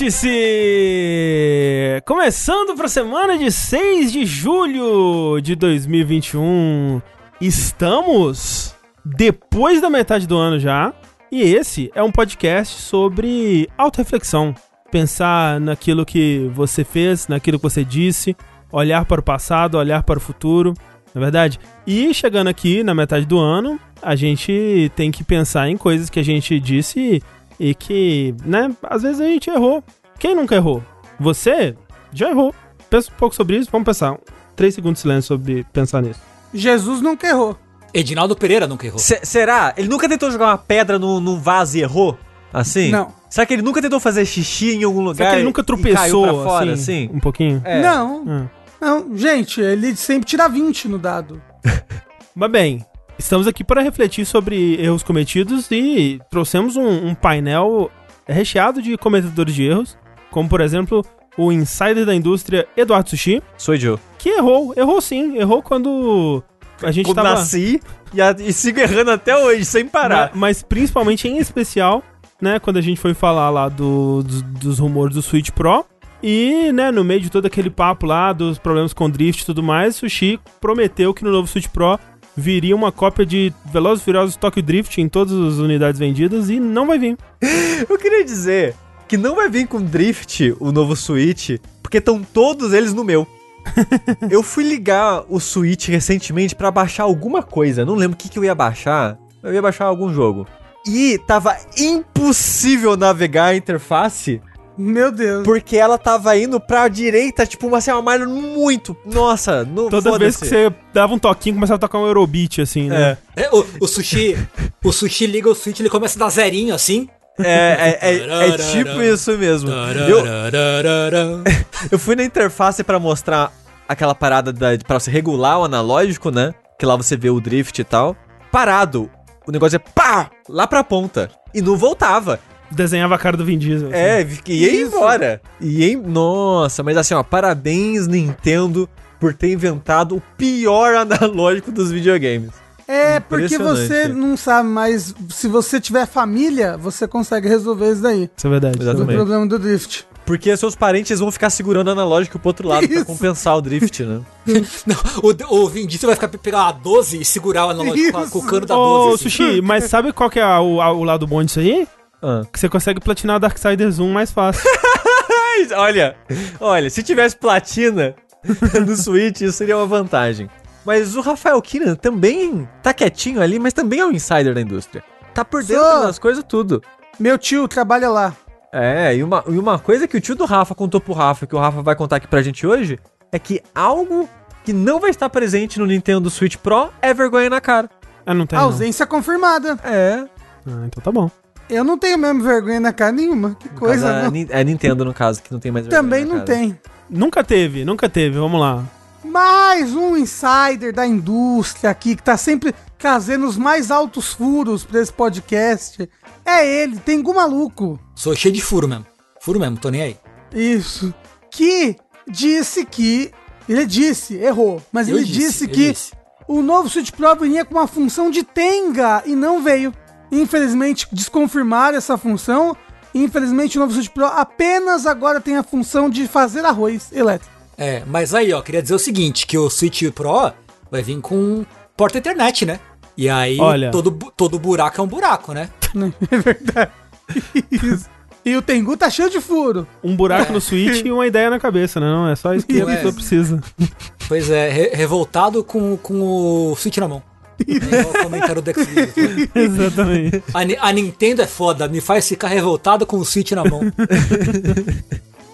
Vértice! Começando para a semana de 6 de julho de 2021. Estamos depois da metade do ano já. E esse é um podcast sobre auto-reflexão. Pensar naquilo que você fez, naquilo que você disse, olhar para o passado, olhar para o futuro, não é verdade? E chegando aqui na metade do ano, a gente tem que pensar em coisas que a gente disse e que, né, às vezes a gente errou. Quem nunca errou? Você já errou. Pensa um pouco sobre isso, vamos pensar. Três segundos de silêncio sobre pensar nisso. Jesus nunca errou. Edinaldo Pereira nunca errou. Se- será? Ele nunca tentou jogar uma pedra no, no vaso e errou? Assim? Não. Será que ele nunca tentou fazer xixi em algum lugar? Será que ele nunca e caiu tropeçou pra fora, assim, assim? um pouquinho? É. Não, Ah. não. Gente, ele sempre tira 20 no dado. Mas bem, estamos aqui para refletir sobre erros cometidos e trouxemos um, um painel recheado de cometedores de erros, como por exemplo o insider da indústria Eduardo Sushi, Sou Joe. que errou, errou sim, errou quando a gente Quando tava... nasci e, a- e sigo errando até hoje, sem parar. Ma- Mas, principalmente em especial, né, quando a gente foi falar lá do- dos, dos rumores do Switch Pro. E, né, no meio de todo aquele papo lá dos problemas com drift e tudo mais, Sushi prometeu que no novo Switch Pro viria uma cópia de Velozes e Furiosos Tokyo Drift em todas as unidades vendidas e não vai vir. Eu queria dizer que não vai vir com Drift o novo Switch, porque estão todos eles no meu. eu fui ligar o Switch recentemente pra baixar alguma coisa, não lembro o que, que eu ia baixar. Eu ia baixar algum jogo. E tava impossível navegar a interface Meu Deus. porque ela tava indo pra direita, tipo, uma, assim, uma malha muito. Nossa, no, Toda vez que você dava um toquinho, começava a tocar um Eurobeat, assim, né? É. É, o, o sushi. o sushi liga o switch, ele começa a dar zerinho assim. É, é, é, é tipo isso mesmo. Eu. Eu fui na interface pra mostrar aquela parada da, pra você regular o analógico, né? Que lá você vê o drift e tal. Parado. O negócio é pá! Lá pra ponta. E não voltava. Desenhava a cara do Vin Diesel. assim. É, e ia Isso. embora. E ia, em- Nossa, mas assim, ó, parabéns, Nintendo, por ter inventado o pior analógico dos videogames. É porque Impressionante. você não sabe, mas se você tiver família, você consegue resolver isso daí. Isso é verdade. O Exatamente. problema do drift. Porque seus parentes vão ficar segurando o analógico pro outro lado pra Isso. compensar o drift, né? Não, o, o Vin Diesel vai ficar pegar a 12 e segurar o analógico com, o cano da Ô, 12. assim. Sushi, mas sabe qual que é a- o, a- o lado bom disso aí? Ah. Que você consegue platinar Darksiders 1 mais fácil. Olha, olha, se tivesse platina no Switch, isso seria uma vantagem. Mas o Rafael Kina também tá quietinho ali, mas também é um insider da indústria. Tá por dentro Sou. das coisas tudo. Meu tio trabalha lá. É, e uma, e uma coisa que o tio do Rafa contou pro Rafa, que o Rafa vai contar aqui pra gente hoje, é que algo que não vai estar presente no Nintendo Switch Pro é vergonha na cara. Ah, não tem. não. Ausência confirmada. É. Ah, então tá bom. Eu não tenho mesmo vergonha na cara nenhuma. Que no coisa, caso, é, não. Ni- é Nintendo, no caso, que não tem mais vergonha Também na não cara. tem. Nunca teve, nunca teve. Vamos lá. Mais um insider da indústria aqui que tá sempre trazendo os mais altos furos pra esse podcast. É ele, Tengu Maluco. Sou cheio de furo mesmo. Furo mesmo, tô nem aí. Isso. Que disse que. Ele disse, errou, mas Eu ele disse, disse, que disse. o novo Switch Pro vinha com uma função de Tenga e não veio. Infelizmente, desconfirmaram essa função. Infelizmente, o novo Switch Pro apenas agora tem a função de fazer arroz elétrico. É, mas aí, ó, queria dizer o seguinte, que o Switch Pro vai vir com porta internet, né? E aí, Olha. todo, todo buraco é um buraco, né? É verdade. Isso. E o Tengu tá cheio de furo. Um buraco no Switch e uma ideia na cabeça, né? Não é só isso que a é. pessoa precisa. Pois é, re- revoltado com, com o Switch na mão. É igual o comentário do Xvideos, né? Exatamente. a, a Nintendo é foda, me faz ficar revoltado com o Switch na mão.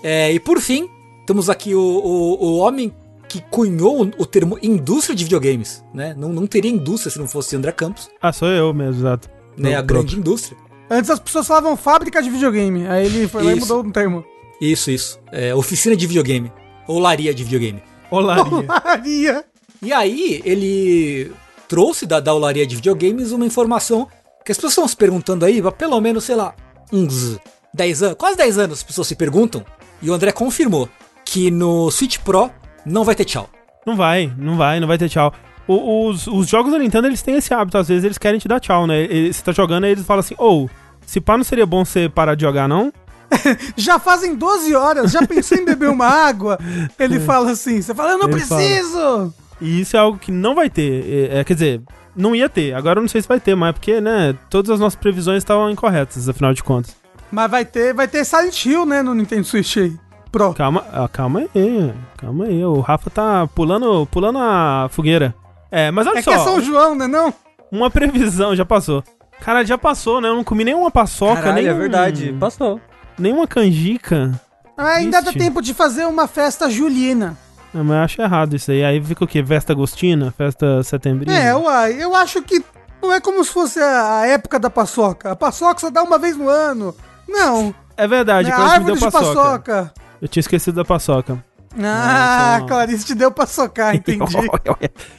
É, e por fim, temos aqui o, o, o homem que cunhou o, termo indústria de videogames, né? Não, não teria indústria se não fosse André Campos, Ah, sou eu mesmo, exato. né? A Pronto. grande indústria. Antes as pessoas falavam fábrica de videogame. Aí ele foi lá e mudou o termo. Isso, isso. É, oficina de videogame. Ou laria de videogame. Olaria. Maria. E aí, ele trouxe da, da olaria de videogames uma informação que as pessoas estão se perguntando aí, pelo menos, sei lá, uns 10 anos, quase 10 anos as pessoas se perguntam, e o André confirmou que no Switch Pro não vai ter tchau. Não vai, não vai, não vai ter tchau. O- os, os jogos da Nintendo, eles têm esse hábito, às vezes eles querem te dar tchau, né? Ele- Você tá jogando e eles falam assim, ou, se pá, não seria bom você parar de jogar, não? Já fazem 12 horas, já pensou em beber uma água? Ele fala assim, você fala, eu não Ele fala. preciso! E isso é algo que não vai ter. É, é, quer dizer, não ia ter. Agora eu não sei se vai ter mais, porque, né, todas as nossas previsões estavam incorretas, afinal de contas. Mas vai ter, vai ter Silent Hill, né, no Nintendo Switch aí. Pro. Calma, ah, calma aí, calma aí. O Rafa tá pulando, pulando a fogueira. É, mas olha É que só, é São João, né não? uma previsão, já passou. Cara, já passou, né? Eu não comi nenhuma paçoca, Caralho, nem é verdade. Passou. Nenhuma canjica. Ah, ainda dá tempo de fazer uma festa julina. Ah, mas eu acho errado isso aí. Aí fica o quê? Festa agostina? Festa setembrina? É, uai, eu acho que não é como se fosse a, época da paçoca. A paçoca só dá uma vez no ano. Não. É verdade, é a árvore deu de paçoca. paçoca. Eu tinha esquecido da paçoca. Ah, Não, Clarice te deu paçocar, entendi.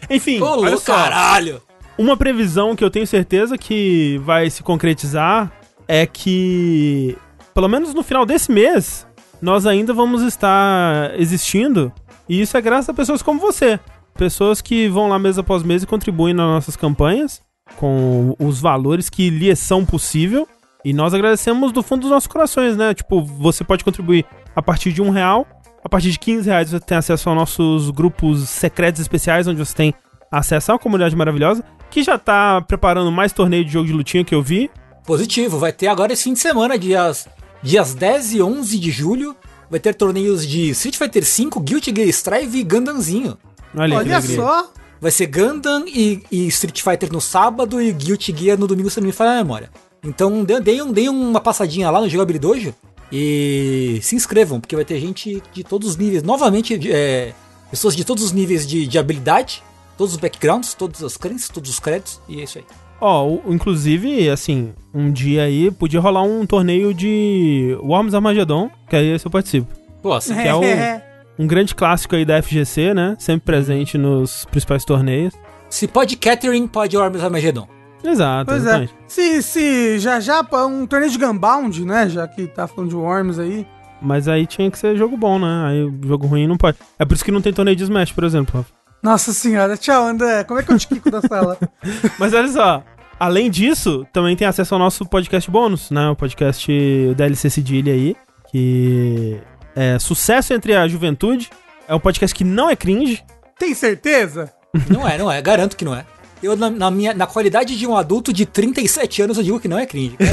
Enfim, Ô, olha só. caralho! Uma previsão que eu tenho certeza que vai se concretizar é que, pelo menos no final desse mês, nós ainda vamos estar existindo. E isso é graças a pessoas como você. Pessoas que vão lá mês após mês e contribuem nas nossas campanhas com os valores que lhes são possível. E nós agradecemos do fundo dos nossos corações, né? Tipo, você pode contribuir a partir de um real. A partir de 15 reais você tem acesso aos nossos grupos secretos especiais, onde você tem acesso a uma comunidade maravilhosa, que já tá preparando mais torneio de jogo de lutinha que eu vi. Positivo, vai ter agora esse fim de semana, dias, dias 10 e 11 de julho. Vai ter torneios de Street Fighter V, Guilty Gear Strive e Gundamzinho. Olha, Olha só. Vai ser Gundam e, e Street Fighter no sábado e Guilty Gear no domingo, se não me falha a memória. Então deem um, deem uma passadinha lá no Jogabilidade Dojo e se inscrevam, porque vai ter gente de todos os níveis. Novamente, é, pessoas de todos os níveis de, de habilidade, todos os backgrounds, todas as crenças, todos os créditos, e é isso aí. Ó, o- inclusive, assim, um dia aí podia rolar um torneio de Worms Armageddon, que aí eu participo. Pô, assim, que é o- Um grande clássico aí da FGC, né? Sempre presente nos principais torneios. se pode Catering, pode Ormes Armageddon. Exato, Pois é. exatamente. Se, se já já um torneio de Gunbound, né? Já que tá falando de Worms aí. Mas aí tinha que ser jogo bom, né? Aí jogo ruim não pode. É por isso que não tem torneio de Smash, por exemplo. Nossa senhora, tchau, André. Como é que eu te quico da sala? Mas olha só, além disso, também tem acesso ao nosso podcast bônus, né? O podcast DLC Cedilha aí, que é sucesso entre a juventude. É um podcast que não é cringe. Tem certeza? Não é, não é, garanto que não é. Eu, na, na minha, na qualidade de um adulto de 37 anos, eu digo que não é cringe.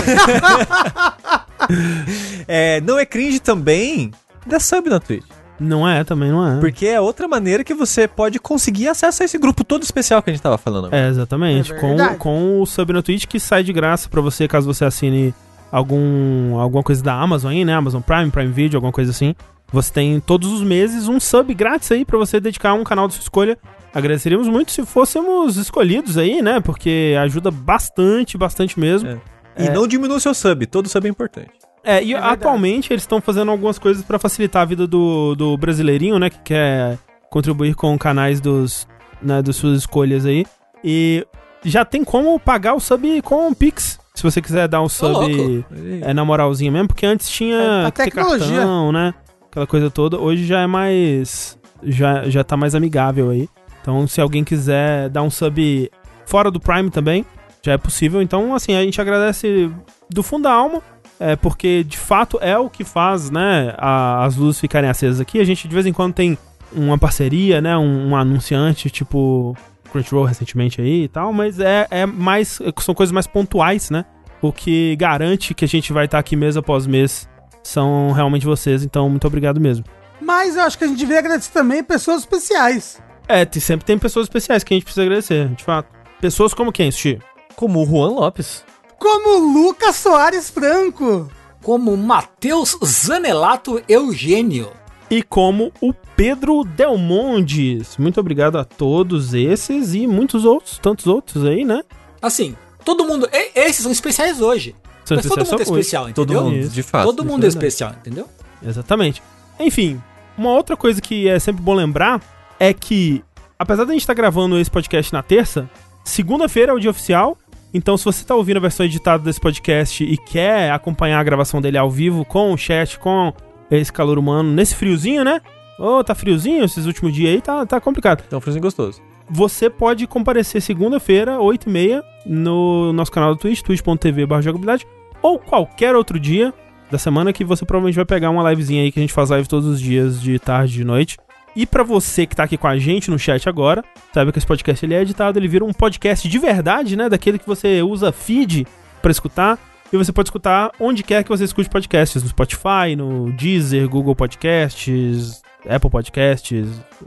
É, não é cringe também da sub na Twitch. Não é, também não é. Porque é outra maneira que você pode conseguir acesso a esse grupo todo especial que a gente tava falando. agora. É, exatamente. É com, com o sub na Twitch que sai de graça pra você, caso você assine algum, alguma coisa da Amazon aí, né? Amazon Prime, Prime Video, alguma coisa assim. Você tem todos os meses um sub grátis aí pra você dedicar a um canal de sua escolha. Agradeceríamos muito se fôssemos escolhidos aí, né? Porque ajuda bastante, bastante mesmo. É. E não diminua o seu sub, todo sub é importante. É, e verdade. atualmente eles estão fazendo algumas coisas pra facilitar a vida do, do brasileirinho, né? Que quer contribuir com canais dos, né, das suas escolhas aí. E já tem como pagar o sub com o Pix. Se você quiser dar um sub é, na moralzinha mesmo, porque antes tinha É, que tecnologia. cartão, né? Aquela coisa toda. Hoje já é mais. Já, já tá mais amigável aí. Então, se alguém quiser dar um sub fora do Prime também, já é possível. Então, assim, a gente agradece do fundo da alma. É porque de fato é o que faz, né, a- as luzes ficarem acesas aqui. A gente de vez em quando tem uma parceria, né, um, um anunciante, tipo Crunchyroll recentemente aí e tal, mas é, é mais. São coisas mais pontuais, né? O que garante que a gente vai estar aqui mês após mês são realmente vocês, então muito obrigado mesmo. Mas eu acho que a gente devia agradecer também pessoas especiais. É, tem- sempre tem pessoas especiais que a gente precisa agradecer, de fato. Pessoas como quem, Sushi? Como o Juan Lopes. Como o Lucas Soares Franco. Como Matheus Zanelato Eugênio. E como o Pedro Delmondes. Muito obrigado a todos esses e muitos outros, tantos outros aí, né? Assim, todo mundo. e- Esses são especiais hoje. São Mas todo mundo é especial, Todo entendeu? mundo, Isso. de fato. todo mundo é é especial, entendeu? Exatamente. Enfim, uma outra coisa que é sempre bom lembrar é que, apesar da gente estar gravando esse podcast na terça, segunda-feira é o dia oficial. Então, se você está ouvindo a versão editada desse podcast e quer acompanhar a gravação dele ao vivo, com o chat, com esse calor humano, nesse friozinho, né? Ô, tá friozinho esses últimos dias aí, tá, tá complicado. Então, friozinho gostoso. Você pode comparecer segunda-feira, 8h30, no nosso canal do Twitch, twitch.tv jogabilidade, ou qualquer outro dia, da semana, que você provavelmente vai pegar uma livezinha aí que a gente faz live todos os dias, de tarde e de noite. E pra você que tá aqui com a gente no chat agora, sabe que esse podcast ele é editado, ele vira um podcast de verdade, né? Daquele que você usa feed pra escutar. E você pode escutar onde quer que você escute podcasts, no Spotify, no Deezer, Google Podcasts, Apple Podcasts,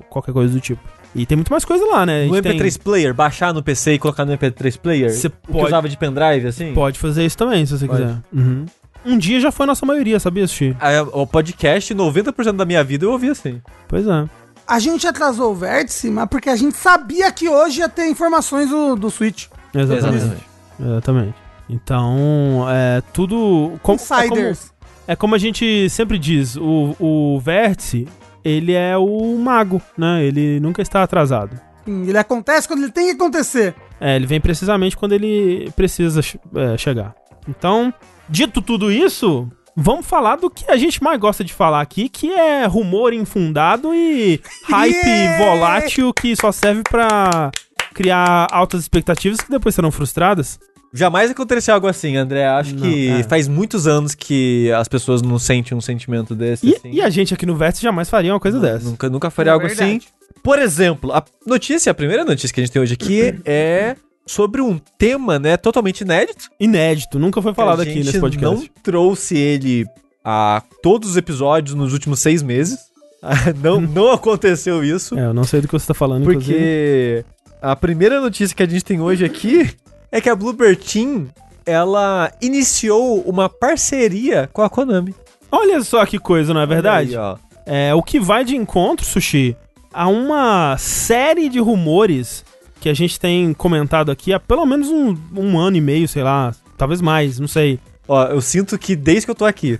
qualquer coisa do tipo. E tem muito mais coisa lá, né? No gente tem- MP3 Player, baixar no PC e colocar no MP3 Player? Você pode- usava de pendrive, assim? Pode fazer isso também, se você Pode. quiser. Uhum. Um dia já foi a nossa maioria, sabia, Sushi? Ah, O podcast, 90% da minha vida eu ouvi assim. Pois é. A gente atrasou o vértice, mas porque a gente sabia que hoje ia ter informações do, do Switch. Exatamente. Exatamente. Então, é tudo. com- é, como, Insiders. é como a gente sempre diz: o, o vértice, ele é o mago, né? Ele nunca está atrasado. Ele acontece quando ele tem que acontecer. É, ele vem precisamente quando ele precisa é, chegar. Então, dito tudo isso, vamos falar do que a gente mais gosta de falar aqui, que é rumor infundado e hype Yeah! volátil que só serve pra criar altas expectativas que depois serão frustradas. Jamais aconteceu algo assim, André. Acho Não, que é. faz muitos anos que as pessoas não sentem um sentimento desse. E, assim. e a gente aqui no Vértice jamais faria uma coisa dessa. Nunca, nunca faria É algo verdade. assim. Por exemplo, a notícia, a primeira notícia que a gente tem hoje aqui é sobre um tema, né, totalmente inédito. Inédito, nunca foi falado aqui nesse podcast. não trouxe ele a todos os episódios nos últimos seis meses. não, não aconteceu isso. É, eu não sei do que você tá falando, inclusive. Porque a primeira notícia que a gente tem hoje aqui é que a Bluebird Team, ela iniciou uma parceria com a Konami. Olha só que coisa, não é verdade? Aí. É, o que vai de encontro, Sushi, a uma série de rumores que a gente tem comentado aqui há pelo menos um, um ano e meio, sei lá, talvez mais, não sei. Ó, eu sinto que desde que eu tô aqui,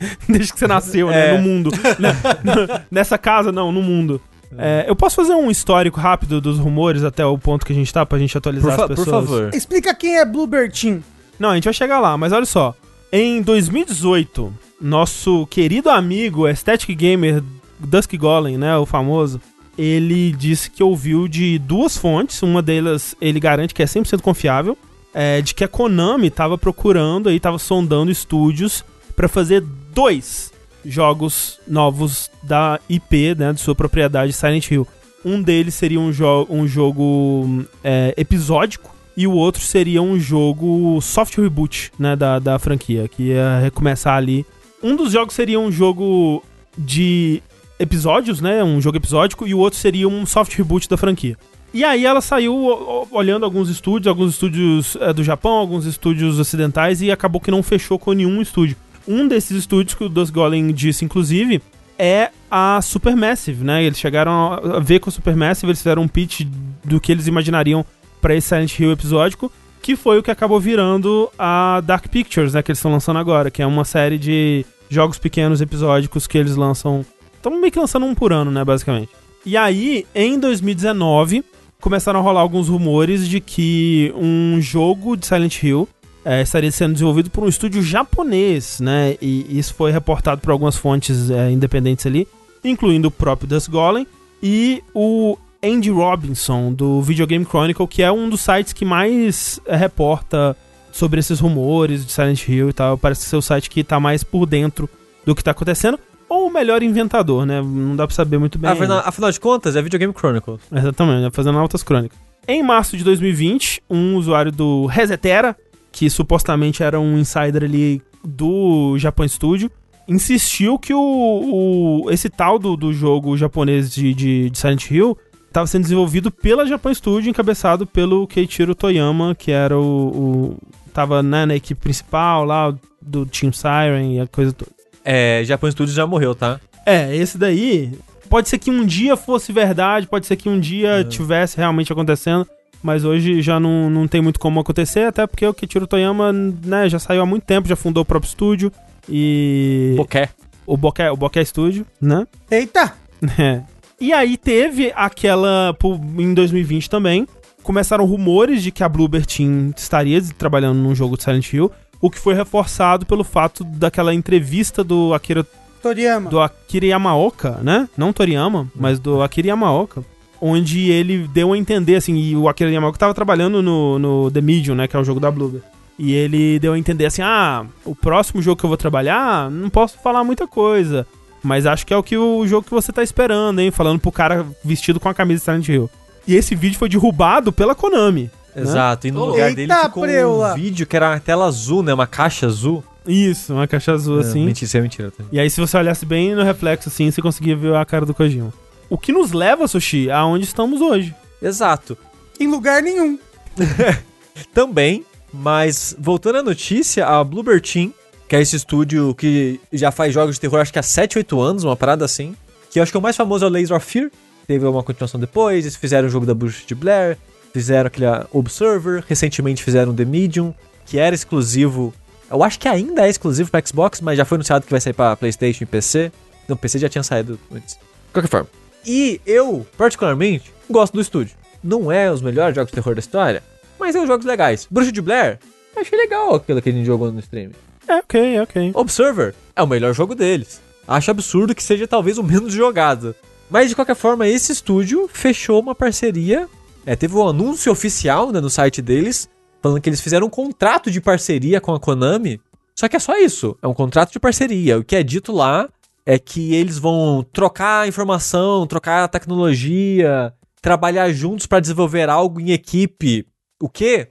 Desde que você nasceu, né? É. No mundo. Né? Nessa casa, não, no mundo. É, eu posso fazer um histórico rápido dos rumores até o ponto que a gente tá, pra gente por, atualizar as por pessoas? favor. Explica quem é Bluebird Team. Não, a gente vai chegar lá, mas olha só. Em 2018, nosso querido amigo Aesthetic Gamer Dusk Golem, né, o famoso, ele disse que ouviu de duas fontes, uma delas ele garante que é 100% confiável, é, de que a Konami estava procurando aí, estava sondando estúdios para fazer dois jogos novos da IP, né, de sua propriedade Silent Hill. Um deles seria um, jo um jogo é, episódico e o outro seria um jogo soft reboot, né, da, da franquia, que ia recomeçar ali. Um dos jogos seria um jogo de episódios, né, um jogo episódico, e o outro seria um soft reboot da franquia. E aí ela saiu olhando alguns estúdios, alguns estúdios é, do Japão, alguns estúdios ocidentais, e acabou que não fechou com nenhum estúdio. Um desses estúdios que o Dusk Golem disse, inclusive, é a Supermassive, né? Eles chegaram a ver com a Supermassive, eles fizeram um pitch do que eles imaginariam pra esse Silent Hill episódico, que foi o que acabou virando a Dark Pictures, né? Que eles estão lançando agora, que é uma série de jogos pequenos episódicos que eles lançam. Estão meio que lançando um por ano, né? Basicamente. E aí, em 2019, começaram a rolar alguns rumores de que um jogo de Silent Hill é, estaria sendo desenvolvido por um estúdio japonês, né? E isso foi reportado por algumas fontes é, independentes ali, incluindo o próprio Dust Golem e o Andy Robinson do Video Game Chronicle, que é um dos sites que mais é, reporta sobre esses rumores de Silent Hill e tal. Parece ser o site que tá mais por dentro do que tá acontecendo. Ou o melhor inventador, né? Não dá pra saber muito bem. Afinal, afinal de contas, é Video Game Chronicles. Exatamente, né? fazendo altas crônicas. Em março de 2020, um usuário do Resetera, que supostamente era um insider ali do Japan Studio, insistiu que o, o- esse tal do, do jogo japonês de, de, de Silent Hill estava sendo desenvolvido pela Japan Studio, encabeçado pelo Keiichiro Toyama, que era o. o tava né, na equipe principal lá do Team Siren e a coisa toda. É, Japan Studios já morreu, tá? É, esse daí. Pode ser que um dia fosse verdade, pode ser que um dia tivesse realmente acontecendo, mas hoje já não, não tem muito como acontecer, até porque o Kichiro Toyama, né, já saiu há muito tempo, já fundou o próprio estúdio e. Poké. O Bokeh, o Bokeh Studio, né? Eita! É. E aí teve aquela. Em 2020 também. Começaram rumores de que a Bluebird Team estaria trabalhando num jogo de Silent Hill. O que foi reforçado pelo fato daquela entrevista do Akira Toriyama. do Akira Yamaoka, né? Não Toriyama, mas do Akira Yamaoka. Onde ele deu a entender, assim, e o Akira Yamaoka tava trabalhando no, no The Medium, né? Que é o jogo da Bluebird. E ele deu a entender assim: ah, o próximo jogo que eu vou trabalhar, não posso falar muita coisa. Mas acho que é o que o jogo que você tá esperando, hein? Falando pro cara vestido com a camisa de Silent Hill. E esse vídeo foi derrubado pela Konami. Exato, e no lugar eita, dele ficou preula. um vídeo que era uma tela azul, né? Uma caixa azul. Isso, uma caixa azul assim. É, mentira, isso é mentira. Tá? E aí, se você olhasse bem no reflexo assim, você conseguia ver a cara do Kojima. O que nos leva, Sushi, aonde estamos hoje. Exato. Em lugar nenhum. Também, mas voltando à notícia, a Bloober Team, que é esse estúdio que já faz jogos de terror acho que há 7, 8 anos, uma parada assim, que eu acho que o mais famoso é o Laser of Fear, teve uma continuação depois, eles fizeram o jogo da Bruxa de Blair, fizeram aquele ah, Observer, recentemente fizeram The Medium, que era exclusivo, eu acho que ainda é exclusivo para Xbox, mas já foi anunciado que vai sair para PlayStation e PC. Não, PC já tinha saído antes. De qualquer forma. E eu, particularmente, gosto do estúdio. Não é os melhores jogos de terror da história, mas é os jogos legais. Bruxa de Blair, achei legal aquilo que a gente jogou no stream. É ok, é ok. Observer é o melhor jogo deles. Acho absurdo que seja talvez o menos jogado. Mas de qualquer forma, esse estúdio fechou uma parceria. É, teve um anúncio oficial né, no site deles, falando que eles fizeram um contrato de parceria com a Konami. Só que é só isso, é um contrato de parceria. O que é dito lá é que eles vão trocar informação, trocar tecnologia, trabalhar juntos para desenvolver algo em equipe. O quê?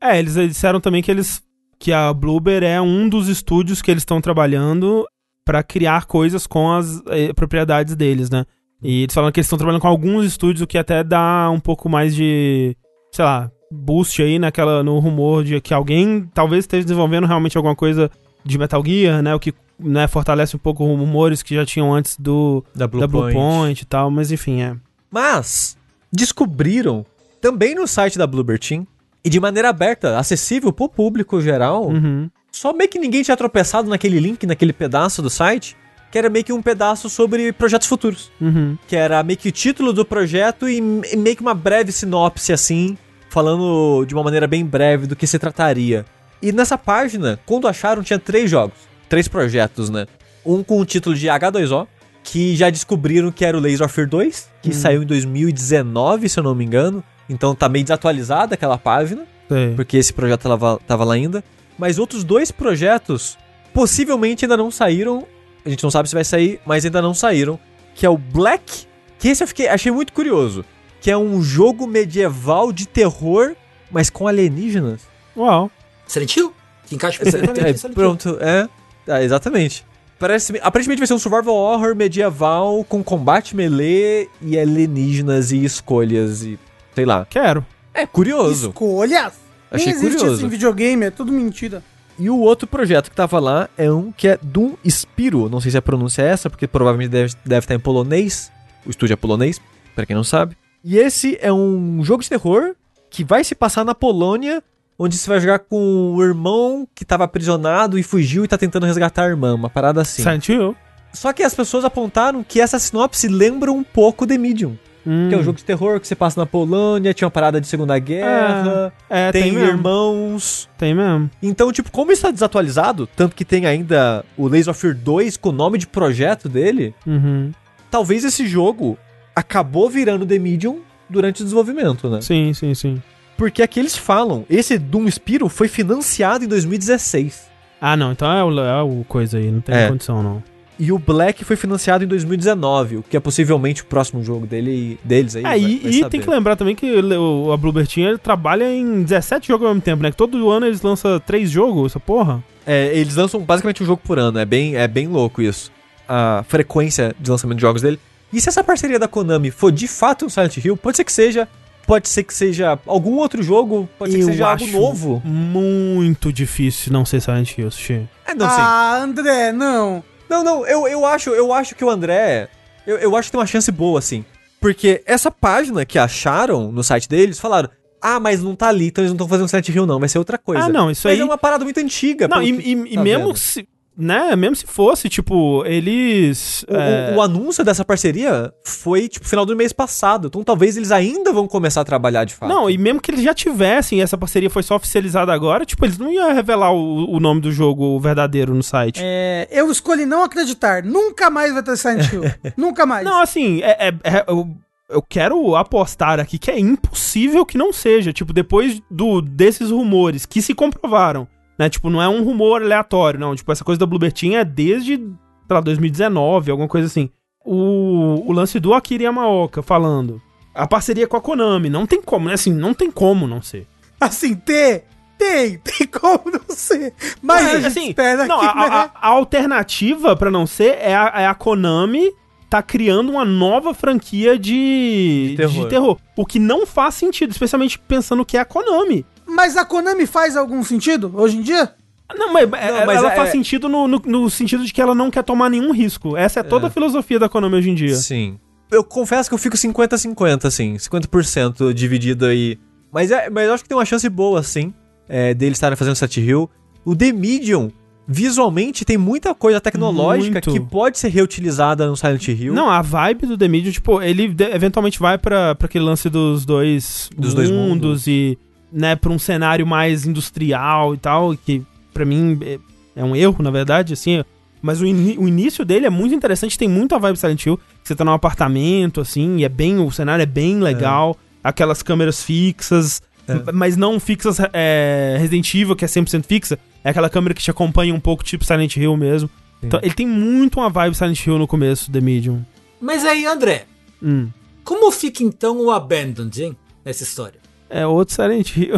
É, eles disseram também que eles que a Bloober é um dos estúdios que eles estão trabalhando pra criar coisas com as eh, propriedades deles, né? E eles falam que eles estão trabalhando com alguns estúdios, o que até dá um pouco mais de, sei lá, boost aí naquela no rumor de que alguém talvez esteja desenvolvendo realmente alguma coisa de Metal Gear, né? O que né, fortalece um pouco os rumores que já tinham antes do Da Blue, da Blue Point e tal, mas enfim, é. Mas descobriram também no site da Bloober Team e de maneira aberta, acessível pro público geral, Uhum. só meio que ninguém tinha tropeçado naquele link, naquele pedaço do site, que era meio que um pedaço sobre projetos futuros. Uhum. Que era meio que o título do projeto e meio que uma breve sinopse assim, falando de uma maneira bem breve do que se trataria. E nessa página, quando acharam, tinha três jogos, três projetos, né? Um com o título de H2O, que já descobriram que era o Laser Fear 2, que saiu em 2019, se eu não me engano. Então tá meio desatualizada aquela página Sei. porque esse projeto tava, tava lá ainda. Mas outros dois projetos possivelmente ainda não saíram. A gente não sabe se vai sair, mas ainda não saíram. Que é o Black, que esse eu fiquei, achei muito curioso. Que é um jogo medieval de terror, mas com alienígenas. Uau. Silent Hill? Que encaixa É, perfeitamente é, Hill. pronto, é. Ah, exatamente. Parece, aparentemente vai ser um survival horror medieval com combate melee e alienígenas e escolhas e sei lá. Quero. É curioso. Escolhas? Achei Nem existe curioso. isso em videogame, é tudo mentira. E o outro projeto que tava lá é um que é Doom Spiro. Não sei se a pronúncia é essa, porque provavelmente deve, deve estar em polonês. O estúdio é polonês, pra quem não sabe. E esse é um jogo de terror que vai se passar na Polônia, onde você vai jogar com o irmão que tava aprisionado e fugiu e tá tentando resgatar a irmã. Uma parada assim. Silent Hill. Só que as pessoas apontaram que essa sinopse lembra um pouco The Medium. Hum. Que é um jogo de terror que você passa na Polônia, tinha uma parada de Segunda Guerra, É, tem, tem, mesmo. irmãos. Tem mesmo. Então, tipo, como está desatualizado, tanto que tem ainda o Laser of Fear 2 com o nome de projeto dele, Uhum. talvez esse jogo acabou virando The Medium durante o desenvolvimento, né? Sim, sim, sim. Porque aqui eles falam, esse Doom Spiro foi financiado em 2016. Ah, não, então é o, é o coisa aí, não tem É. condição, não. E o Black foi financiado em 2019, o que é possivelmente o próximo jogo dele, deles aí. É, vai- e, vai e tem que lembrar também que o, a Bluebird trabalha em 17 jogos ao mesmo tempo, né? Que todo ano eles lançam 3 jogos, essa porra. É, eles lançam basicamente um jogo por ano, é bem, é bem louco isso. A frequência de lançamento de jogos dele. E se essa parceria da Konami for de fato um Silent Hill, pode ser que seja, pode ser que seja algum outro jogo, pode ser que Eu seja algo novo. Muito difícil não ser Silent Hill, Sushi. É, não sei. ah, André, não. Não, não, eu, eu acho, eu acho que o André, eu, eu acho que tem uma chance boa assim. Porque essa página que acharam no site deles, falaram: "Ah, mas não tá ali, então eles não estão fazendo Silent Hill não, vai ser outra coisa". Ah, não, isso mas aí- é uma parada muito antiga, Não, e, que e- e tá mesmo vendo. se. Né, mesmo se fosse, tipo, eles. O, é, o- o anúncio dessa parceria foi, tipo, final do mês passado. Então talvez eles ainda vão começar a trabalhar de fato. Não, e mesmo que eles já tivessem, e essa parceria foi só oficializada agora, tipo, eles não iam revelar o, o nome do jogo verdadeiro no site. É, eu escolhi não acreditar. Nunca mais vai ter Silent Hill. Nunca mais. Não, assim, é, é- é- o- eu quero apostar aqui que é impossível que não seja. Tipo, depois do desses rumores que se comprovaram, né? Tipo, não é um rumor aleatório, não. Tipo, essa coisa da Bluebird é desde, sei lá, 2019, alguma coisa assim. O, o lance do Akira Yamaoka falando. A parceria com a Konami. Não tem como, né? Assim, não tem como não ser. Assim, ter, tem, tem como não ser. Mas Assim, a gente assim, espera não, que, a, né? a- a alternativa pra não ser é a, é a Konami tá criando uma nova franquia de, De terror. de terror. O que não faz sentido, especialmente pensando que é a Konami. Mas a Konami faz algum sentido hoje em dia? Não, mas, ela, mas ela é- faz sentido no, no, no sentido de que ela não quer tomar nenhum risco. Essa é toda a filosofia da Konami hoje em dia. Sim. Eu confesso que eu fico 50-50, assim. 50% dividido aí. Mas, é, mas eu acho que tem uma chance boa, sim, é, deles estarem fazendo Silent Hill. O The Medium, visualmente, tem muita coisa tecnológica Muito. que pode ser reutilizada no Silent Hill. Não, a vibe do The Medium, tipo, ele eventualmente vai pra, pra aquele lance dos dois, Dos dois mundos e, né, pra um cenário mais industrial e tal, que pra mim é, é um erro, na verdade, assim. Mas o, ini- o início dele é muito interessante, tem muita vibe Silent Hill. Você tá num apartamento, assim, e é bem. O cenário é bem legal. Aquelas câmeras fixas, É. mas não fixas é, Resident Evil, que é 100% fixa. É aquela câmera que te acompanha um pouco, tipo Silent Hill mesmo. Então, ele tem muito uma vibe Silent Hill no começo, The Medium. Mas aí, André, Hum. como fica então o Abandoned, hein? Nessa história. É outro Silent Hill.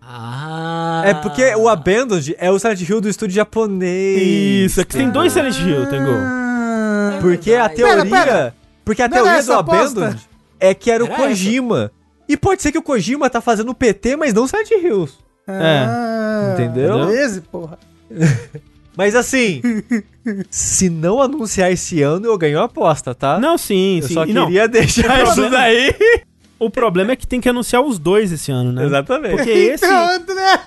Ah. É porque o Abandoned é o Silent Hill do estúdio japonês. Isso, é que tem dois Silent Hill, Tengu. Ah, Porque a Pera, teoria. pera. Porque a Não teoria do essa? Abandoned é que era o Era Kojima. E pode ser que o Kojima tá fazendo PT, mas não Silent Hills. ah, Entendeu? Beleza, porra. Mas assim, se não anunciar esse ano, eu ganho a aposta, tá? Não, sim, eu sim. só E não, queria deixar isso daí. o problema é que tem que anunciar os dois esse ano, né? Exatamente. Porque esse. André,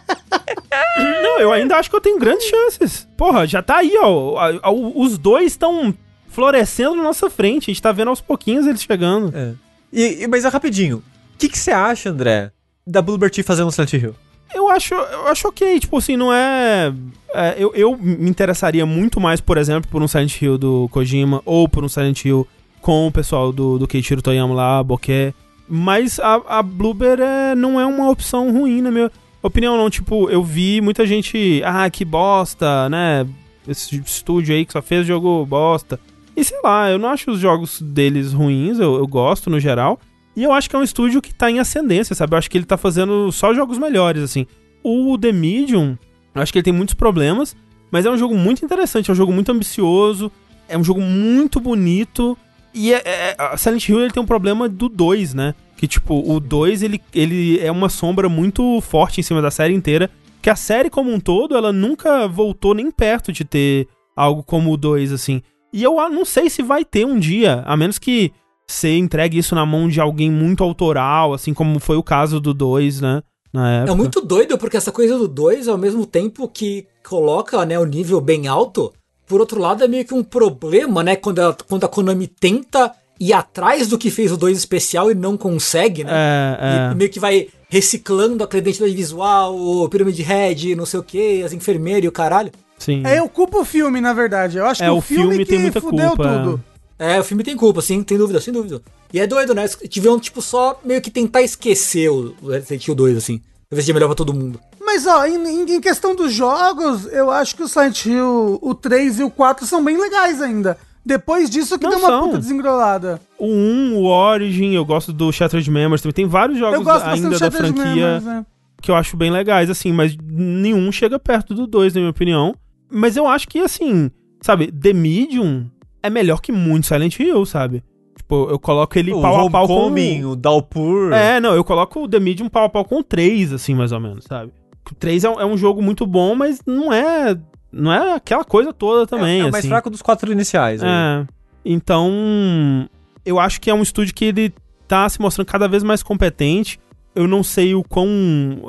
Não, eu ainda acho que eu tenho grandes chances. Porra, já tá aí, ó. Os dois estão florescendo na nossa frente. A gente tá vendo aos pouquinhos eles chegando. É. E, mas é rapidinho. O que você acha, André, da Bluebird Tea fazendo um Silent Hill? Eu acho, eu acho ok, tipo assim, não é. é, eu, eu me interessaria muito mais, por exemplo, por um Silent Hill do Kojima ou por um Silent Hill com o pessoal do, do Keiichiro Toyama lá, Bokeh. Mas a, a Bloober é, não é uma opção ruim, na minha opinião, não. Tipo, eu vi muita gente. Ah, que bosta, né? Esse estúdio aí que só fez jogo bosta. E sei lá, eu não acho os jogos deles ruins, eu, eu gosto no geral. E eu acho que é um estúdio que tá em ascendência, sabe? Eu acho que ele tá fazendo só jogos melhores, assim. O The Medium, eu acho que ele tem muitos problemas, mas é um jogo muito interessante, é um jogo muito ambicioso, é um jogo muito bonito. E é, é- a Silent Hill ele tem um problema do 2, né? Que tipo, o 2 ele, ele é uma sombra muito forte em cima da série inteira. Que a série como um todo, ela nunca voltou nem perto de ter algo como o 2, assim. E eu não sei se vai ter um dia, a menos que você entregue isso na mão de alguém muito autoral, assim como foi o caso do 2, né? Na época. É muito doido, porque essa coisa do 2, ao mesmo tempo que coloca né, o nível bem alto, por outro lado é meio que um problema, né? Quando a, quando a Konami tenta ir atrás do que fez o 2 especial e não consegue, né? É, E é. meio que vai reciclando a identidade visual, o Pyramid Head, não sei o que, as enfermeiras e o caralho. Sim. é, eu culpo o filme, na verdade. Eu acho É, que o, filme, filme que tem muita fudeu culpa, tudo. É, o filme tem culpa, sim, tem dúvida, sem dúvida. E é doido, né? Tiveram, tipo, só meio que tentar esquecer o o Resident Evil 2, assim. Pra ver se é melhor pra todo mundo. Mas, ó, em, em- em questão dos jogos, eu acho que o Silent Hill, o 3 e o 4 são bem legais ainda. Depois disso que Não deu uma são. puta desengrolada. O 1, o Origin, eu gosto do Shattered Memories também. Tem vários Eu jogos gosto ainda da franquia Memories, né? que eu acho bem legais, assim, mas nenhum chega perto do 2, na minha opinião. Mas eu acho que, assim, sabe, The Medium é melhor que muito Silent Hill, sabe? Tipo, eu coloco ele o pau a pau com... Homecoming, o Dalpur. É, não, eu coloco o The Medium pau a pau com o 3, assim, mais ou menos, sabe? O 3 é um, é um jogo muito bom, mas não é... Não é aquela coisa toda também, é, é o mais assim. fraco dos quatro iniciais. aí. É. Então, eu acho que é um estúdio que ele tá se mostrando cada vez mais competente. Eu não sei o quão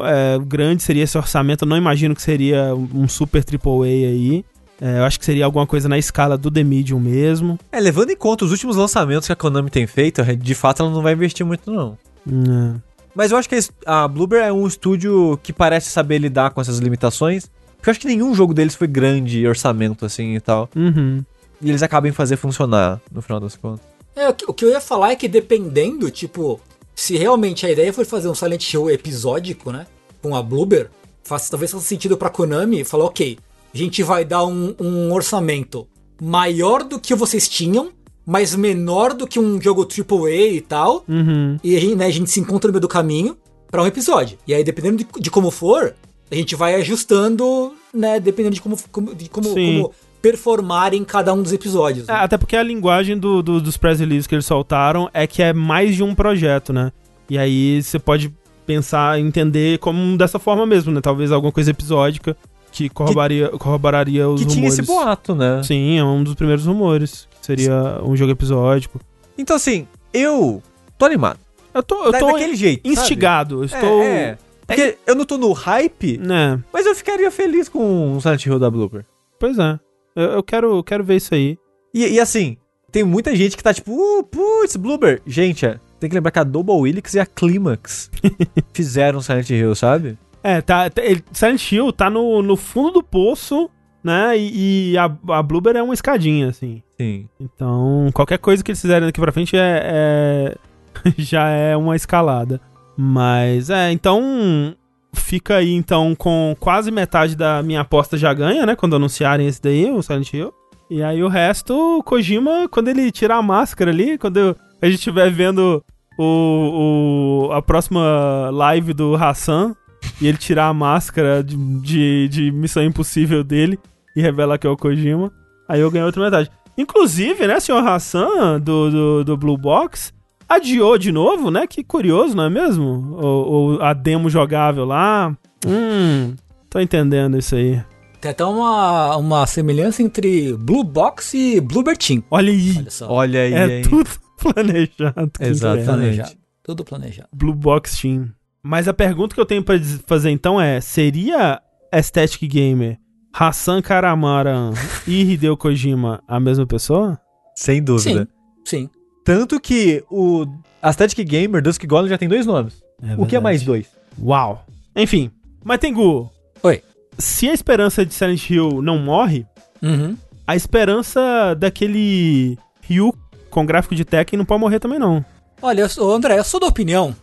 é, grande seria esse orçamento, eu não imagino que seria um super AAA aí. É, eu acho que seria alguma coisa na escala do The Medium mesmo. É, levando em conta os últimos lançamentos que a Konami tem feito, de fato ela não vai investir muito, não. É. Mas eu acho que a Bloober é um estúdio que parece saber lidar com essas limitações. Porque eu acho que nenhum jogo deles foi grande orçamento, assim e tal. Uhum. E eles acabam em fazer funcionar, no final das contas. É, o que- o que eu ia falar é que dependendo, tipo, se realmente a ideia for fazer um Silent Hill episódico, né? Com a Bloober, faz, talvez faça sentido pra Konami falar, ok, a gente vai dar um, um orçamento maior do que vocês tinham, mas menor do que um jogo AAA e tal. Uhum. E a gente, né, a gente se encontra no meio do caminho pra um episódio. E aí, dependendo de, de como for, a gente vai ajustando, né? Dependendo de como, como- de como, como performar em cada um dos episódios. É, né? até porque a linguagem do, do- dos press releases que eles soltaram é que é mais de um projeto, né? E aí você pode pensar, entender como dessa forma mesmo, né? Talvez alguma coisa episódica que corroboraria, corroboraria os Que tinha rumores. esse boato, né? Sim, é um dos primeiros rumores. que Seria um jogo episódico. Então, assim, eu tô animado. Eu tô, eu Da- tô daquele jeito. sabe? instigado. Eu estou. É, é. Porque eu não tô no hype, Né? mas eu ficaria feliz com um Silent Hill da Blooper. Pois é. Eu, eu quero, eu quero ver isso aí. E, e assim, tem muita gente que tá tipo, uh, putz, Bloober. Gente, é, tem que lembrar que a Double Helix e a Climax fizeram Silent Hill, sabe? É, tá, tá- ele- Silent Hill tá no, no fundo do poço, né? E, e a, a Bloober é uma escadinha, assim. Sim. Então, qualquer coisa que eles fizerem daqui pra frente é, é- já é uma escalada. Mas, é, então fica aí então com quase metade da minha aposta já ganha, né? Quando anunciarem esse daí, o Silent Hill. E aí o resto, o Kojima, quando ele tirar a máscara ali, quando a gente estiver vendo o, o- a próxima live do Hassan e ele tirar a máscara de, de, de Missão Impossível dele e revelar que é o Kojima, aí eu ganho outra metade. Inclusive, né, senhor Hassan, do, do, do Blue Box, adiou de novo, né? Que curioso, não é mesmo? O, o- a demo jogável lá. Hum, tô entendendo isso aí. Tem até uma, uma semelhança entre Blue Box e Bluebird Team. Olha aí, Olha só. Olha aí, é hein? tudo planejado. Exatamente. planejado. Tudo planejado. Blue Box Team. Mas a pergunta que eu tenho pra diz- fazer então é: seria Aesthetic Gamer, Hassan Karamaran e Hideo Kojima a mesma pessoa? Sem dúvida. Sim. Sim. Tanto que o Aesthetic Gamer, Dusk Golem, já tem dois nomes. o que é mais dois? Uau. Enfim, mas Tengu, Oi. se a esperança de Silent Hill não morre, Uhum. a esperança daquele Ryu com gráfico de Tekken não pode morrer também não. Olha, André, eu sou da opinião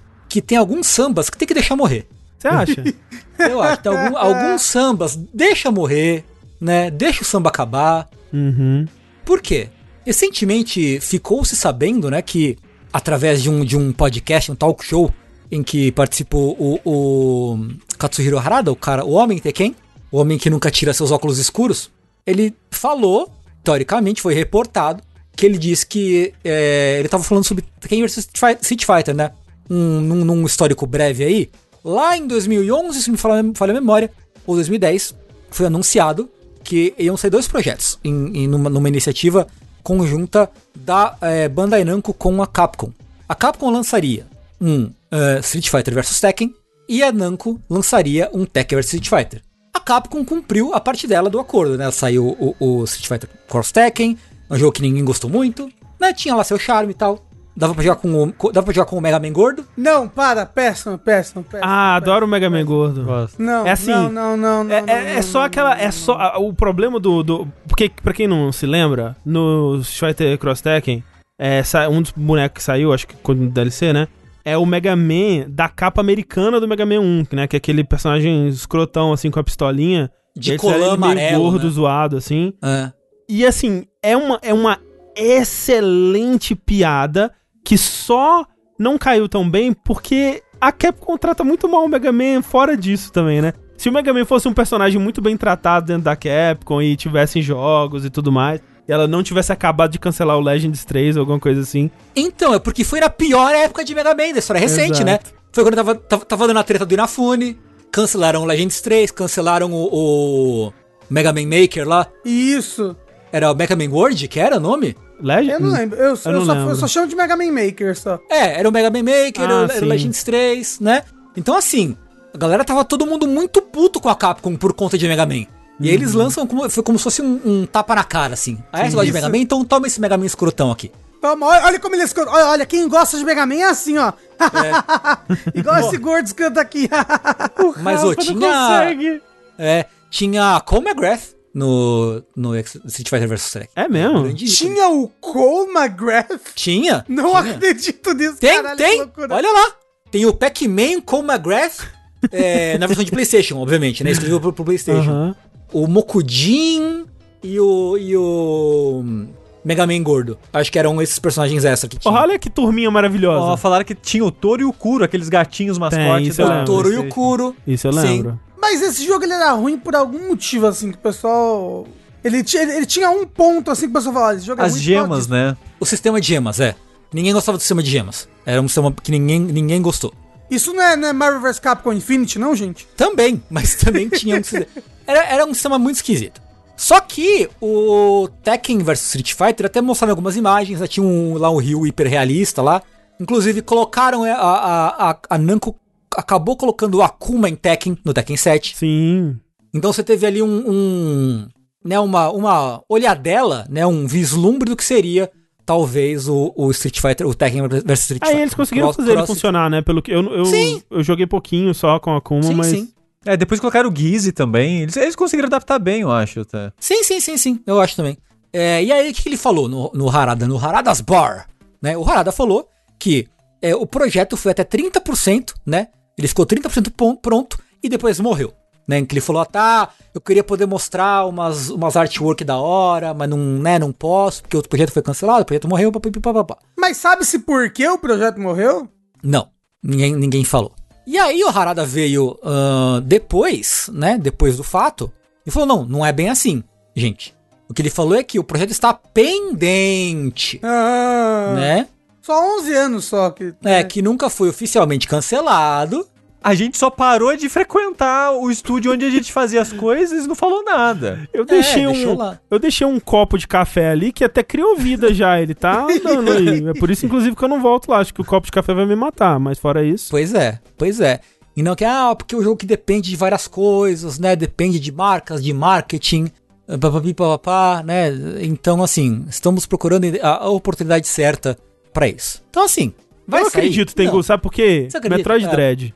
que tem alguns sambas que tem que deixar morrer. Você acha? Eu acho tem algum- alguns sambas, deixa morrer, né? Deixa o samba acabar. uhum. Por quê? Recentemente ficou se sabendo, né, que através de um, de um podcast, um talk show, em que participou o, o Katsuhiro Harada, o cara, o homem Tekken, o homem que nunca tira seus óculos escuros, ele falou, teoricamente foi reportado, que ele disse que é, ele tava falando sobre Tekken vs Street Fighter, né? Um, num, num histórico breve aí. Lá em 2011, se me falha, a memória, ou 2010, foi anunciado que iam ser dois projetos em, em numa, numa iniciativa conjunta da eh, Bandai Namco com a Capcom. A Capcom lançaria um eh, Street Fighter vs Tekken e a Namco lançaria um Tekken vs Street Fighter. A Capcom cumpriu a parte dela do acordo, né? Saiu o, o Street Fighter Cross Tekken, um jogo que ninguém gostou muito, né? Tinha lá seu charme e tal. Dava pra jogar com o, dava pra jogar com o Mega Man gordo. Não, para, péssimo, péssimo, péssimo. Ah, adoro o Mega Man gordo. Gosto. Não, É assim, não, não, não, não, É, não, é- é não, só não, aquela. não, É só. a- o problema do, do. Porque, pra quem não se lembra, no Street Fighter Cross Tekken, é, um dos bonecos que saiu, acho que quando no DLC, né? É o Mega Man da capa americana do Mega Man 1, né? Que é aquele personagem escrotão, assim, com a pistolinha. De colã amarelo, gordo, né? zoado, assim. É. E assim, é uma, é uma excelente piada que só não caiu tão bem porque a Capcom trata muito mal o Mega Man fora disso também, né? Se o Mega Man fosse um personagem muito bem tratado dentro da Capcom e tivesse jogos e tudo mais, e ela não tivesse acabado de cancelar o Legends 3 ou alguma coisa assim. Então, é porque foi na pior época de Mega Man, da história recente, Exato. né? Foi quando tava, tava, tava dando a treta do Inafune, cancelaram o Legends 3, cancelaram o, o Mega Man Maker lá. Isso. Era o Mega Man World, que era o nome? Legends? Eu não lembro. Eu, eu não só, lembro. eu só chamo de Mega Man Maker só. É, era o Mega Man Maker, Ah, era, o- era sim. o Legends 3, né? Então, assim, a galera tava todo mundo muito puto com a Capcom por conta de Mega Man. E aí eles Uhum. lançam como, foi como se fosse um, um tapa na cara, assim. Ah, você gosta de. Mega Man? Então toma esse Mega Man escrotão aqui. Toma, olha, olha como ele escuta. Olha, olha, quem gosta de Mega Man é assim, ó. Igual esse gordo escanta aqui. Mas, ô, tinha- consegue. É, tinha McGrath no, no Street Fighter vs Tekken. É mesmo? Ícone. Tinha o Cole McGrath? Tinha? Não Tinha. acredito nisso, Tem, caralho, tem. Olha lá. Tem o Pac-Man com o McGrath é, na versão de PlayStation, obviamente, né? Exclusivo pro, pro PlayStation. Aham. O Mokujin e o. e o. Mega Man gordo. Acho que eram esses personagens extra que tinha. Olha que turminha Ó, maravilhosa. falaram que tinha o Touro e o Kuro, aqueles gatinhos mascotes. isso eu o. Toro e o. Kuro. Isso eu Sim. lembro. Mas esse jogo ele era ruim por algum motivo, assim, que o pessoal. Ele, tinha- ele, ele tinha um ponto, assim, que o pessoal falava: esse jogo é As gemas, né? O sistema de gemas, é. Ninguém gostava do sistema de gemas. Era um sistema que ninguém, ninguém gostou. Isso não é, não é Marvel vs Capcom Infinity, não, gente? Também, mas também tinha um sistema. Era, era um sistema muito esquisito. Só que o Tekken vs Street Fighter até mostraram algumas imagens, né? tinha um, lá um rio hiperrealista lá. Inclusive colocaram é, a, a, a, a Namco acabou colocando o Akuma em Tekken, no Tekken 7. Sim. Então você teve ali um, um né, uma, uma olhadela, né, um vislumbre do que seria talvez o, o Street Fighter, o Tekken vs Street Fighter. Aí eles conseguiram Cross- fazer ele cross- funcionar, né? Pelo que eu, eu, Sim. eu joguei pouquinho só com a Akuma, Sim, mas sim. É, depois colocaram o Gizzy também. Eles, eles conseguiram adaptar bem, eu acho. Tá? Sim, sim, sim, sim. Eu acho também. É, e aí, o que, que ele falou no, no Harada? No Harada's Bar, né? O Harada falou que é, o projeto foi até 30%, né? Ele ficou 30% pon- pronto e depois morreu. Né, que ele falou, ah, tá, eu queria poder mostrar umas, umas artwork da hora, mas não, né, não posso, porque o projeto foi cancelado, o projeto morreu, papapá. Mas sabe-se por que o projeto morreu? Não, ninguém, ninguém falou. E aí o Harada veio ahn, depois, né, depois do fato, e falou, não, não é bem assim, gente. O que ele falou é que o projeto está pendente, Ah, né? Só 11 anos só que. É, que nunca foi oficialmente cancelado. A gente só parou de frequentar o estúdio onde a gente fazia as coisas e não falou nada. eu deixei deixou um. lá. Eu deixei um copo de café ali que até criou vida já. Ele tá andando aí. É por isso, inclusive, que eu não volto lá. Acho que o copo de café vai me matar. Mas fora isso. Pois é, pois é. E não que, ah, porque o jogo que depende de várias coisas, né? Depende de marcas, de marketing, papapi, papapá, né? Então, assim, estamos procurando a oportunidade certa pra isso. Então, assim, vai eu acredito, Tengu. Sabe por quê? Metroid É. Dread.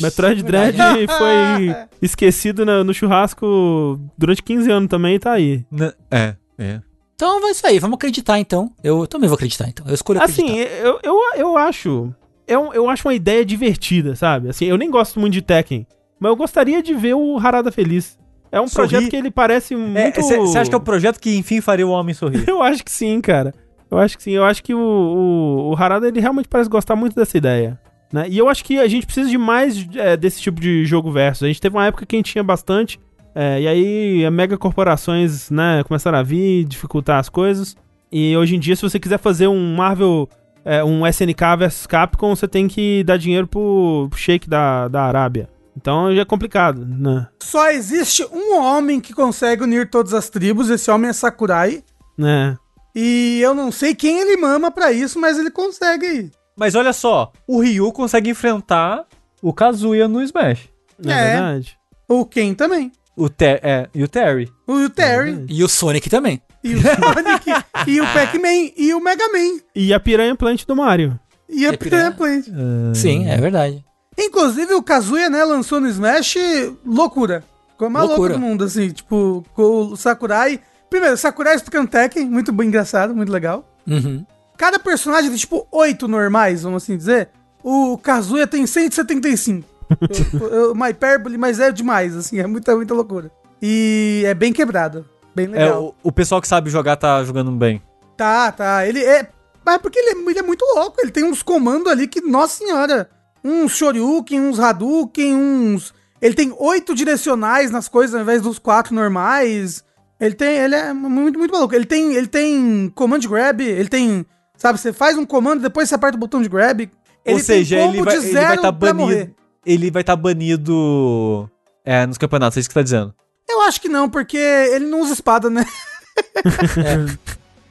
Metroid Dread foi esquecido na- no churrasco durante 15 anos também e tá aí. N- É, é. Então vai sair, vamos acreditar então. Eu também vou acreditar então. Eu escolho acreditar. Assim, eu, eu, eu acho. Eu, eu acho uma ideia divertida, sabe? Assim, eu nem gosto muito de Tekken, mas eu gostaria de ver o Harada feliz. É um Sorrir. projeto que ele parece muito. Você acha que é o projeto que enfim faria o homem sorrir? Eu acho que sim, cara. Eu acho que sim. Eu acho que o, o, o Harada ele realmente parece gostar muito dessa ideia. Né? E eu acho que a gente precisa de mais é, desse tipo de jogo versus. A gente teve uma época que a gente tinha bastante. é, e aí, mega corporações, né, começaram a vir, dificultar as coisas. E hoje em dia, se você quiser fazer um Marvel, é, um SNK versus Capcom, você tem que dar dinheiro pro, pro Sheik da, da Arábia. Então já é complicado, né? Só existe um homem que consegue unir todas as tribos, esse homem é Sakurai. né? E eu não sei quem ele mama pra isso, mas ele consegue. Mas olha só, o Ryu consegue enfrentar o Kazuya no Smash. Não é, É. verdade? O Ken também. O Te é, e o Terry. O Terry. E o Sonic também. E o Sonic. e o Pac-Man. E o Mega Man. E a Piranha Plant do Mario. E a E a Piranha. Piranha Plant. Sim, é verdade. Inclusive, o Kazuya, né, lançou no Smash loucura. Ficou mais louco Loucura. do mundo, assim, tipo, com o Sakurai. Primeiro, Sakurai explicando Tekken, muito bem engraçado, muito legal. Uhum. Cada personagem tem, tipo, oito normais, vamos assim dizer. O Kazuya tem 175. eu, eu, uma hipérbole, mas é demais, assim, é muita, muita loucura. E é bem quebrado, bem É, legal. o, o pessoal que sabe jogar tá jogando bem. Tá, tá, ele é... Mas é porque ele é, ele é muito louco, ele tem uns comandos ali que, nossa senhora, uns Shoryuken, uns Hadouken, uns... Ele tem oito direcionais nas coisas ao invés dos quatro normais. Ele tem, ele é muito, muito maluco. Ele tem, ele tem command grab, ele tem, sabe, você faz um comando, depois você aperta o botão de grab. Ou Ele seja, tem ele combo vai de estar tá banido. morrer. Ele vai estar banido é, nos campeonatos, é isso que tá dizendo. Eu acho que não, porque ele não usa espada, né?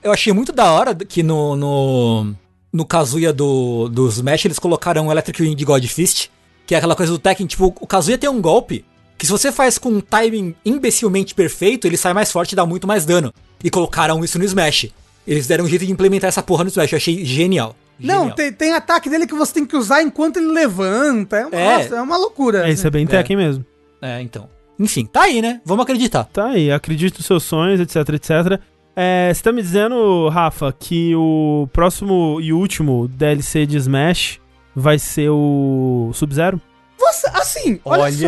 Eu achei muito da hora que no, no, no Kazuya do, do Smash eles colocaram o Electric Wing de God Fist, que é aquela coisa do Tekken, tipo, o Kazuya tem um golpe que se você faz com um timing imbecilmente perfeito, ele sai mais forte e dá muito mais dano. E colocaram isso no Smash. Eles deram um jeito de implementar essa porra no Smash, eu achei genial. Não, Genial. tem, tem ataque dele que você tem que usar enquanto ele levanta. É uma, É. nossa, é uma loucura. É, isso é bem É. Tekken mesmo. É, então. Enfim, tá aí, né? Vamos acreditar. Tá aí, acredite nos seus sonhos, etc, etc. É, você tá me dizendo, Rafa, que o próximo e último DLC de Smash vai ser o Sub-Zero? Você, assim, olha, Olha, só.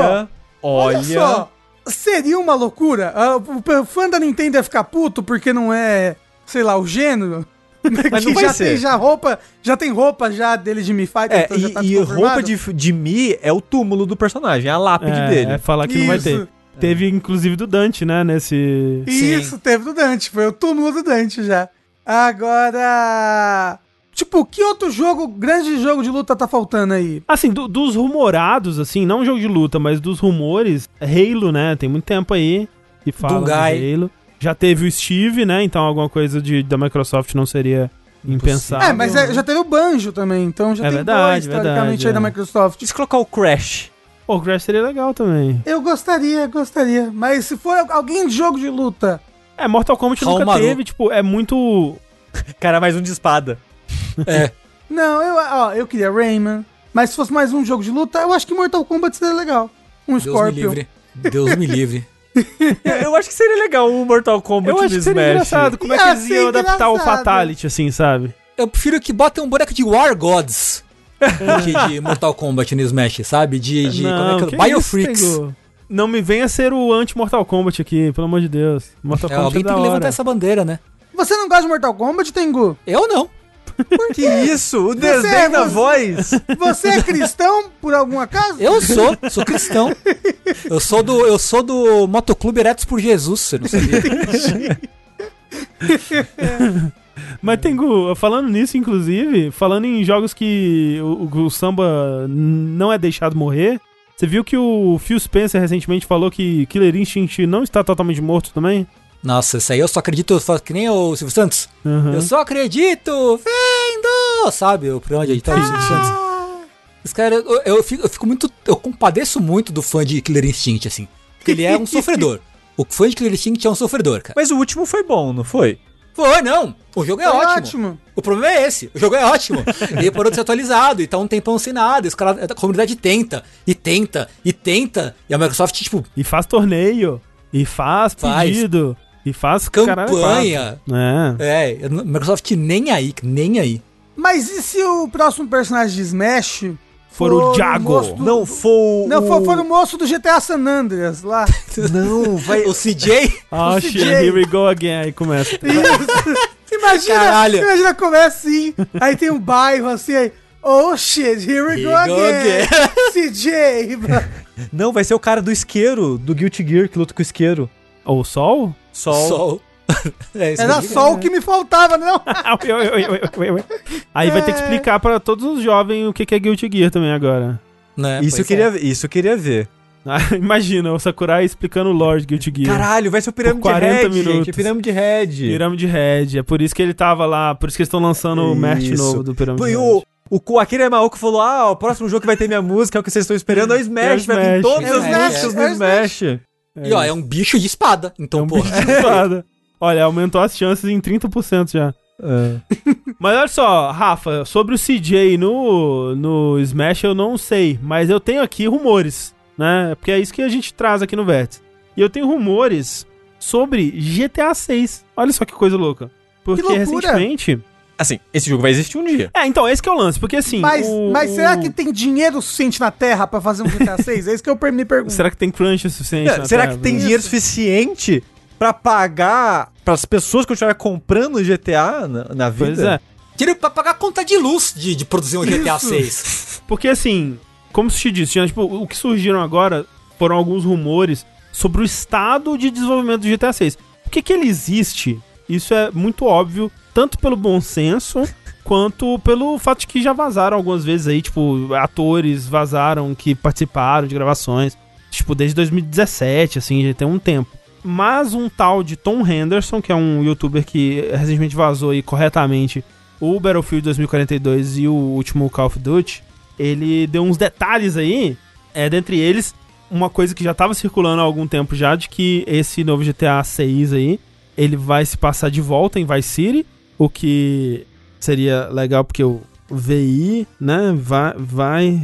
olha. Olha só. Seria uma loucura? Ah, O fã da Nintendo ia ficar puto porque não é, sei lá, o gênero. Mas que não vai já ser. tem já roupa, já tem roupa já dele de Mi Fighter, É, então já e, tá e roupa de, de Mi é o túmulo do personagem, é a lápide É, dele. é falar que não vai ter. Isso. Teve inclusive do Dante, né, nesse... Isso, teve do Dante, foi o túmulo do Dante já. Agora. Tipo, que outro jogo, grande jogo de luta tá faltando aí? Assim, do- dos rumorados, assim, não um jogo de luta, mas dos rumores, Halo, né, tem muito tempo aí que fala Dungai. de Halo. Já teve o Steve, né, então alguma coisa de, da Microsoft não seria impensável. é, mas é- já teve o Banjo também, então já É tem verdade, dois, teoricamente, verdade, aí da é. Microsoft. E se colocar o Crash? Pô, o Crash seria legal também. Eu gostaria, gostaria. Mas se for alguém de jogo de luta, É, Mortal Kombat nunca Hallmaru. teve, tipo, é muito... Cara, mais um de espada. É. Não, eu, ó, eu queria Rayman. Mas se fosse mais um jogo de luta, eu acho que Mortal Kombat seria legal. Um Deus me Scorpion. livre. Deus me livre. Eu acho que seria legal um Mortal Kombat Eu acho no que seria Smash. engraçado. Como é que eles ser iam adaptar o. Fatality, assim, sabe? Eu prefiro que botem um boneco de War Gods que de Mortal Kombat no Smash, sabe? De, de como é que que é? isso, Biofreaks. Tengu? Não me venha ser o anti-Mortal Kombat aqui, pelo amor de Deus. Mortal É, Kombat alguém é tem que levantar essa bandeira, né? Você não gosta de Mortal Kombat, Tengu? Eu não. Que isso? O desenho é- da você- voz? Você é cristão, por algum acaso? Eu sou, sou cristão. Eu sou do, eu sou do Motoclube Eretos por Jesus, você não sabia? Mas Tengu, falando nisso, inclusive, falando em jogos que o, o samba não é deixado morrer, você viu que o Phil Spencer recentemente falou que Killer Instinct não está totalmente morto também? Nossa, isso aí eu só acredito, que nem o Silvio Santos. Uhum. Eu só acredito vendo! Sabe o programa de editar o Silvio Santos? Esse cara, eu, eu fico, eu fico muito. Eu compadeço muito do fã de Killer Instinct, assim. Porque ele é um sofredor. O fã de Killer Instinct é um sofredor, cara. Mas o último foi bom, não foi? Foi, não. O jogo é ótimo. ótimo. O problema é esse. O jogo é ótimo. Ele parou de ser atualizado e tá um tempão sem nada. Os caras, a comunidade tenta, e tenta, e tenta. E a Microsoft, tipo, E faz torneio, e faz Faz. pedido, e faz caralho, campanha. É. É, Microsoft nem aí, nem aí. Mas e se o próximo personagem de Smash For o Jago. do- Não, foi Não, o... for, for o moço do GTA San Andreas lá. Não, vai... O CJ, Ah, O shit, CJ. here we go again. Aí começa. Imagina, Caralho. imagina como é assim. Aí tem um bairro assim, aí. Oh shit, here we Here go go again. CJ. Não, vai ser o cara do isqueiro, do Guilty Gear, que luta com o isqueiro. O Sol? Sol. Sol. É, isso Era só o que me faltava, não? Ui. Aí vai ter que explicar pra todos os jovens o que é Guilty Gear também agora. Né, Isso, eu queria, é. ver, isso eu queria ver. Ah, Imagina, o Sakurai explicando o Lord Guilty Gear. Caralho, vai ser o Pirâmide Por 40 Red, minutos. gente. é Pirâmide Red. Pirâmide Red. É por isso que ele tava lá, por isso que eles estão lançando o merch Isso. novo do Pirâmide E Red. o, o, Akira Yamaoka falou, ah, o próximo jogo que vai ter minha música é o que vocês estão esperando, é o Smash. É o vai vir Smash. todas É o as Smash, músicas é do Smash. E ó, é um bicho de espada. Então, É um pô. bicho de espada. Olha, aumentou as chances em 30% já. É. Mas olha só, Rafa, sobre o CJ no, no Smash eu não sei, mas eu tenho aqui rumores, né? Porque é isso que a gente traz aqui no Vértice. E eu tenho rumores sobre GTA 6. Olha só que coisa louca. Porque loucura. recentemente. Assim, esse jogo vai existir um dia. É, então, esse que é o lance, porque assim. Mas, o- mas será o- que tem dinheiro suficiente na Terra pra fazer um GTA 6? É isso que eu me pergunto. Será que tem crunch suficiente? É, na será Terra? que tem Isso. dinheiro suficiente pra pagar para as pessoas continuarem comprando GTA na, na vida? Pois é. Tira pra pagar a conta de luz de, de produzir um GTA Isso. 6. Porque assim, como se te disse, tipo, o que surgiram agora foram alguns rumores sobre o estado de desenvolvimento do GTA 6. Por que, que ele existe? Isso é muito óbvio, tanto pelo bom senso, quanto pelo fato de que já vazaram algumas vezes aí, tipo, atores vazaram que participaram de gravações, tipo, desde 2017, assim, já tem um tempo. Mas um tal de Tom Henderson, que é um youtuber que recentemente vazou aí corretamente o Battlefield 2042 e o último Call of Duty, ele deu uns detalhes aí, é, dentre eles, uma coisa que já estava circulando há algum tempo já, de que esse novo GTA 6 aí, ele vai se passar de volta em Vice City, o que seria legal porque o VI, né, vai, vai,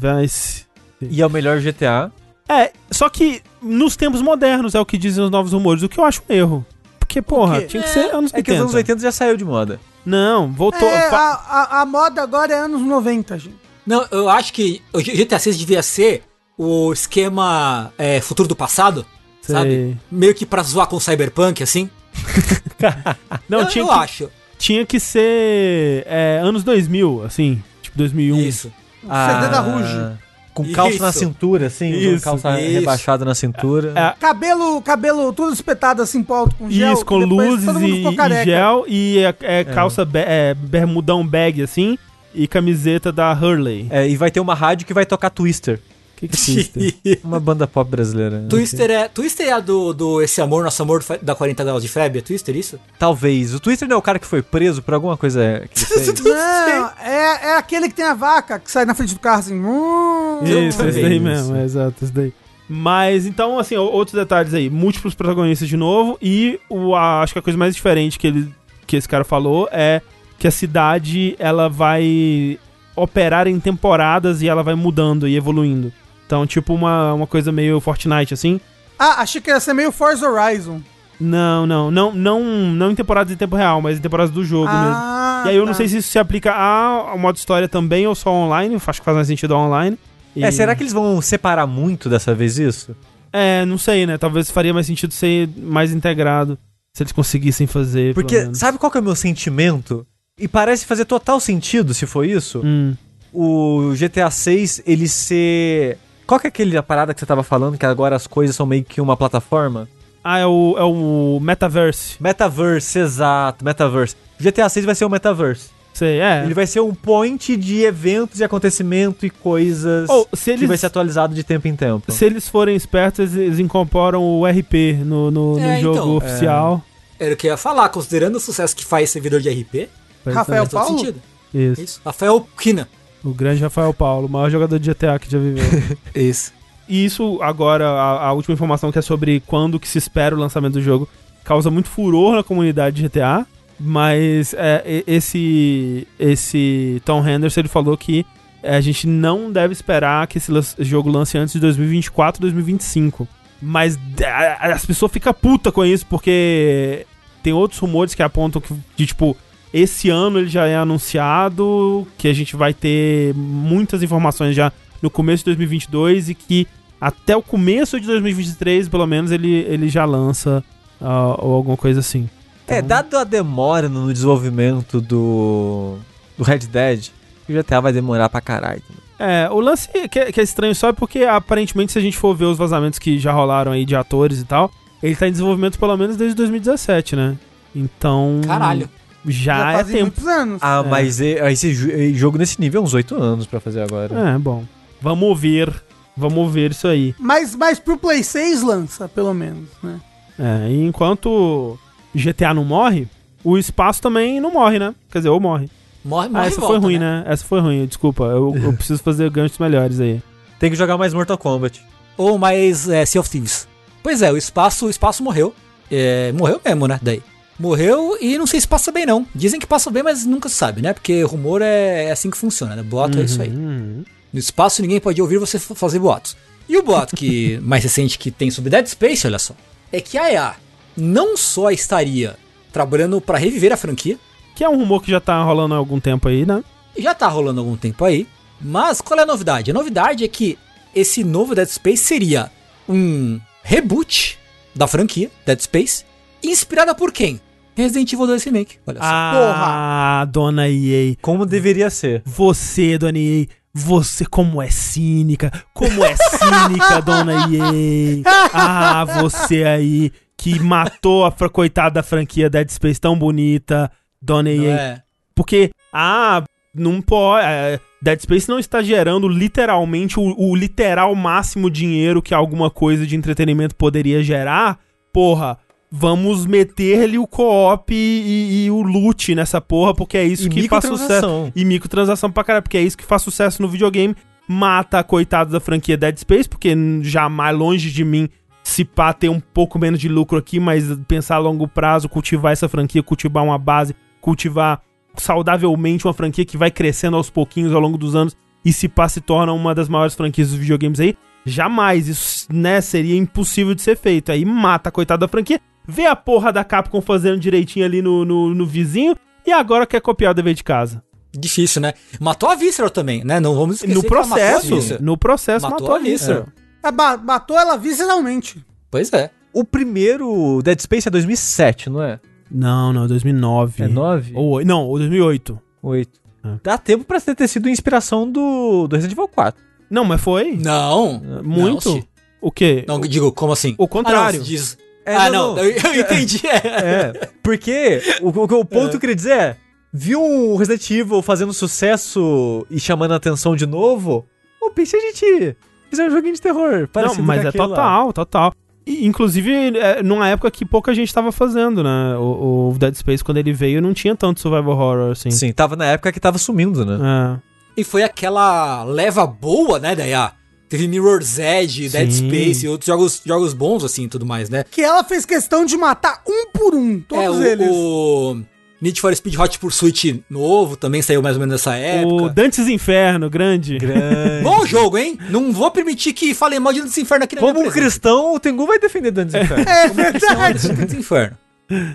vai, se- E é o melhor GTA. É, só que nos tempos modernos é o que dizem os novos rumores, o que eu acho um erro. Porque, porra, quê? tinha que ser anos 80. É que os anos 80 já saiu de moda. Não, voltou. É, a, a, a moda agora é anos 90, gente. Não, eu acho que o GTA 6 devia ser o esquema é, futuro do passado, Sei. sabe? Meio que pra zoar com o Cyberpunk, assim. Não, eu, tinha eu que, acho. tinha que ser é, anos 2000, assim. Tipo 2001. Isso. O CD da Ruge. Com calça na Isso. cintura, assim, Isso, calça isso. rebaixada na cintura. É, Cabelo, cabelo tudo espetado assim pro alto com gel. Isso, com luzes e, e gel e é, é calça be- é, bermudão bag, assim, e camiseta da Hurley. É, e vai ter uma rádio que vai tocar Twister. Que que é isso? Uma banda pop brasileira. Twister é, Twister é a do, do Esse Amor, Nosso Amor da 40 Graus de Febre? É Twister isso? Talvez. O Twister não é o cara que foi preso por alguma coisa que ele fez? Não, é, é aquele que tem a vaca que sai na frente do carro assim. hum. Isso, esse daí mesmo, é, exato, esse daí. Mas, então, assim, outros detalhes aí. Múltiplos protagonistas de novo e o, a- acho que a coisa mais diferente que, ele, que esse cara falou é que a cidade, ela vai operar em temporadas e ela vai mudando e evoluindo. Então, tipo uma, uma coisa meio Fortnite, assim. Ah, achei que ia ser meio Forza Horizon. Não, não, não, não, não em temporadas em tempo real, mas em temporadas do jogo mesmo. ah, E aí eu não tá. sei se isso se aplica ao modo história também ou só online. Acho que faz mais sentido online. E- É, será que eles vão separar muito dessa vez isso? É, não sei, né? Talvez faria mais sentido ser mais integrado. Se eles conseguissem fazer. pelo Porque, menos. sabe qual que é o meu sentimento? E parece fazer total sentido se for isso. Hum. O GTA 6, ele ser... Qual que é aquele a parada que você tava falando, que agora as coisas são meio que uma plataforma? Ah, é o, é o Metaverse. Metaverse, exato, Metaverse. GTA 6 vai ser o Metaverse. Sei, é. Ele vai ser um point de eventos e acontecimento e coisas Ou, se que eles, vai ser atualizado de tempo em tempo. se eles forem espertos, eles, eles incorporam o RP no, no, no É, jogo então. oficial. Era o que eu ia falar, considerando o sucesso que faz servidor de RP, Rafael Paulo? sentido. Isso. Isso. Rafael Kina. O grande Rafael Paulo, o maior jogador de GTA que já viveu. Isso. E isso, agora, a, a última informação que é sobre quando que se espera o lançamento do jogo, causa muito furor na comunidade de GTA, mas é, esse, esse Tom Henderson ele falou que é, a gente não deve esperar que esse jogo lance antes de 2024, 2025. Mas a- as pessoas ficam puta com isso, porque tem outros rumores que apontam que, de, tipo, esse ano ele já é anunciado, que a gente vai ter muitas informações já no começo de 2022 e que até o começo de 2023, pelo menos, ele, ele já lança ah, ou alguma coisa assim. É, dado a demora no desenvolvimento do, do Red Dead, o GTA vai demorar pra caralho. É, o lance que é, que é estranho só é porque, aparentemente, se a gente for ver os vazamentos que já rolaram aí de atores e tal, ele tá em desenvolvimento pelo menos desde 2017, né? Então. Caralho. Já, é fazem tempo. muitos anos. Ah, É. mas e- esse jo- e jogo nesse nível é uns 8 anos pra fazer agora. É, bom. Vamos ver. Vamos ver isso aí. Mas, mas pro Play 6 lança, pelo menos, né? É, e enquanto GTA não morre, o espaço também não morre, né? Quer dizer, ou morre. Morre, Ah, morre essa e foi volta, ruim, né? Essa foi ruim, desculpa. Eu, eu preciso fazer ganchos melhores aí. Tem que jogar mais Mortal Kombat. Ou mais é, Sea of Thieves. Pois é, o espaço, o espaço morreu. É, morreu mesmo, né? Daí. Morreu e não sei se passa bem, não. Dizem que passa bem, mas nunca se sabe, né? Porque rumor é, é assim que funciona, né? Boato é isso aí. Uhum. No espaço ninguém pode ouvir você fa- fazer boatos. E o boato que mais recente que tem sobre Dead Space, olha só, é que a EA não só estaria trabalhando pra reviver a franquia, Que é um rumor que já tá rolando há algum tempo aí, né? já tá rolando há algum tempo aí, mas qual é a novidade? A novidade é que esse novo Dead Space seria um reboot da franquia Dead Space, inspirada por quem? Resident Evil 2 Remake. Olha só. Ah, dona EA. Como deveria ser. Você, dona EA. Você, como é cínica. Como é cínica, dona EA. Ah, você aí que matou a coitada da franquia Dead Space tão bonita, dona Não EA. é? Porque, ah, não pode. é, Dead Space não está gerando literalmente o, o literal máximo dinheiro que alguma coisa de entretenimento poderia gerar. Porra, vamos meter-lhe o co-op e, e o loot nessa porra, porque é isso E que faz sucesso. E microtransação pra caralho, porque é isso que faz sucesso no videogame. Mata a coitada da franquia Dead Space, porque jamais longe de mim se pá ter um pouco menos de lucro aqui, mas pensar a longo prazo, cultivar essa franquia, cultivar uma base, cultivar saudavelmente uma franquia que vai crescendo aos pouquinhos ao longo dos anos e se pá se torna uma das maiores franquias dos videogames aí. Jamais, isso, né, seria impossível de ser feito. Aí mata a coitada da franquia, vê a porra da Capcom fazendo direitinho ali no, no, no vizinho e agora quer copiar o dever de casa. Difícil, né? Matou a Visceral também, né? Não vamos esquecer No que ela matou a processo, no processo Matou matou, a a Visceral. É, ba- matou ela visceralmente. Pois é. O primeiro Dead Space é 2007, não é? Não, não, 2009. É 9? Ou, oi- não, ou 2008. 8. É. Dá tempo pra ter sido inspiração do, do Resident Evil 4. Não, mas foi Não. muito. Não, o quê? não, digo, como assim? O contrário. Ah, não, diz... É, ah, não, não. Eu, entendi. É. É, porque o, o, o ponto que eu queria dizer é, viu um Resident Evil fazendo sucesso e chamando a atenção de novo, o pense a gente fizer um joguinho de terror Não, mas é aquele lá. total, total. E, inclusive, é, numa época que pouca gente tava fazendo, né? O, o Dead Space, quando ele veio, não tinha tanto survival horror, assim. Sim, tava na época que tava sumindo, né? É. E foi aquela leva boa, né, Daya? Teve Mirror's Edge, Dead Sim. Space e outros jogos, jogos bons, assim, e tudo mais, né? Que ela fez questão de matar um por um, todos é, o, eles. o Need for Speed Hot Pursuit novo também saiu mais ou menos nessa O época. Dantes Inferno, grande. Grande. Bom jogo, hein? Não vou permitir que falem mal de Dantes Inferno aqui na Como minha um cristão, o Tengu vai defender Dantes Inferno. É cristão, verdade. Dantes Inferno.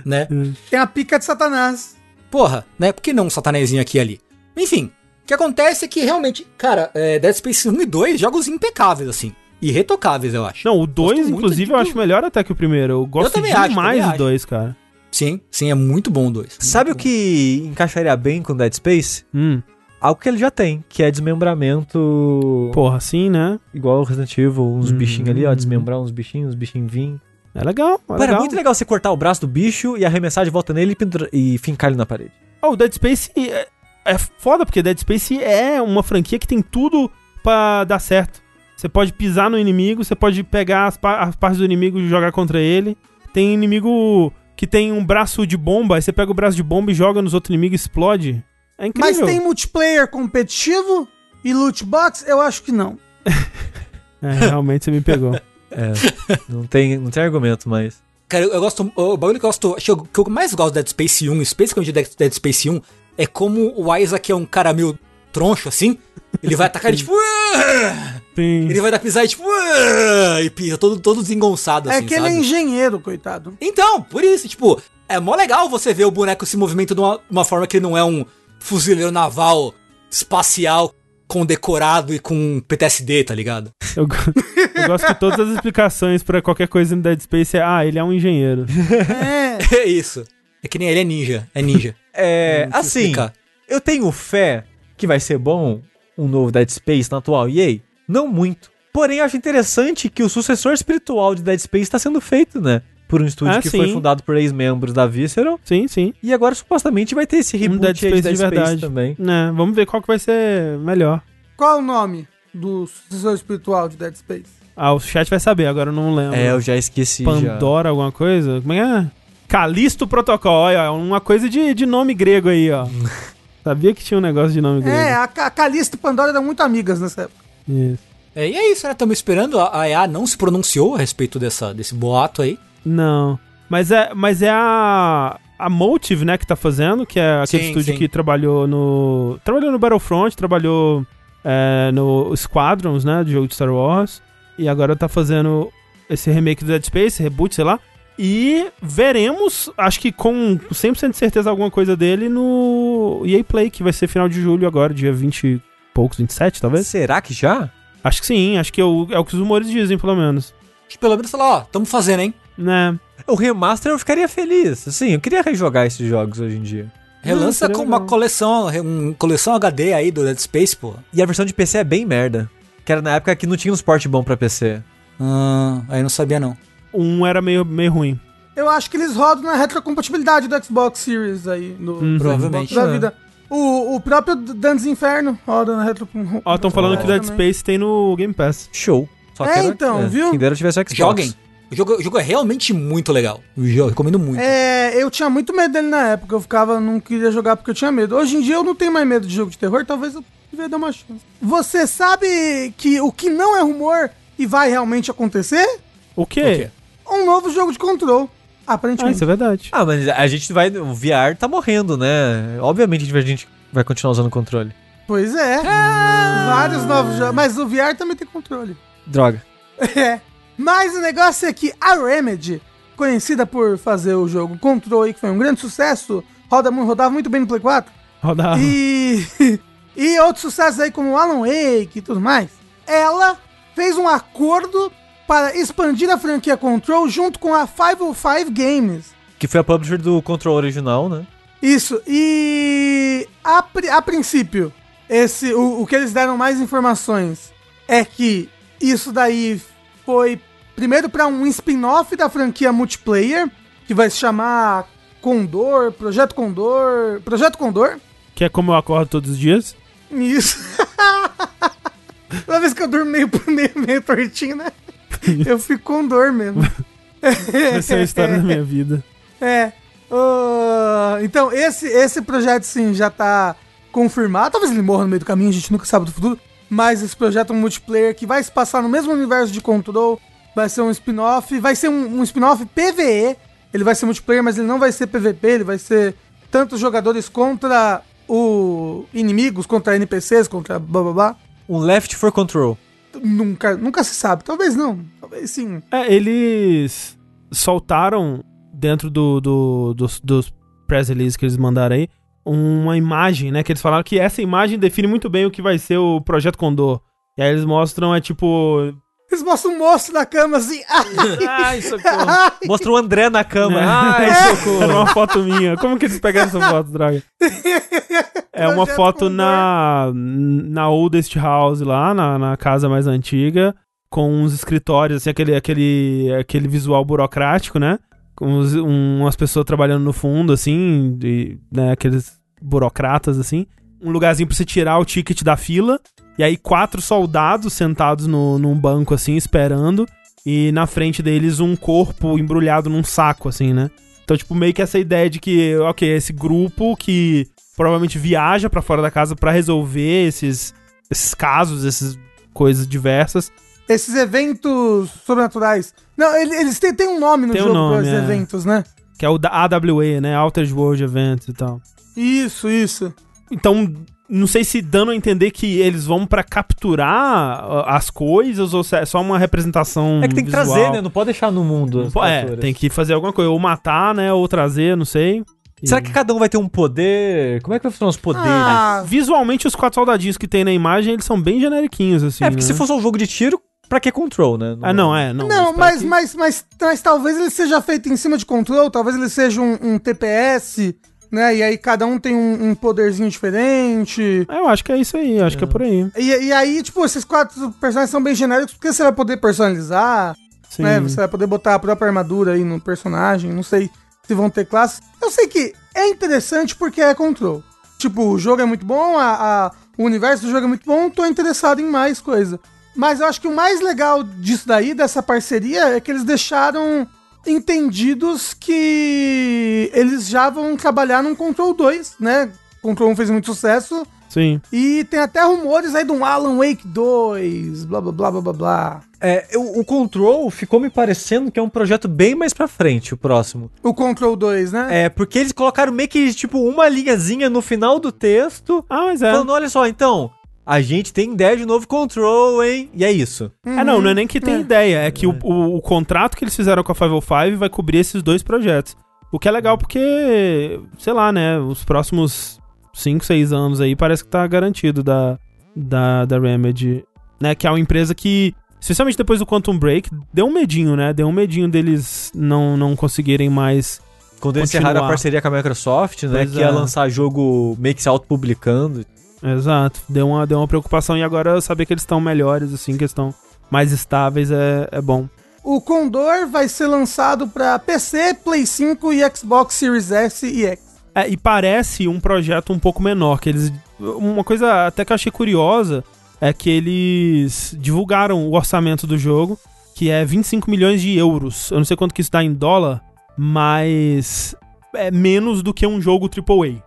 Né? Tem a pica de Satanás. Porra, né? Por que não um satanezinho aqui e ali? Enfim, o que acontece é que realmente, cara, é, Dead Space 1 e 2, jogos impecáveis, assim. Irretocáveis, eu acho. Não, o 2, muito inclusive, de eu tudo. acho melhor até que o primeiro. Eu gosto também acho, demais do 2, cara. Sim, sim, é muito bom o 2. Sabe o que encaixaria bem com Dead Space? Hum, Algo que ele já tem, que é desmembramento porra, assim, né? igual o Resident Evil, uns Uhum. bichinhos ali, ó, desmembrar uns bichinhos, uns bichinhos vir. É legal, é Cara, legal. é muito legal você cortar o braço do bicho e arremessar de volta nele e, pendura- e fincar ele na parede. Oh, o Dead Space é, foda, porque Dead Space é uma franquia que tem tudo pra dar certo. Você pode pisar no inimigo, você pode pegar as, pa- as partes do inimigo e jogar contra ele. Tem inimigo que tem um braço de bomba, aí você pega o braço de bomba e joga nos outros inimigos e explode. É Mas incrível. tem multiplayer competitivo e loot box? Eu acho que não. É, realmente você me pegou. É, não tem, não tem argumento, mas... Cara, eu, eu gosto. O bagulho que eu gosto. Acho que o que eu mais gosto de Dead Space 1, especialmente de Dead, Dead Space 1, é como o Isaac é um cara meio troncho assim. Ele vai atacar ele tipo. "Ah!" Tem... Ele vai dar pisar e tipo. "Ah!" E pisa, todo, todo desengonçado assim. é que ele é sabe? engenheiro, coitado. Então, por isso, tipo, é mó legal você ver o boneco se movimenta de uma, uma forma que ele não é um fuzileiro naval espacial condecorado e com PTSD, tá ligado? Eu, eu gosto que todas as explicações pra qualquer coisa no Dead Space é, ah, ele é um engenheiro. É. É isso. É que nem ele é ninja. É ninja. É, assim, explicar. eu tenho fé que vai ser bom um novo Dead Space na atual EA? Não muito. Porém, eu acho interessante que o sucessor espiritual de Dead Space está sendo feito, né? Por um estúdio Ah, que sim. foi fundado por ex-membros da Visceral. Sim, sim. E agora, supostamente, vai ter esse reboot Um Dead Space de verdade. também. Né, vamos ver qual que vai ser melhor. Qual é o nome do sucessor espiritual de Dead Space? Ah, o chat vai saber, agora eu não lembro. É, eu já esqueci já. Pandora, alguma coisa? Como é que é? Calisto Protocol, olha, uma coisa de, de nome grego aí, ó. Sabia que tinha um negócio de nome grego. É, a, a Calista e Pandora eram muito amigas nessa época. Isso. É, e é isso, né? Estamos esperando. A a EA não se pronunciou a respeito dessa, desse boato aí. Não. Mas é, mas é a, a Motive, né, que tá fazendo, que é aquele Sim, estúdio sim. que trabalhou no. Trabalhou no Battlefront, trabalhou é, no Squadrons, né? Do jogo de Star Wars. E agora tá fazendo esse remake do Dead Space, reboot, sei lá. E veremos, acho que com 100% de certeza, alguma coisa dele no EA Play, que vai ser final de julho agora, dia 20 e poucos, 27 talvez. Será que já? Acho que sim, acho que é o, é o que os rumores dizem, pelo menos. Acho que pelo menos falar, ó, estamos fazendo, hein? Né? O remaster eu ficaria feliz. Assim, eu queria rejogar esses jogos hoje em dia. Relança com uma coleção, uma coleção HD aí do Dead Space, pô. E a versão de PC é bem merda. Que era na época que não tinha um suporte bom pra PC. Ah, aí não sabia não. Um era meio, meio ruim. Eu acho que eles rodam na retrocompatibilidade do Xbox Series aí. No Uhum. Provavelmente. da É. vida. O, o próprio Dantes Inferno roda na retrocompatibilidade. Ó, estão falando que o Dead Space tem no Game Pass. Show. Só É, então, viu? Quem dera tivesse o Xbox. Joguem. O jogo, o jogo é realmente muito legal. Eu recomendo muito. É, eu tinha muito medo dele na época. Eu ficava, não queria jogar porque eu tinha medo. Hoje em dia eu não tenho mais medo de jogo de terror, talvez eu devia dar uma chance. Você sabe que o que não é rumor e vai realmente acontecer? O quê? O quê? Um novo jogo de control. Ah, Aparentemente. isso é verdade. Ah, mas a gente vai. O VR tá morrendo, né? Obviamente a gente vai continuar usando o controle. Pois é. Vários novos jogos. Mas o VR também tem controle. Droga. É. Mas o negócio é que a Remedy, conhecida por fazer o jogo Control, aí, que foi um grande sucesso, roda, rodava muito bem no Play 4, Rodava. e, e outros sucessos aí como Alan Wake e tudo mais, ela fez um acordo para expandir a franquia Control junto com a 505 Games. Que foi a publisher do Control original, né? Isso, e a, a princípio, esse, o, o que eles deram mais informações é que isso daí foi primeiro para um spin-off da franquia multiplayer, que vai se chamar Condor, Projeto Condor, Projeto Condor. Que é como eu acordo todos os dias. Isso. Toda vez que eu durmo meio, meio, meio tortinho, né? Eu fico com dor mesmo. Essa é a história da minha vida. É. ah, então, esse, esse projeto, sim, já tá confirmado. Talvez ele morra no meio do caminho, a gente nunca sabe do futuro. Mas esse projeto é um multiplayer que vai se passar no mesmo universo de Control. Vai ser um spin-off. Vai ser um, um spin-off PVE. Ele vai ser multiplayer, mas ele não vai ser PVP. Ele vai ser tanto jogadores contra o inimigos, contra NPCs, contra blá blá blá. Um Left for Control. Nunca, nunca se sabe. Talvez não. Talvez sim. É, eles soltaram dentro do, do- dos, dos press releases que eles mandaram aí uma imagem, né? Que eles falaram que essa imagem define muito bem o que vai ser o Projeto Condor. E aí eles mostram, é tipo. Eles mostram um monstro na cama assim. Ai, socorro. Mostra o André na cama. Ai, Era socorro. uma foto minha. Como que eles pegaram essa foto, Draga? É uma foto na, na oldest house lá, na, na casa mais antiga, com uns escritórios, assim, aquele, aquele, aquele visual burocrático, né? Com uns- um- umas pessoas trabalhando no fundo, assim, de, né, aqueles burocratas, assim. Um lugarzinho pra você tirar o ticket da fila. E aí quatro soldados sentados no, num banco, assim, esperando. E na frente deles um corpo embrulhado num saco, assim, né? Então, tipo, meio que essa ideia de que, ok, esse grupo que provavelmente viaja pra fora da casa pra resolver esses, esses casos, essas coisas diversas. Esses eventos sobrenaturais. Não, ele- eles têm, têm um nome no Tem um jogo nome, para esses é. eventos, né? Que é o da AWE, né? Altered World Events e tal. Isso, isso. Então, não sei se dando a entender que eles vão pra capturar uh, as coisas ou se é só uma representação. É que tem que visual. trazer, né? Não pode deixar no mundo. É, tem que fazer alguma coisa. Ou matar, né? Ou trazer, não sei. E- Será que cada um vai ter um poder? Como é que vai funcionar os poderes? Ah, Visualmente, os quatro soldadinhos que tem na imagem, eles são bem generiquinhos, assim. é, porque né? se fosse um jogo de tiro, pra que control, né? Ah, não, é. Não, não, mas, que- mas, mas, mas talvez ele seja feito em cima de control, talvez ele seja um, um TPS, né? E aí cada um tem um, um poderzinho diferente. É, eu acho que é isso aí, acho que é por aí. E, e aí, tipo, esses quatro personagens são bem genéricos porque você vai poder personalizar, Sim. né? Você vai poder botar a própria armadura aí no personagem, não sei se vão ter classes. Eu sei que é interessante porque é control. Tipo, o jogo é muito bom, a, a- o universo do jogo é muito bom, tô interessado em mais coisa. Mas eu acho que o mais legal disso daí, dessa parceria, é que eles deixaram entendidos que eles já vão trabalhar num Control 2, né? Control 1 fez muito sucesso. Sim. E tem até rumores aí de um Alan Wake 2, blá blá blá blá blá blá. É, o, o Control ficou me parecendo que é um projeto bem mais pra frente, o próximo. O Control 2, né? É, porque eles colocaram meio que, tipo, uma linhazinha no final do texto, Ah, mas é. falando, olha só, então, a gente tem ideia de novo Control, hein? E é isso. É, não, não é nem que tem É. ideia, é que o, o, o contrato que eles fizeram com a 505 vai cobrir esses dois projetos. O que é legal porque, sei lá, né, os próximos 5, 6 anos aí parece que tá garantido da, da, da Remedy, né, que é uma empresa que, especialmente depois do Quantum Break, deu um medinho, né, deu um medinho deles não, não conseguirem mais... Quando eles encerraram a parceria com a Microsoft, né? Pois que ia é. lançar jogo meio que se autopublicando. Exato, deu uma, deu uma preocupação e agora saber que eles estão melhores, assim, que eles estão mais estáveis é, é bom. O Condor vai ser lançado pra PC, Play 5 e Xbox Series S e X. É, e parece um projeto um pouco menor, que eles... Uma coisa até que eu achei curiosa é que eles divulgaram o orçamento do jogo, que é 25 milhões de euros. Eu não sei quanto que isso dá em dólar, mas é menos do que um jogo AAA,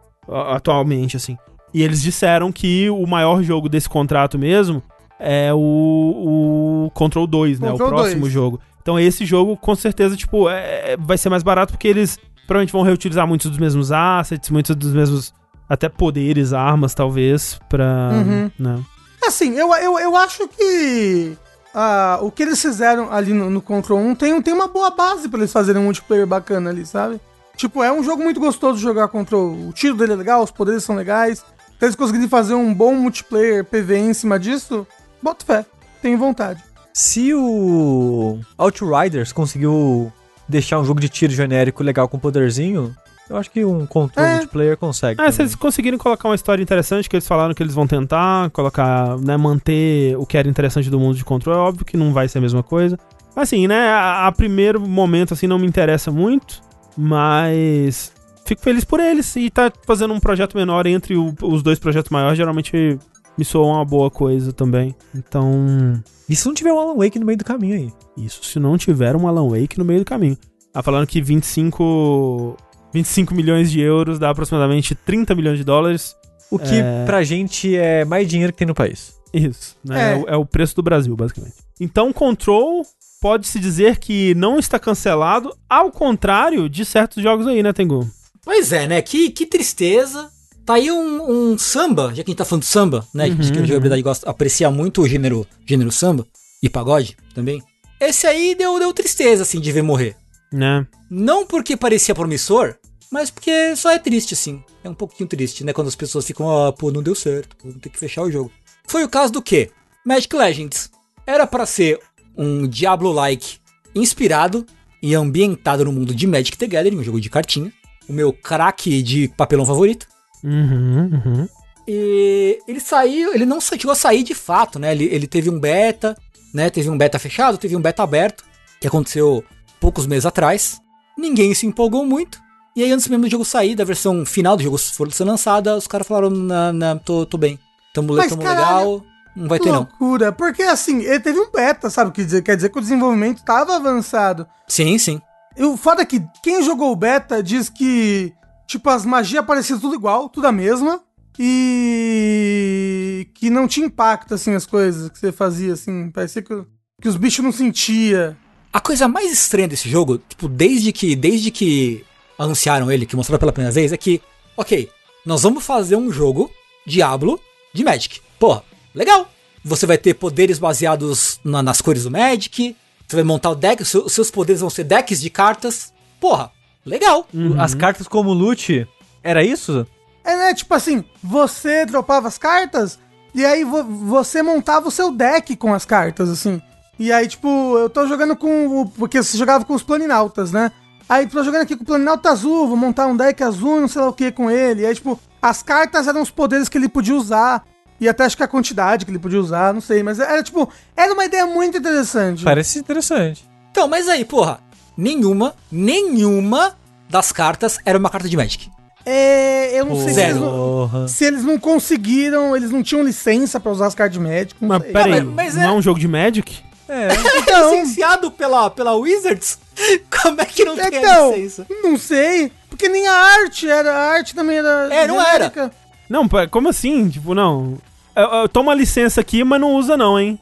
atualmente, assim. E eles disseram que o maior jogo desse contrato mesmo é o, o Control 2, né? Control o próximo 2. jogo. Então esse jogo, com certeza, tipo, é- vai ser mais barato porque eles provavelmente vão reutilizar muitos dos mesmos assets, muitos dos mesmos até poderes, armas, talvez, pra... Uhum. né? Assim, eu, eu, eu acho que ah, o que eles fizeram ali no, no Control 1 tem, tem uma boa base pra eles fazerem um multiplayer bacana ali, sabe? Tipo, é um jogo muito gostoso de jogar Control. O tiro dele é legal, os poderes são legais. Se eles conseguirem fazer um bom multiplayer PV em cima disso, bota fé. Tenho vontade. Se o Outriders conseguiu deixar um jogo de tiro genérico legal com poderzinho, eu acho que um controle É. multiplayer consegue. É, se também. eles conseguirem colocar uma história interessante, que eles falaram que eles vão tentar, colocar, né, manter o que era interessante do mundo de controle, é óbvio que não vai ser a mesma coisa. Assim, né, a, a primeiro momento, assim, não me interessa muito, mas fico feliz por eles. E tá fazendo um projeto menor entre o- os dois projetos maiores, geralmente me soa uma boa coisa também. Então, E se não tiver um Alan Wake no meio do caminho aí? isso se não tiver um Alan Wake no meio do caminho. Tá falando que 25, 25 milhões de euros dá aproximadamente 30 milhões de dólares. O que É. pra gente é mais dinheiro que tem no país. Isso, né? É. É. o- é o preço do Brasil, basicamente. Então, Control pode-se dizer que não está cancelado, ao contrário de certos jogos aí, né, Tengu? Pois é, né? Que, que tristeza. Tá aí um, um samba, já que a gente tá falando de samba, né? Uhum, que a jogabilidade gosta, aprecia muito o gênero, gênero samba e pagode também. Esse aí deu, deu tristeza, assim, de ver morrer. Né? Não porque parecia promissor, mas porque só é triste, assim. É um pouquinho triste, né? Quando as pessoas ficam, ah, pô, não deu certo, vamos ter que fechar o jogo. Foi o caso do quê? Magic Legends. Era pra ser um Diablo-like inspirado e ambientado no mundo de Magic the Gathering, um jogo de cartinha. O meu craque de papelão favorito. Uhum, uhum. E ele saiu, ele não chegou a sair de fato, né? Ele, ele teve um beta, né? Teve um beta fechado, teve um beta aberto, que aconteceu poucos meses atrás. Ninguém se empolgou muito. E aí, antes mesmo do jogo sair, da versão final do jogo for ser lançada, os caras falaram, não, não, tô, tô bem. Tamo, Mas, tamo caralho, legal, não vai ter não. loucura. Porque assim, ele teve um beta, sabe o que dizer? Quer dizer que o desenvolvimento tava avançado. Sim, sim. O foda é que quem jogou o beta diz que, tipo, as magias pareciam tudo igual, tudo a mesma. E que não tinha impacto, assim, as coisas que você fazia, assim. Parecia que, que os bichos não sentia. A coisa mais estranha desse jogo, tipo, desde que, desde que anunciaram ele, que mostraram pela primeira vez, é que, ok, nós vamos fazer um jogo Diablo de Magic. Porra, legal. Você vai ter poderes baseados na- nas cores do Magic. Você vai montar o deck, os seu- os seus poderes vão ser decks de cartas. Porra, legal. As cartas como loot, era isso? É, né? Tipo assim, você dropava as cartas e aí vo- você montava o seu deck com as cartas, assim. E aí, tipo, eu tô jogando com. o- Porque você jogava com os planinautas, né? Aí tô jogando aqui com o planinauta azul, vou montar um deck azul, não sei lá o que com ele. E aí, tipo, as cartas eram os poderes que ele podia usar. E até acho que a quantidade que ele podia usar, não sei. Mas era, tipo, era uma ideia muito interessante. Parece interessante. Então, mas aí, porra, nenhuma, nenhuma das cartas era uma carta de Magic. É, eu não sei se eles, não, Porra. se eles não conseguiram, eles não tinham licença pra usar as cartas de Magic. Não Mas sei. peraí, mas- mas não é- é um jogo de Magic? É. Então, Licenciado pela, pela Wizards? Como é que não tem a Então, licença? não sei. Porque nem a arte era. A arte também era. É, não era. genérica. Não, pera, como assim? Tipo, não. Eu, eu tomo a licença aqui, mas não usa não, hein?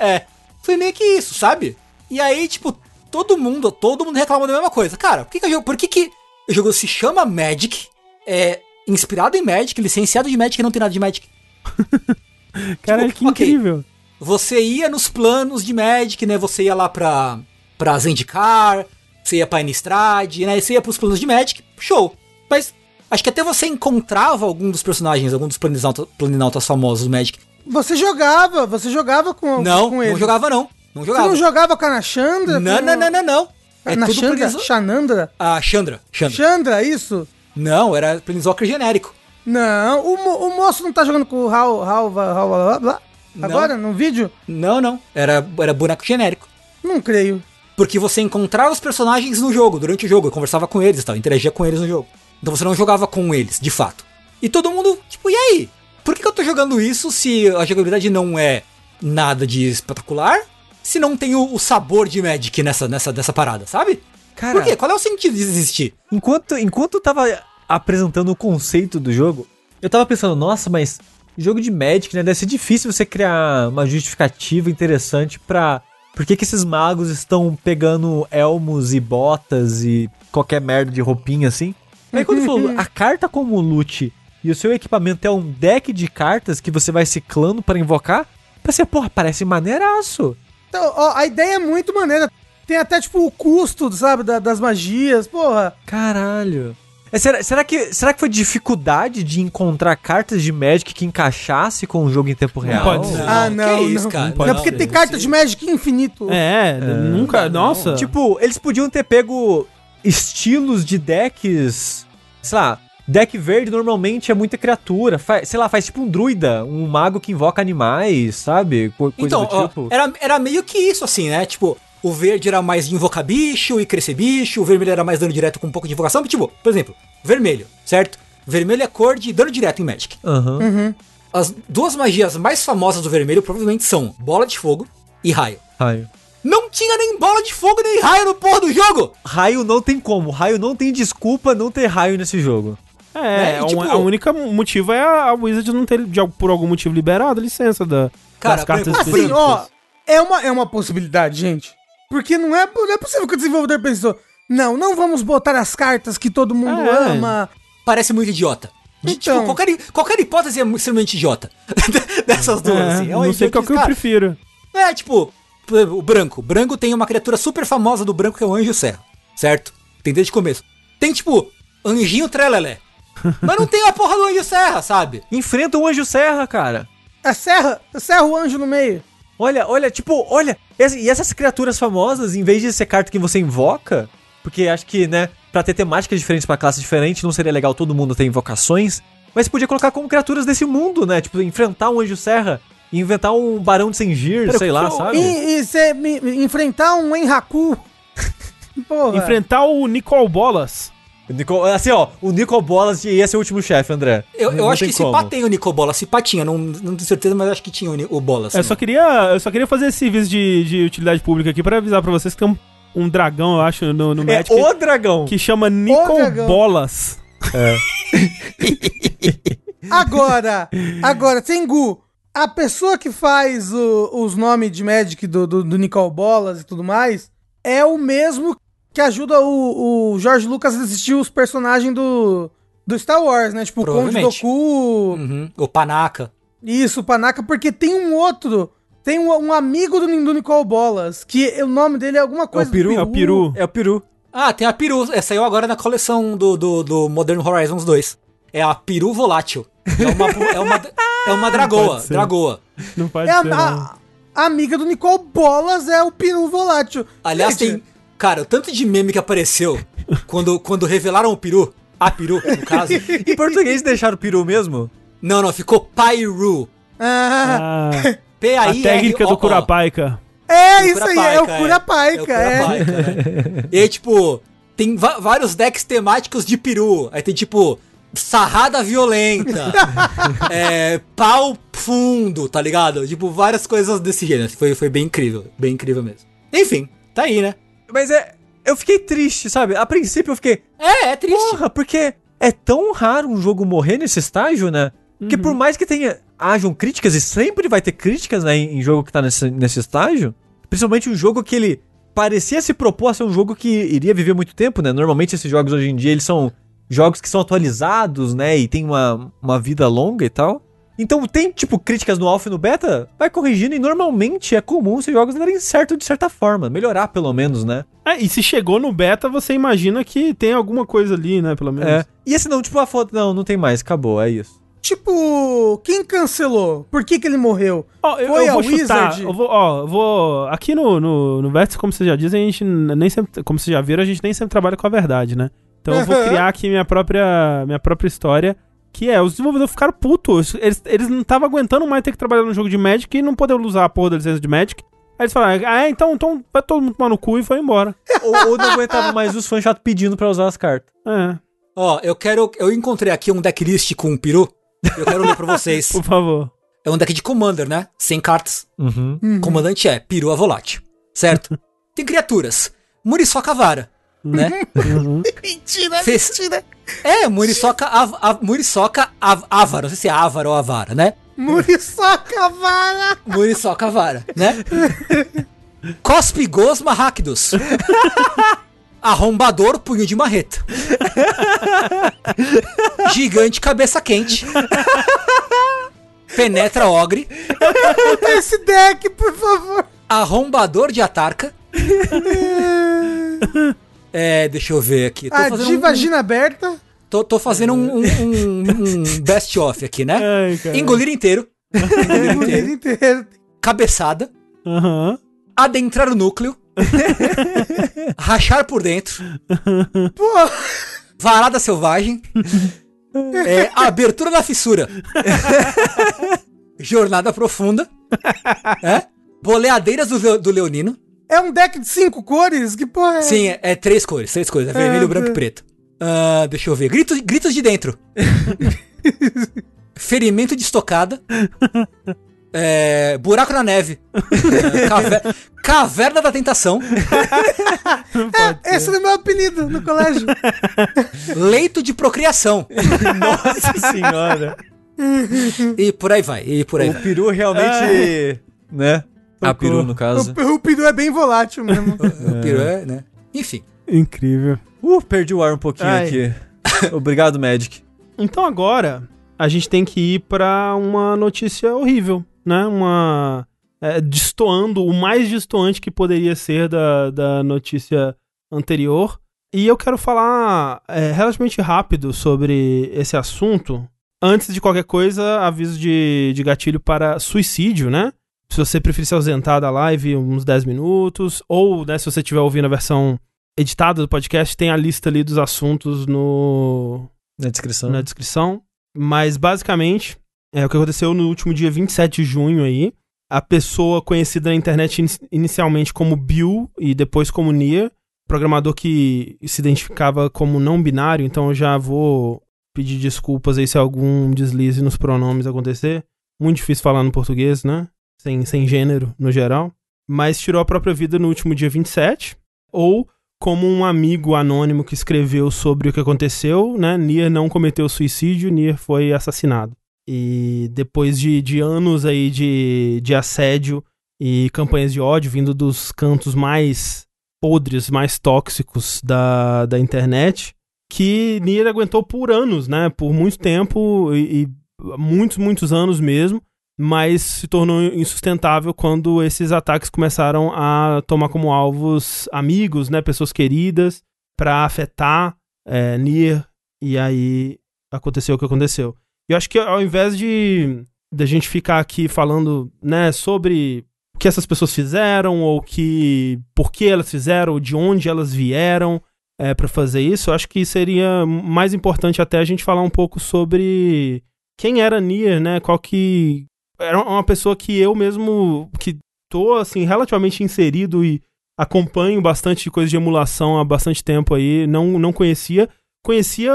é, é. Foi meio que isso, sabe? E aí, tipo, todo mundo, todo mundo reclama da mesma coisa. Cara, por que, que, o jogo- por que, que o jogo se chama Magic? É inspirado em Magic, licenciado de Magic e não tem nada de Magic. Cara, Tipo, que ok. incrível. Você ia nos planos de Magic, né? Você ia lá pra, pra Zendikar, você ia pra Innistrad, né? Você ia pros planos de Magic, show. Mas acho que até você encontrava algum dos personagens, algum dos planinautas, planinautas famosos do Magic. Você jogava, você jogava com, Não, com ele. não jogava não. Não Você jogava. não jogava com a Nashandra? Não, com... não, não, não, não. É na Chandra? planis- Xanandra? A Chandra. Chandra. Chandra, isso? Não, era Planeswalker genérico. Não, o, mo- o moço não tá jogando com o Hal, Hal, Hal, Hal, Hal, agora, no vídeo? Não, não. Era, era boneco genérico. Não creio. Porque você encontrava os personagens no jogo, durante o jogo, conversava com eles e tal, interagia com eles no jogo. Então você não jogava com eles, de fato. E todo mundo, tipo, e aí? Por que, que eu tô jogando isso se a jogabilidade não é nada de espetacular? Se não tem o, o sabor de Magic nessa, nessa dessa parada, sabe? Cara, Por quê? Qual é o sentido de existir? enquanto, enquanto eu tava apresentando o conceito do jogo, eu tava pensando, nossa, mas jogo de Magic, né? Deve ser difícil você criar uma justificativa interessante pra. Por que, que esses magos estão pegando elmos e botas e qualquer merda de roupinha assim? Aí quando falou a carta como loot e o seu equipamento é um deck de cartas que você vai ciclando para invocar, Pensei, porra, parece maneiraço. Então, ó, a ideia é muito maneira. Tem até, tipo, o custo, sabe, da- das magias, porra. Caralho. É, será, será que, será que foi dificuldade de encontrar cartas de Magic que encaixasse com o jogo em tempo real? pode ser. ah, não, que isso, não. cara? Não, Não, porque não, tem não carta sei. de Magic infinito. É, nunca. não. Nossa. Tipo, eles podiam ter pego estilos de decks. Sei lá, deck verde normalmente é muita criatura. Fa- sei lá, faz tipo um druida, um mago que invoca animais, sabe? Co- Coisa Então, do ó, tipo. era, era meio que isso, assim, né? Tipo, o verde era mais invocar bicho e crescer bicho, o vermelho era mais dano direto com um pouco de invocação. Tipo, por exemplo, vermelho, certo? Vermelho é cor de dano direto em Magic. Aham. As duas magias mais famosas do vermelho provavelmente são bola de fogo e raio. Raio. Não tinha nem bola de fogo nem raio no porra do jogo! Raio não tem como. Raio não tem desculpa não ter raio nesse jogo. É, né? E, a- tipo- a única motivo é a, Wizard não ter, de, por algum motivo, liberado a licença da, Cara, das cartas Assim, específicas. ó, é uma, é uma possibilidade, gente. Porque não é, não é possível que o desenvolvedor pensou, não, não vamos botar as cartas que todo mundo É. ama. Parece muito idiota. De- Então. Tipo, qualquer, qualquer hipótese é extremamente idiota. Dessas duas, É, assim. É uma não sei qual que eu prefiro. É, tipo, o branco. O branco tem uma criatura super famosa do branco que é o Anjo Serra. Certo? Tem desde o começo. Tem, tipo, Anjinho Trelelé. Mas não tem a porra do Anjo Serra, sabe? Enfrenta um anjo serra, cara. É serra, serra o anjo no meio. Olha, olha, tipo, olha. E essas criaturas famosas, em vez de ser carta que você invoca, porque acho que, né, pra ter temáticas diferentes pra classe diferente, não seria legal todo mundo ter invocações, mas podia colocar como criaturas desse mundo, né? Tipo, enfrentar um anjo serra e inventar um barão de Sengir, sei lá, eu- sabe? E, e cê me- me enfrentar um Enraku. Porra. Enfrentar o Nicol Bolas. O Nico- assim, ó, o Nicol Bolas ia ser o último chefe, André. Eu, eu acho que se como. pá tem o Nicobola. Se pá tinha, não, não tenho certeza, mas acho que tinha o, o Bola. assim. Eu só queria, eu só queria fazer esse serviço de, de utilidade pública aqui pra avisar pra vocês que tem um, um dragão, eu acho, no, no É Magic o dragão. que chama Nicol. Bolas. Agora, agora, Tengu, a pessoa que faz o- os nomes de Magic do, do, do Nicole Bolas e tudo mais é o mesmo que ajuda o, o Jorge Lucas a assistir os personagens do, do Star Wars, né? Tipo, o Conde. Doku, Uhum. O Panaka. isso, o Panaka, porque tem um outro, tem um, um amigo do, do Nicole Bolas, que o nome dele é alguma coisa... peru? É o peru. É o peru. Ah, tem a Peru. Essa saiu agora na coleção do, do, do Modern Horizons 2. É a Peru Volátil. É uma, é uma, é uma dragoa. ser. Dragoa. Não pode É a, ser, não. a- a amiga do Nicole Bolas é o peru volátil. Aliás, Gente, tem. Cara, o tanto de meme que apareceu quando, quando revelaram o peru. A peru, no caso. Em português deixaram o peru mesmo? Não, não, ficou Pairu. Ah, Ah, a P-A-I-R-O-O. técnica do Curapaica. é O isso aí, é o Curapaica, É é. o Curapaica, né? E aí, tipo, tem vários decks temáticos de peru. Aí tem, tipo, sarrada violenta, é, pau fundo, tá ligado? Tipo, várias coisas desse gênero. Foi, foi bem incrível, bem incrível mesmo. Enfim, tá aí, né? Mas é. Eu fiquei triste, sabe? A princípio eu fiquei. É, é triste. Porra, porque é tão raro um jogo morrer nesse estágio, né? Que por mais que tenha hajam críticas, e sempre vai ter críticas, né, em, em jogo que tá nesse, nesse estágio, principalmente um jogo que ele parecia se propor a ser um jogo que iria viver muito tempo, né? Normalmente esses jogos hoje em dia, eles são jogos que são atualizados, né, e tem uma, uma vida longa e tal. Então tem, tipo, críticas no alpha e no beta, vai corrigindo, e normalmente é comum esses jogos darem certo de certa forma, melhorar pelo menos, né? É, e se chegou no beta, você imagina que tem alguma coisa ali, né? Pelo menos. É. E esse não, tipo, a foto, não, não tem mais, acabou, é isso. Tipo, quem cancelou? Por que que ele morreu? Ó, eu, Foi eu vou a chutar. Wizard? Eu vou, ó, eu vou. Aqui no, no, no Vértice, como vocês já dizem, a gente nem sempre. Como vocês já viram, a gente nem sempre trabalha com a verdade, né? Então eu vou criar aqui minha própria, minha própria história. Que é, os desenvolvedores ficaram putos. Eles, eles não estavam aguentando mais ter que trabalhar no jogo de Magic e não poder usar a porra da licença de Magic. Aí eles falaram, ah, é, então, então vai todo mundo tomar no cu e foi embora. ou, ou não aguentava mais os fãs chato pedindo pra usar as cartas. É, Ó, eu quero. Eu encontrei aqui um decklist com um peru. Eu quero ler pra vocês. por favor. É um deck de Commander, né? Sem cartas. Uhum. Comandante é perua volátil. Certo? Tem criaturas. Muriçoca Vara. Né? Mentira, Fez- mentira. É, Muriçoca, av, av, Muriçoca av, Avara. Não sei se é Avara ou Avara, né? Muriçoca vara. Muriçoca Vara, né? Cospe Gosma Rakdos. Arrombador Punho de Marreta. Gigante Cabeça Quente. Penetra Ogre. Esse deck, por favor. Arrombador de Atarca. É, deixa eu ver aqui. Tô A fazendo, de um, vagina aberta. tô, tô fazendo um, um- um- um best-of aqui, né? Ai. Engolir inteiro. Engolir inteiro. Cabeçada. Aham. Adentrar o núcleo. rachar por dentro. Pô, Varada selvagem. É, abertura da fissura. Jornada profunda. É? Boleadeiras do, do Leonino. É um deck de cinco cores? Que porra é? Sim, é, é três cores, três cores. É vermelho, É, branco e é. preto. Ah, deixa eu ver. Gritos, gritos de dentro. Ferimento de estocada. É, buraco na neve. É, caver- caverna da tentação. Esse é o meu apelido no colégio. Leito de procriação. Nossa senhora. E por aí vai. E por aí O vai. peru realmente. Né? A peru, no caso. o, o peru é bem volátil mesmo. O peru é, né? Enfim. Incrível. Uh, perdi o ar um pouquinho Ai. aqui. Obrigado, Magic. Então agora a gente tem que ir pra uma notícia horrível, né? Uma. é, destoando, o mais destoante que poderia ser da, da notícia anterior. E eu quero falar é, relativamente rápido sobre esse assunto. Antes de qualquer coisa, aviso de, de gatilho para suicídio, né? Se você preferir se ausentar da live uns 10 minutos, ou né, se você estiver ouvindo a versão editada do podcast, tem a lista ali dos assuntos no, Na descrição. na descrição. Mas basicamente, é o que aconteceu no último dia 27 de junho aí. A pessoa conhecida na internet in- inicialmente como Bill e depois como Nia, programador que se identificava como não binário, então eu já vou pedir desculpas aí se algum deslize nos pronomes acontecer. Muito difícil falar no português, né? Sem, sem gênero no geral. Mas tirou a própria vida no último dia 27. Ou como um amigo anônimo que escreveu sobre o que aconteceu, né? Nier não cometeu suicídio, Nier foi assassinado. E depois de, de anos aí de, de assédio e campanhas de ódio vindo dos cantos mais podres, mais tóxicos da, da internet, que Nier aguentou por anos, né? Por muito tempo e, e muitos, muitos anos mesmo, mas se tornou insustentável quando esses ataques começaram a tomar como alvos amigos, né? Pessoas queridas, para afetar é, Nier, e aí aconteceu o que aconteceu. E eu acho que ao invés de da gente ficar aqui falando, né, sobre o que essas pessoas fizeram ou que por que elas fizeram, ou de onde elas vieram é, para fazer isso, eu acho que seria mais importante até a gente falar um pouco sobre quem era Nier, né? Qual que era uma pessoa que eu mesmo que tô assim relativamente inserido e acompanho bastante coisa de emulação há bastante tempo aí, não não conhecia, conhecia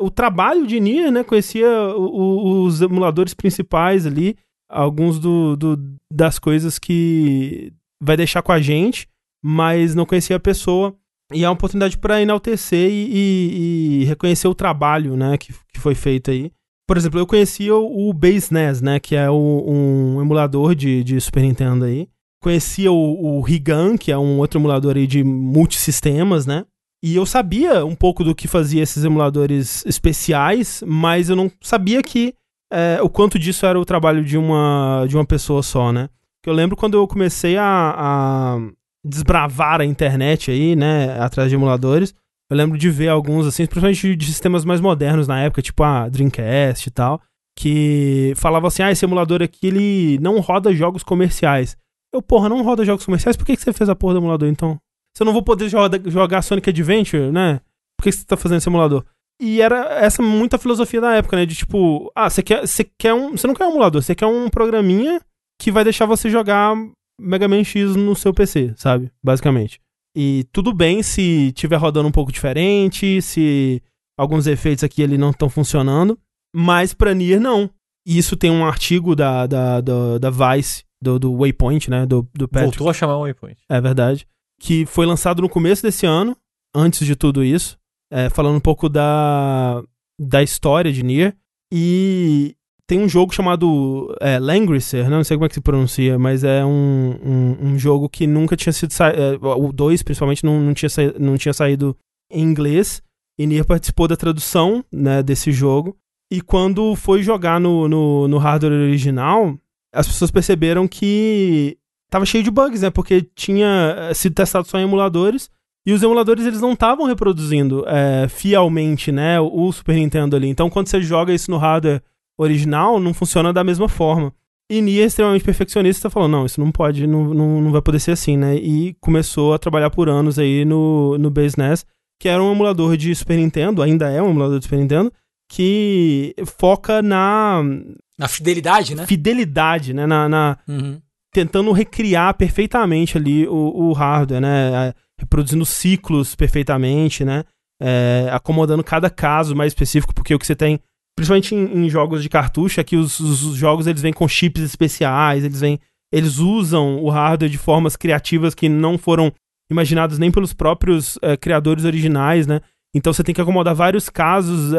o trabalho de Nier, né? Conhecia o- o- os emuladores principais ali, alguns do, do- das coisas que vai deixar com a gente, mas não conhecia a pessoa. E é uma oportunidade para enaltecer e, e- e reconhecer o trabalho, né, que, que foi feito aí. Por exemplo, eu conhecia o, Base NES, né, que é o- um emulador de, de Super Nintendo aí. Conhecia o, o Rigan, que é um outro emulador aí de multisistemas, né. E eu sabia um pouco do que fazia esses emuladores especiais, mas eu não sabia que é, o quanto disso era o trabalho de uma, de uma pessoa só, né. Eu lembro quando eu comecei a, a desbravar a internet aí, né, atrás de emuladores. Eu lembro de ver alguns, assim, principalmente de sistemas mais modernos na época, tipo a Dreamcast e tal, que falava assim, ah, esse emulador aqui, ele não roda jogos comerciais. Eu, porra, não roda jogos comerciais? Por que, que você fez a porra do emulador, então? Se eu não vou poder joga- jogar Sonic Adventure, né? Por que, que você tá fazendo esse emulador? E era essa muita filosofia da época, né? De tipo, ah, você quer, você quer um. Você não quer um emulador, você quer um programinha que vai deixar você jogar Mega Man X no seu PC, sabe? Basicamente. E tudo bem se tiver rodando um pouco diferente, se alguns efeitos aqui ali não estão funcionando, mas pra Nier não. Isso tem um artigo da, da, da, da Vice, do, do Waypoint, né? Do, do Patrick. Voltou a chamar um waypoint. É verdade. Que foi lançado no começo desse ano, antes de tudo isso, é, falando um pouco da, da história de Nier. E tem um jogo chamado é, Langrisser, né? não sei como é que se pronuncia, mas é um, um, um jogo que nunca tinha sido. é, o 2, principalmente, não, não, tinha sa- não tinha saído em inglês. E Nier participou da tradução né, desse jogo. E quando foi jogar no, no, no hardware original, as pessoas perceberam que tava cheio de bugs, né? Porque tinha eh, sido testado só em emuladores. E os emuladores eles não estavam reproduzindo é, fielmente, né, o Super Nintendo ali. Então, quando você joga isso no hardware original, não funciona da mesma forma. E Nia, extremamente perfeccionista, falou: não, isso não pode, não, não, não vai poder ser assim, né? E começou a trabalhar por anos aí no, no Base NES, que era um emulador de Super Nintendo, ainda é um emulador de Super Nintendo, que foca na. Na fidelidade, né? Fidelidade, né? Na, na Uhum. tentando recriar perfeitamente ali o, o hardware, né? Reproduzindo ciclos perfeitamente, né? É, acomodando cada caso mais específico, porque o que você tem, principalmente em, em jogos de cartucho, é que os, os- os jogos eles vêm com chips especiais, eles vêm, eles usam o hardware de formas criativas que não foram imaginadas nem pelos próprios é, criadores originais, né? Então você tem que acomodar vários casos é,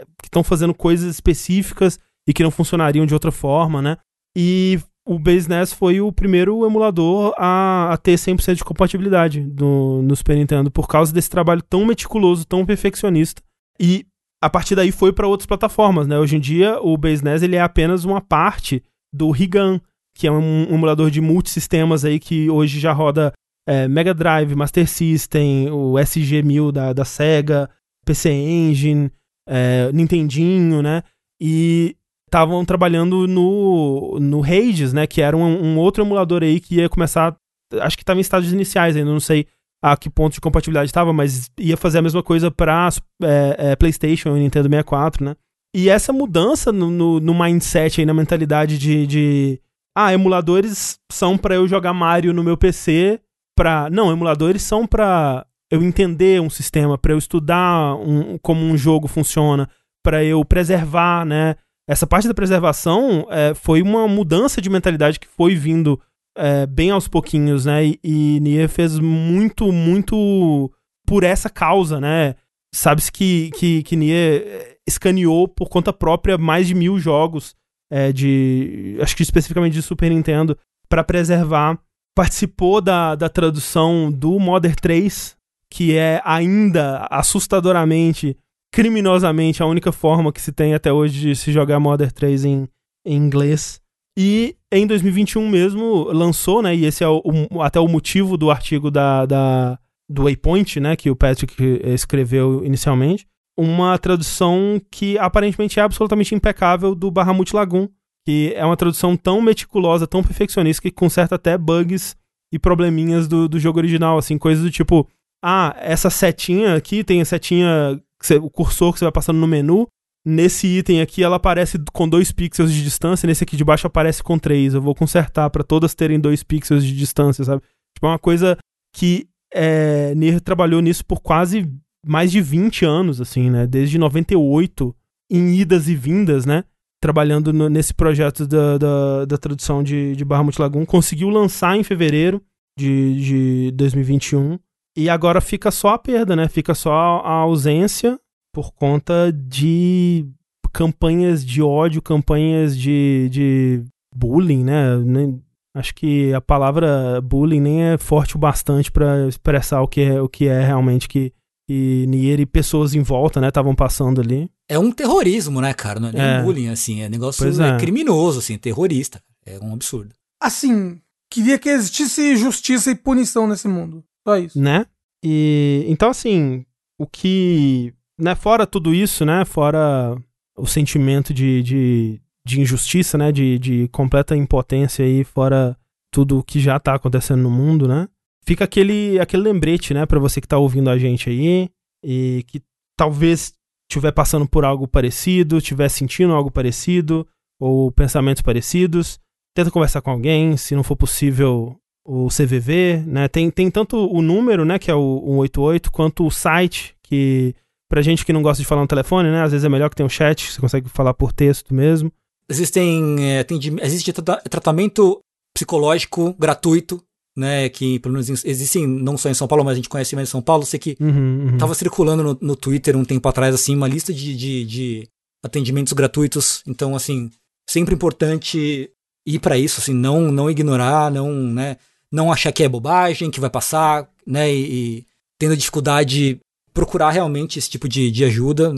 é, que estão fazendo coisas específicas e que não funcionariam de outra forma, né? E o Base NES foi o primeiro emulador a, a ter 100% de compatibilidade do, no Super Nintendo, por causa desse trabalho tão meticuloso, tão perfeccionista. E a partir daí foi para outras plataformas, né? Hoje em dia, o Base NES ele é apenas uma parte do Rigan, que é um emulador de multisistemas aí que hoje já roda é, Mega Drive, Master System, o SG-1000 da, da Sega, PC Engine, é, Nintendinho, né? E estavam trabalhando no, no Hades, né? Que era um, um outro emulador aí que ia começar. Acho que estava em estágios iniciais ainda, não sei a que ponto de compatibilidade estava, mas ia fazer a mesma coisa para é, é, PlayStation e Nintendo 64, né? E essa mudança no, no, no mindset aí, na mentalidade de, de ah, emuladores são para eu jogar Mario no meu PC, pra. Não, emuladores são para eu entender um sistema, para eu estudar um, como um jogo funciona, para eu preservar, né? Essa parte da preservação é, foi uma mudança de mentalidade que foi vindo é, bem aos pouquinhos, né? E, e Nier fez muito, muito por essa causa, né? Sabe-se que, que, que Nier escaneou por conta própria mais de mil jogos é, de. Acho que especificamente de Super Nintendo, para preservar. Participou da, da tradução do Modern 3, que é ainda assustadoramente, criminosamente, a única forma que se tem até hoje de se jogar Modern 3 em, em inglês. E em 2021 mesmo lançou, né? E esse é o, o, até o motivo do artigo da, da, do Waypoint, né? Que o Patrick escreveu inicialmente. Uma tradução que aparentemente é absolutamente impecável do Bahamut Lagoon. Que é uma tradução tão meticulosa, tão perfeccionista, que conserta até bugs e probleminhas do, do jogo original. Assim, coisas do tipo: ah, essa setinha aqui tem a setinha, o cursor que você vai passando no menu. Nesse item aqui ela aparece com 2 pixels de distância, nesse aqui de baixo aparece com 3. Eu vou consertar para todas terem 2 pixels de distância, sabe? Tipo, é uma coisa que é, trabalhou nisso por quase mais de 20 anos, assim, né? Desde 98, em idas e vindas, né? Trabalhando no, nesse projeto da, da, da tradução de, de Bahamut Lagoon. Conseguiu lançar em fevereiro de, de 2021. E agora fica só a perda, né? Fica só a ausência por conta de campanhas de ódio, campanhas de, de bullying, né? Nem, acho que a palavra bullying nem é forte o bastante para expressar o que é, o que é realmente que, que Nier e pessoas em volta, né, estavam passando ali. É um terrorismo, né, cara? Não é nem É. bullying, assim. É negócio é é. criminoso, assim, terrorista. É um absurdo. Assim, queria que existisse justiça e punição nesse mundo. Só isso. né? E então assim, o que, né, fora tudo isso, né, fora o sentimento de, de, de injustiça, né, de, de completa impotência aí, fora tudo o que já tá acontecendo no mundo, né? Fica aquele aquele lembrete, né, para você que tá ouvindo a gente aí e que talvez estiver passando por algo parecido, estiver sentindo algo parecido ou pensamentos parecidos, tenta conversar com alguém, se não for possível o CVV, né? Tem, tem tanto o número, né, que é o 188, quanto o site, que pra gente que não gosta de falar no telefone, né, às vezes é melhor que tenha um chat, você consegue falar por texto mesmo. Existem, é, existe trata- tratamento psicológico gratuito, né? Que pelo menos existem não só em São Paulo, mas a gente conhece mais em São Paulo. Sei que Uhum, uhum. tava circulando no, no Twitter um tempo atrás, assim, uma lista de, de, de atendimentos gratuitos. Então, assim, sempre importante ir para isso, assim, não, não ignorar, não, né? Não achar que é bobagem, que vai passar, né? E, e tendo dificuldade, procurar realmente esse tipo de, de ajuda.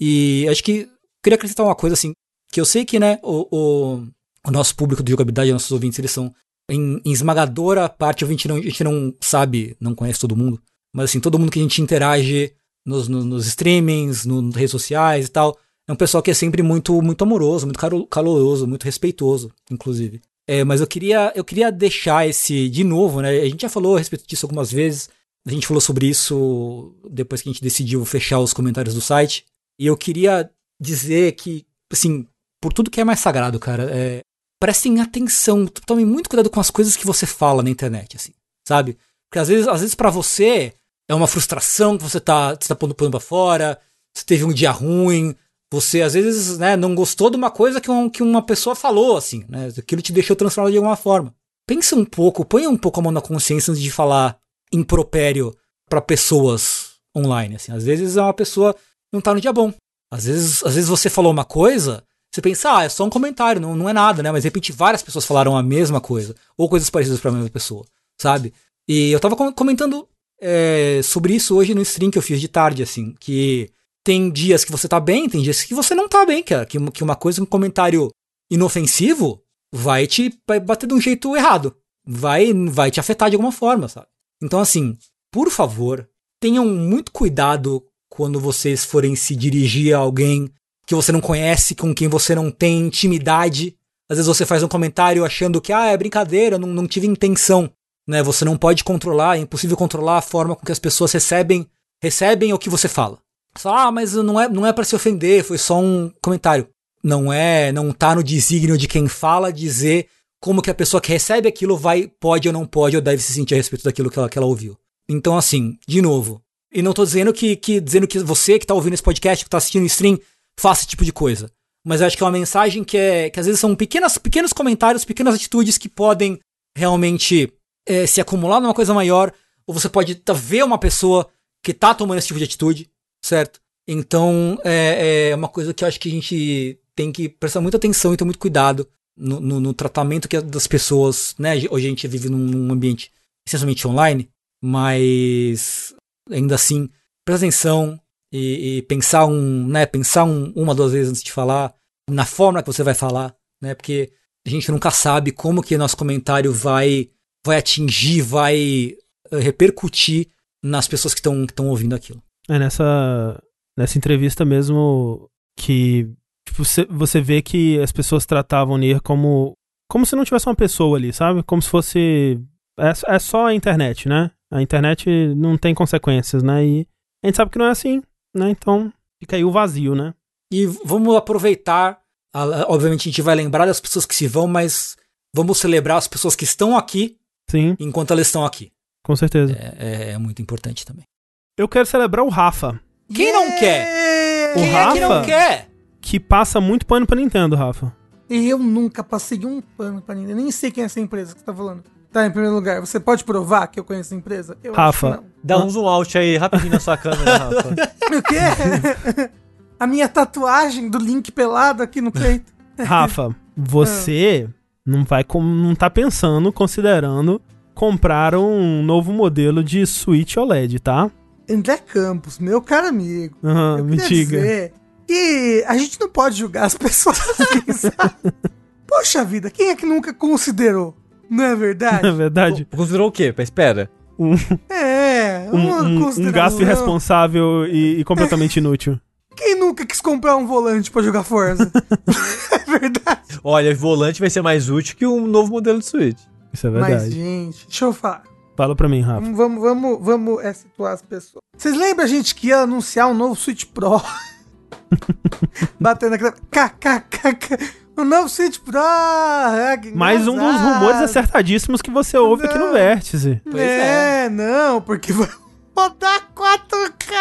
E acho que queria acrescentar uma coisa assim, que eu sei que, né, o, o, o nosso público de jogabilidade, nossos ouvintes, eles são em, em esmagadora parte, a gente, não, a gente não sabe, não conhece todo mundo, mas assim, todo mundo que a gente interage nos, nos, nos streamings, no, nas redes sociais e tal, é um pessoal que é sempre muito, muito amoroso, muito caloroso, muito respeitoso, inclusive. É, mas eu queria, eu queria deixar esse de novo, né? A gente já falou a respeito disso algumas vezes. A gente falou sobre isso depois que a gente decidiu fechar os comentários do site. E eu queria dizer que, assim, por tudo que é mais sagrado, cara, é, prestem atenção, tomem muito cuidado com as coisas que você fala na internet, assim, sabe? Porque às vezes, às vezes para você é uma frustração que você tá, você tá pondo pano pra fora, você teve um dia ruim, você às vezes né, não gostou de uma coisa que, um, que uma pessoa falou, assim, né? Aquilo te deixou transformado de alguma forma. Pensa um pouco, ponha um pouco a mão na consciência antes de falar impropério para pessoas online. Assim. Às vezes uma pessoa não tá no dia bom. Às vezes, às vezes você falou uma coisa, você pensa, ah, é só um comentário, não, não é nada, né? Mas de repente várias pessoas falaram a mesma coisa, ou coisas parecidas para a mesma pessoa, sabe? E eu tava comentando é, sobre isso hoje no stream que eu fiz de tarde, assim, que tem dias que você tá bem, tem dias que você não tá bem, cara. Que, que uma coisa, um comentário inofensivo vai te bater de um jeito errado. Vai, vai te afetar de alguma forma, sabe? Então, assim, por favor, tenham muito cuidado quando vocês forem se dirigir a alguém que você não conhece, com quem você não tem intimidade. Às vezes você faz um comentário achando que, ah, é brincadeira, não, não tive intenção. Né? Você não pode controlar, é impossível controlar a forma com que as pessoas recebem, recebem o que você fala. Só, ah, mas não é, não é para se ofender, foi só um comentário. Não é, não tá no desígnio de quem fala dizer como que a pessoa que recebe aquilo vai, pode ou não pode, ou deve se sentir a respeito daquilo que ela, que ela ouviu. Então, assim, de novo, e não tô dizendo que, que dizendo que você que tá ouvindo esse podcast, que tá assistindo o stream, faça esse tipo de coisa. Mas eu acho que é uma mensagem que é, que às vezes são pequenas, pequenos comentários, pequenas atitudes que podem realmente é, se acumular numa coisa maior, ou você pode tá, ver uma pessoa que tá tomando esse tipo de atitude certo? Então é, é uma coisa que eu acho que a gente tem que prestar muita atenção e ter muito cuidado no, no, no tratamento que das pessoas, né? Hoje a gente vive num, num ambiente essencialmente online, mas ainda assim, presta atenção e, e, pensar um, né? Pensar um, uma, duas vezes antes de falar, na forma que você vai falar, né? Porque a gente nunca sabe como que nosso comentário vai, vai atingir, vai eh, repercutir nas pessoas que estão ouvindo aquilo. É nessa, nessa entrevista mesmo que tipo, você, você vê que as pessoas tratavam Nier como, como se não tivesse uma pessoa ali, sabe? Como se fosse. É, é só a internet, né? A internet não tem consequências, né? E a gente sabe que não é assim, né? Então fica aí o vazio, né? E vamos aproveitar. Obviamente a gente vai lembrar das pessoas que se vão, mas vamos celebrar as pessoas que estão aqui Sim. enquanto elas estão aqui. Com certeza. É, é, é muito importante também. Eu quero celebrar o Rafa. Quem yeah! não quer? O Quem Rafa, é que não quer? Que passa muito pano pra Nintendo, Rafa. Eu nunca passei um pano pra Nintendo. Nem sei quem é essa empresa que você tá falando. Tá, em primeiro lugar, você pode provar que eu conheço a empresa? Eu Rafa, dá um zoom out aí rapidinho na sua câmera, Rafa. o quê? a minha tatuagem do Link pelado aqui no peito. Rafa, você ah. não vai com, não tá pensando, considerando comprar um novo modelo de Switch OLED, tá? André Campos, meu caro amigo. Uhum, me diga. E a gente não pode julgar as pessoas assim, sabe? Poxa vida, quem é que nunca considerou? Não é verdade? Não é verdade? Considerou o quê? Espera. Um, é, um, um, um gasto irresponsável e, e completamente inútil. Quem nunca quis comprar um volante para jogar Forza? é verdade. Olha, o volante vai ser mais útil que um novo modelo de Switch. Isso é verdade. Mas, gente, deixa eu falar. Fala pra mim, Rafa. Vamos, vamos, vamos é, situar as pessoas. Vocês lembram a gente que ia anunciar um novo Switch Pro? Batendo aquela. KKKK. O novo Switch Pro! É, Mais um dos rumores acertadíssimos que você ouve não. aqui no Vértice. Pois é, é. não, porque vai rodar 4K!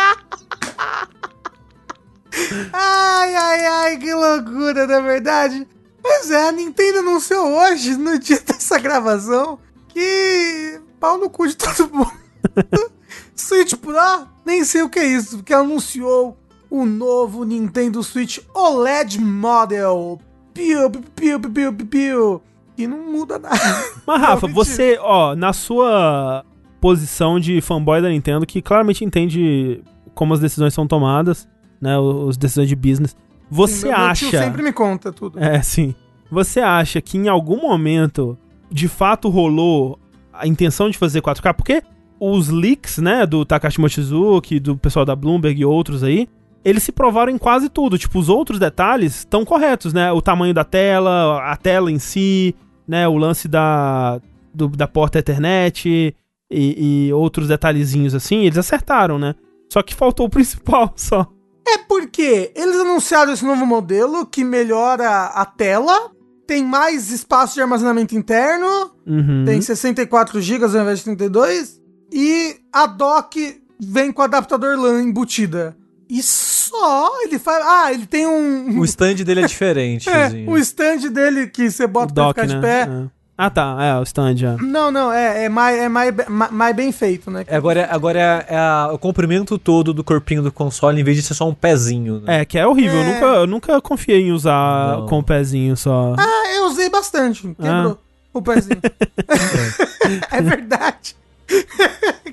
ai, ai, ai, que loucura, na é verdade. Mas é, a Nintendo anunciou hoje, no dia dessa gravação, que pau no cu de todo mundo. Switch Pro, nem sei o que é isso, porque anunciou o novo Nintendo Switch OLED Model. Piu, piu, piu, piu, piu, piu. E não muda nada. Mas, Rafa, você, ó, na sua posição de fanboy da Nintendo, que claramente entende como as decisões são tomadas, né, os decisões de business, Você Meu- meu tio acha. sempre me conta tudo. É, sim. Você acha que em algum momento, de fato, rolou a intenção de fazer 4K? Porque os leaks, né, do Takashi Mochizuki, do pessoal da Bloomberg e outros aí, eles se provaram em quase tudo. Tipo, os outros detalhes estão corretos, né? O tamanho da tela, a tela em si, né? O lance da, do- da porta Ethernet e, e outros detalhezinhos assim, eles acertaram, né? Só que faltou o principal só. É porque eles anunciaram esse novo modelo que melhora a tela, tem mais espaço de armazenamento interno, Uhum. tem 64 GB ao invés de 32, e a dock vem com adaptador LAN embutida. E só ele faz. Ah, ele tem um. O stand dele é diferente. é, assim. o stand dele que você O bota pra dock, ficar né? de pé. É. Ah, tá. É, o stand, já. Não, não, é, é, mais, é mais, mais, bem feito, né? É, Agora, agora é, é a- o comprimento todo do corpinho do console, em vez de ser só um pezinho. Né? É, que é horrível. Eu, É. nunca, eu nunca confiei em usar Não. com o pezinho só. Ah, eu usei bastante. Quebrou o pezinho. é verdade.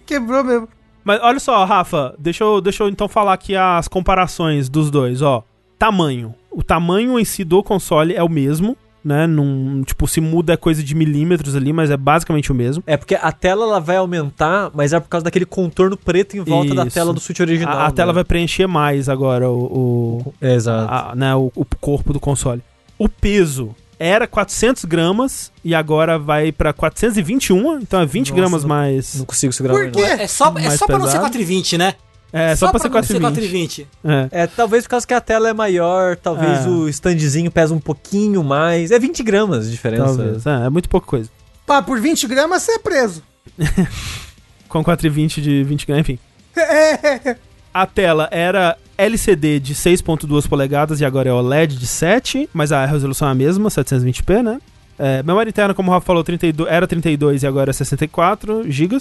Quebrou mesmo. Mas olha só, Rafa, deixa eu, deixa eu então falar aqui as comparações dos dois, ó. Tamanho. O tamanho em si do console é o mesmo, né? Num, tipo, se muda é coisa de milímetros ali, mas é basicamente o mesmo. É porque a tela ela vai aumentar, mas é por causa daquele contorno preto em volta da Isso. tela do Switch original. A, a tela né? vai preencher mais agora o, o, exato. a- né, o, o corpo do console. O peso era 400 gramas e agora vai pra 421, então é 20 Nossa, gramas não- mais. Não consigo segurar Por quê? É só, é só pra não ser pesado. 420, né? É, só, pra ser não ser 420. 420. É. É, talvez por causa que a tela é maior, talvez É. o standzinho pesa um pouquinho mais. É 20 gramas de diferença. Talvez. É, é muito pouca coisa. Pá, por 20 gramas você é preso. Com 420 de 20 gramas, enfim. É. A tela era LCD de 6.2 polegadas e agora é OLED de 7, mas a resolução é a mesma, 720p, né? É, memória interna, como o Rafa falou, 32, era 32 e agora é 64 GB.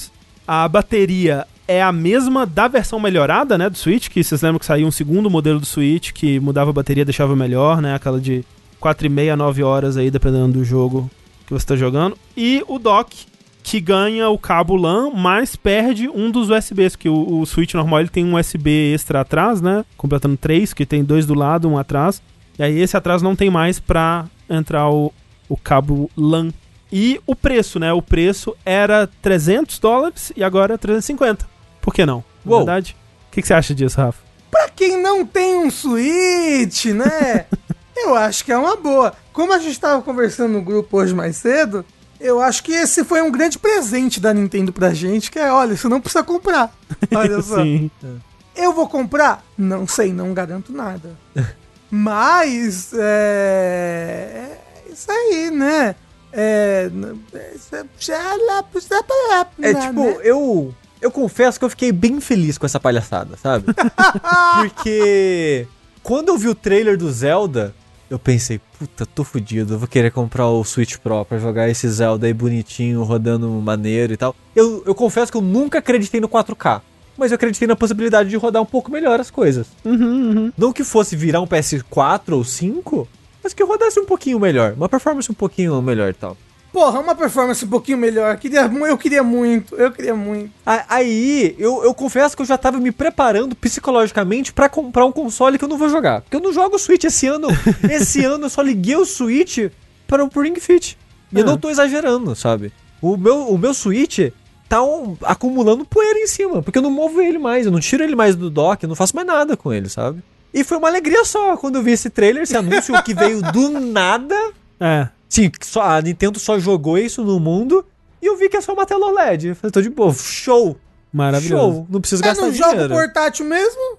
A bateria é a mesma da versão melhorada, né, do Switch, que vocês lembram que saiu um segundo modelo do Switch que mudava a bateria, deixava melhor, né, aquela de 4,5 a 9 horas aí, dependendo do jogo que você está jogando. E o dock, que ganha o cabo LAN, mas perde um dos USBs, que o, o Switch normal ele tem um USB extra atrás, né? Completando três, que tem dois do lado, um atrás. E aí esse atrás não tem mais pra entrar o, o cabo LAN. E o preço, né? O preço era 300 dólares e agora é 350. Por que não? Na Uou. verdade. O que, que você acha disso, Rafa? Pra quem não tem um Switch, né? eu acho que é uma boa. Como a gente tava conversando no grupo hoje mais cedo, eu acho que esse foi um grande presente da Nintendo pra gente, que é, olha, você não precisa comprar. Olha só. Sim. Eu vou comprar? Não sei, não garanto nada. Mas, é... é isso aí, né? É... É tipo, eu. Eu confesso que eu fiquei bem feliz com essa palhaçada, sabe? Porque quando eu vi o trailer do Zelda, eu pensei, puta, tô fudido, eu vou querer comprar o Switch Pro pra jogar esse Zelda aí bonitinho, rodando maneiro e tal. Eu, eu confesso que eu nunca acreditei no 4K. Mas eu acreditei na possibilidade de rodar um pouco melhor as coisas. Uhum, uhum. Não que fosse virar um PS4 ou 5, mas que rodasse um pouquinho melhor. Uma performance um pouquinho melhor e tal. Porra, uma performance um pouquinho melhor. Queria, mu- eu queria muito, eu queria muito. Aí, eu, eu confesso que eu já tava me preparando psicologicamente pra comprar um console que eu não vou jogar. Porque eu não jogo Switch esse ano. esse ano eu só liguei o Switch para o Ring Fit. E eu Ah. não tô exagerando, sabe? O meu, o meu Switch tá um- acumulando poeira em cima, porque eu não movo ele mais, eu não tiro ele mais do dock, eu não faço mais nada com ele, sabe? E foi uma alegria só quando eu vi esse trailer, esse anúncio que veio do nada. É. Sim, só, a Nintendo só jogou isso no mundo. E eu vi que é só uma tela OLED. Eu falei, tô de boa, show. Maravilhoso. Show, não preciso É gastar no jogo dinheiro. portátil mesmo?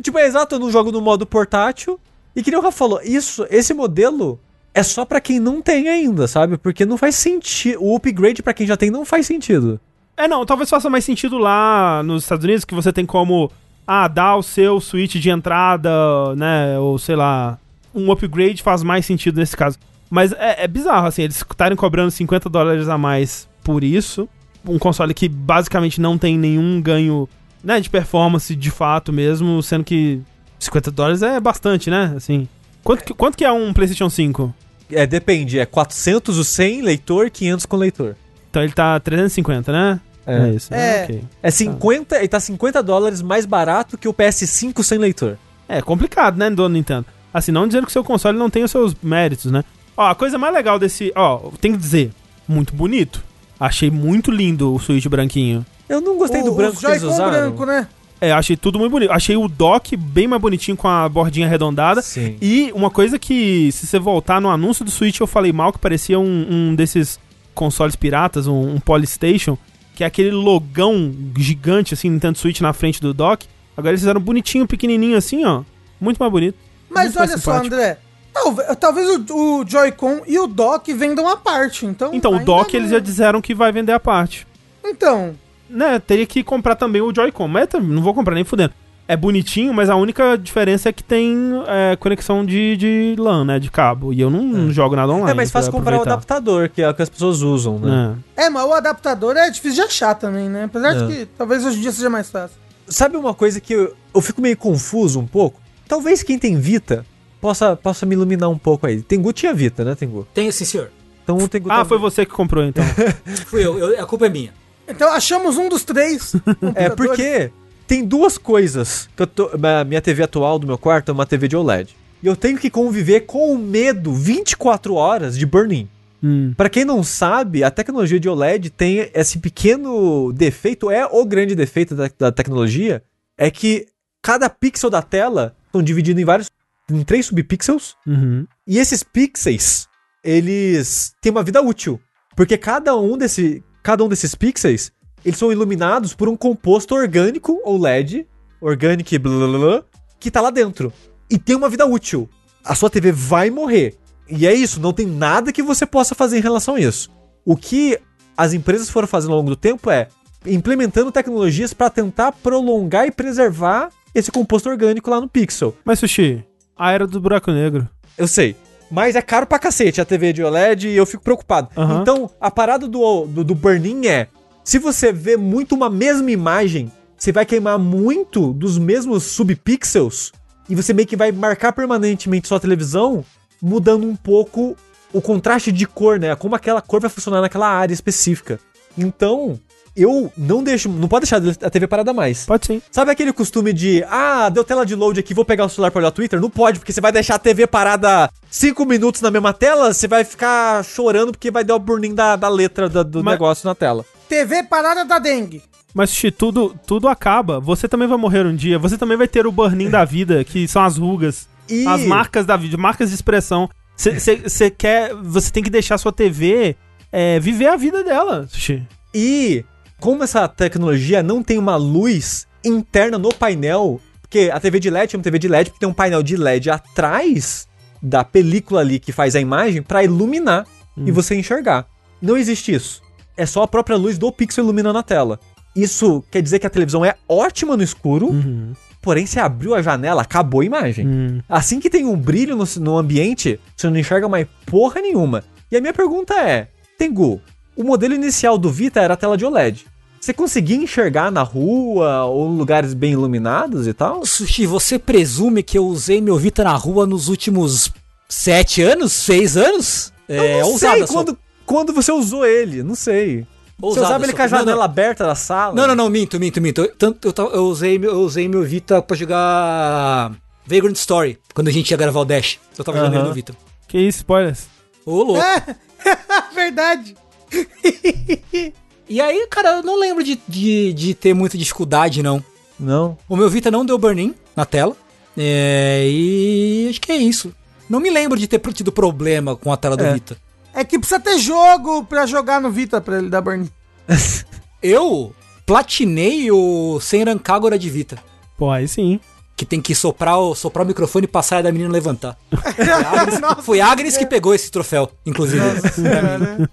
Tipo, é exato, eu não jogo no modo portátil. E que nem o Rafa falou, isso, esse modelo é só pra quem não tem ainda, sabe? Porque não faz sentido. O upgrade pra quem já tem não faz sentido. É, não, talvez faça mais sentido lá nos Estados Unidos, que você tem como, ah, dar o seu switch de entrada, né, ou sei lá, um upgrade faz mais sentido nesse caso. Mas é, é bizarro, assim, eles estarem cobrando 50 dólares a mais por isso, um console que basicamente não tem nenhum ganho, né, de performance de fato mesmo, sendo que 50 dólares é bastante, né, assim. Quanto que, quanto que é um PlayStation 5? É, depende, é 400 o sem leitor, 500 com leitor. Então ele tá 350, né? É. isso. É. ok. É 50, ele tá 50 dólares mais barato que o PS5 sem leitor. É complicado, né, do Nintendo. Assim, não dizendo que o seu console não tem os seus méritos, né? Ó, a coisa mais legal desse. Ó, tem que dizer, muito bonito. Achei muito lindo o Switch branquinho. Eu não gostei do O- branco os que eles usaram. branco, né? É, achei tudo muito bonito. Achei o dock bem mais bonitinho com a bordinha arredondada. Sim. E uma coisa que, se você voltar no anúncio do Switch, eu falei mal que parecia um, um desses consoles piratas, um, um Polystation, que é aquele logão gigante, assim, Nintendo Switch na frente do dock. Agora eles fizeram bonitinho, pequenininho assim, ó. Muito mais bonito. Mas Muito mais olha só. André. Talvez, talvez o, o Joy-Con e o dock vendam à parte. Então, Então, o dock não- eles já disseram que vai vender a parte. Então, Né, teria que comprar também o Joy-Con, mas não vou comprar nem fudendo. É bonitinho, mas a única diferença é que tem é, conexão de, de LAN, né, de cabo. E eu não, não jogo nada online. É mais fácil pra comprar o adaptador, que é o que as pessoas usam, né? É. é, mas o adaptador é difícil de achar também, né? Apesar É. de que talvez hoje em dia seja mais fácil. Sabe uma coisa que eu, eu fico meio confuso um pouco? Talvez quem tem Vita possa, possa me iluminar um pouco aí. Tengu tinha Vita, né, Tengu? Tem sim, senhor. Então o Tengu Ah, tá- foi você que comprou, então. Fui eu, eu- a culpa é minha. Então achamos um dos três. É, porque tem duas coisas que eu tô. a Minha TV atual do meu quarto é uma TV de OLED. E eu tenho que conviver com o medo 24 horas de burn-in. Hum. Pra quem não sabe, a tecnologia de OLED tem esse pequeno defeito, é o grande defeito da, da tecnologia, é que cada pixel da tela são divididos em vários, em três subpixels, Uhum. e esses pixels, eles têm uma vida útil, porque cada um desse, cada um desses pixels, eles são iluminados por um composto orgânico ou LED, organic blá, blá, blá, que tá lá dentro e tem uma vida útil. A sua TV vai morrer. E é isso, não tem nada que você possa fazer em relação a isso. O que as empresas foram fazendo ao longo do tempo é implementando tecnologias para tentar prolongar e preservar esse composto orgânico lá no pixel. Mas, Sushi, a era do buraco negro. Eu sei. Mas é caro pra cacete a TV de OLED e eu fico preocupado. Aham. Então, a parada do, do, do burn-in é: se você vê muito uma mesma imagem, você vai queimar muito dos mesmos subpixels e você meio que vai marcar permanentemente sua televisão, mudando um pouco o contraste de cor, né? Como aquela cor vai funcionar naquela área específica. Então, eu não deixo, não pode deixar a TV parada mais. Pode sim. Sabe aquele costume de, ah, deu tela de load aqui, vou pegar o celular pra olhar o Twitter? Não pode, porque você vai deixar a TV parada 5 minutos na mesma tela, você vai ficar chorando porque vai dar o burn-in da, da letra da- do Mas- negócio na tela. TV parada da dengue. Mas, Sushi, tudo, tudo acaba. Você também vai morrer um dia. Você também vai ter o burn da vida, que são as rugas. E As marcas da vida, marcas de expressão. Você quer. Você tem que deixar a sua TV é, viver a vida dela, Sushi. E como essa tecnologia não tem uma luz interna no painel, porque a TV de LED é uma TV de LED porque tem um painel de LED atrás da película ali que faz a imagem pra iluminar e você enxergar. Não existe isso. É só a própria luz do pixel iluminando a tela. Isso quer dizer que a televisão é ótima no escuro, Uhum. porém se abriu a janela, acabou a imagem. Hum. Assim que tem um brilho no, no ambiente, você não enxerga mais porra nenhuma. E a minha pergunta é: Tengu, o modelo inicial do Vita era a tela de OLED. Você conseguia enxergar na rua ou em lugares bem iluminados e tal? Sushi, você presume que eu usei meu Vita na rua nos últimos sete anos? Seis anos? É, Eu não sei a sua- quando, quando você usou ele, não sei. Você ousada usava ele sua- com a Não, não. janela aberta da sala? Não, não, não, minto, minto, minto. Eu, tanto, eu, eu usei, meu- eu usei meu Vita pra jogar Vagrant Story, quando a gente ia gravar o Dash. Eu tava jogando Aham. ele no Vita. Que isso, spoilers. Ô, louco. É, verdade. E aí, cara, eu não lembro de, de, de ter muita dificuldade, não. Não. O meu Vita não deu burn-in na tela. É, e acho que é isso. Não me lembro de ter tido problema com a tela do É. Vita. É que precisa ter jogo pra jogar no Vita pra ele dar burn. Eu platinei o Senran Kagura de Vita. Pô, aí sim. Que tem que soprar o, soprar o microfone e passar da menina levantar. Foi a Agnes, foi a Agnes que pegou esse troféu, inclusive. Cara,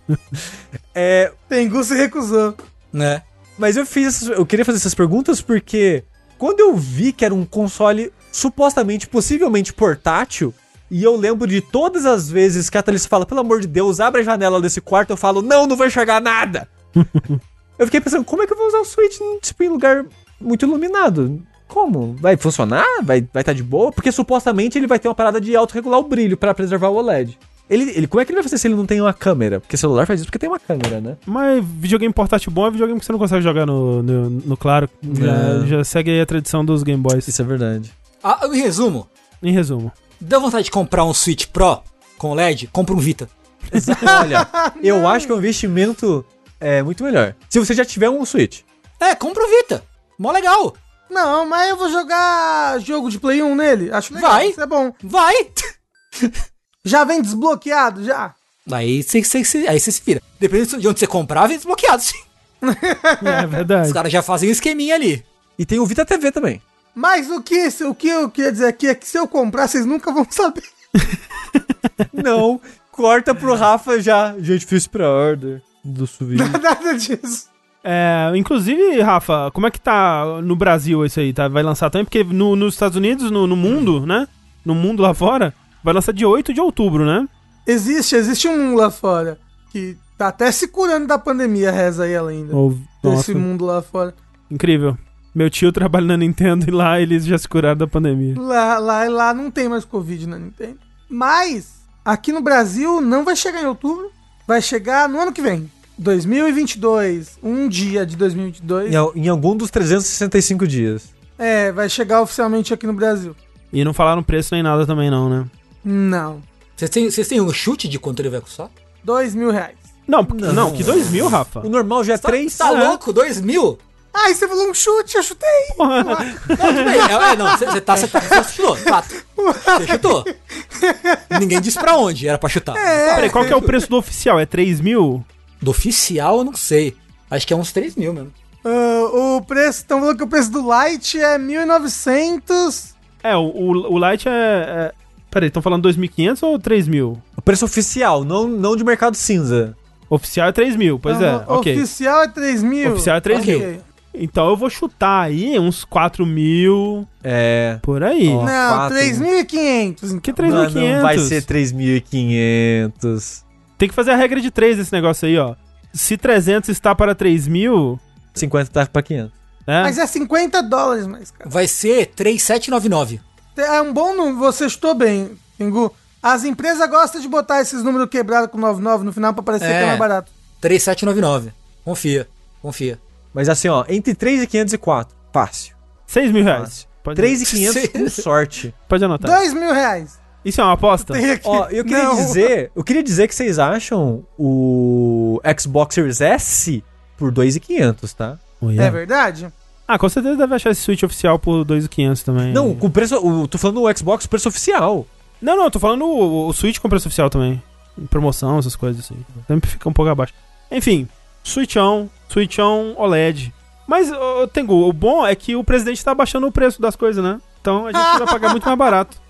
É, Tengu se recusou. né? Mas eu fiz, essas- eu queria fazer essas perguntas porque quando eu vi que era um console supostamente, possivelmente portátil, e eu lembro de todas as vezes que a Thalissa fala, pelo amor de Deus, abre a janela desse quarto, eu falo, não, não vou enxergar nada. eu fiquei pensando, como é que eu vou usar o Switch tipo, em lugar muito iluminado? Como? Vai funcionar? Vai estar vai tá de boa? Porque supostamente ele vai ter uma parada de autorregular o brilho pra preservar o OLED. Ele, ele, como é que ele vai fazer se ele não tem uma câmera? Porque celular faz isso porque tem uma câmera, né? Mas videogame portátil bom é videogame que você não consegue jogar no, no, no claro. Já, É. já segue aí a tradição dos Game Boys. Isso é verdade. Ah, em resumo, Em resumo. Deu vontade de comprar um Switch Pro com LED? Compra um Vita. Olha, eu acho que é um investimento é, muito melhor. Se você já tiver um Switch. É, compra um Vita. Mó legal. Não, mas eu vou jogar jogo de Play 1 nele. Acho legal. Vai. Isso é bom. Vai! Já vem desbloqueado, já. Aí você aí você se vira. Dependendo de onde você comprar, vem desbloqueado, sim. É verdade. Os caras já fazem um esqueminha ali. E tem o Vita TV também. Mas o que, o que eu queria dizer aqui é que se eu comprar, vocês nunca vão saber. Não, corta pro Rafa já. Gente, fiz pra order do Switch. Nada disso. É, inclusive, Rafa, como é que tá no Brasil isso aí? Tá? Vai lançar também? Porque no- nos Estados Unidos, no, no mundo, né? No mundo lá fora, vai lançar dia 8 de outubro, né? Existe, existe um mundo lá fora que tá até se curando da pandemia, reza aí ela ainda. Nossa, Esse mundo lá fora. incrível. Meu tio trabalha na Nintendo e lá eles já se curaram da pandemia. Lá, lá, lá não tem mais Covid na Nintendo. Mas, aqui no Brasil, não vai chegar em outubro. Vai chegar no ano que vem. 2022. Um dia de 2022. Em, em algum dos 365 dias. É, vai chegar oficialmente aqui no Brasil. E não falaram preço nem nada também, não, né? Não. Vocês têm, vocês têm um chute de quanto ele vai custar? Dois mil reais. Não, porque- não, que 2 mil, Rafa. O normal já é 3. Tá louco? Dois mil? Ah, você falou um chute, eu chutei. Não, tudo bem. É, é, não, você tá, você tá, você chutou, fato. Você chutou. Ninguém disse pra onde era pra chutar. Peraí, qual que é o preço do oficial? É 3 mil? Do oficial, eu não sei. Acho que é uns 3 mil mesmo. Ah, o preço, estão falando que o preço do Light é 1.900. É, o, o, o Lite é... é... Peraí, estão falando 2.500 ou 3 mil? O preço oficial, não, não de mercado cinza. Oficial é 3 mil, pois é, Ah, ok. Oficial é 3 mil. Oficial é 3 Ok. mil. Então eu vou chutar aí uns 4 mil, É. por aí. Ó. Não, quatro. 3.500. Que então. Não, 3.500? não vai ser 3.500. Tem que fazer a regra de 3 desse negócio aí, ó. Se 300 está para 3 mil, 50 tá pra 500. né? Mas é 50 dólares mais, cara. Vai ser 3,799. É um bom número, você chutou bem, Pingu. As empresas gostam de botar esses números quebrados com 99 no final pra parecer É. que é mais barato. 3,799. Confia, confia. Mas assim, ó, entre 3.500 e 4. Fácil. 6 mil reais. Fácil. Pode, 3.500 com sorte. pode anotar. 2 mil reais. Isso é uma aposta? Tem aqui. Ó, eu queria Não. dizer, eu queria dizer que vocês acham o Xbox Series S por 2.500, tá? É verdade? Ah, com certeza deve achar esse Switch oficial por 2.500 também. Não, com preço, o, tô falando do Xbox preço oficial. Não, não, eu tô falando o, o Switch com preço oficial também. Em promoção, essas coisas assim. Sempre fica um pouco abaixo. Enfim, Switchão, Switchão OLED. Mas, ô, Tengu, o bom é que o presidente tá baixando o preço das coisas, né? Então a gente vai pagar muito mais barato.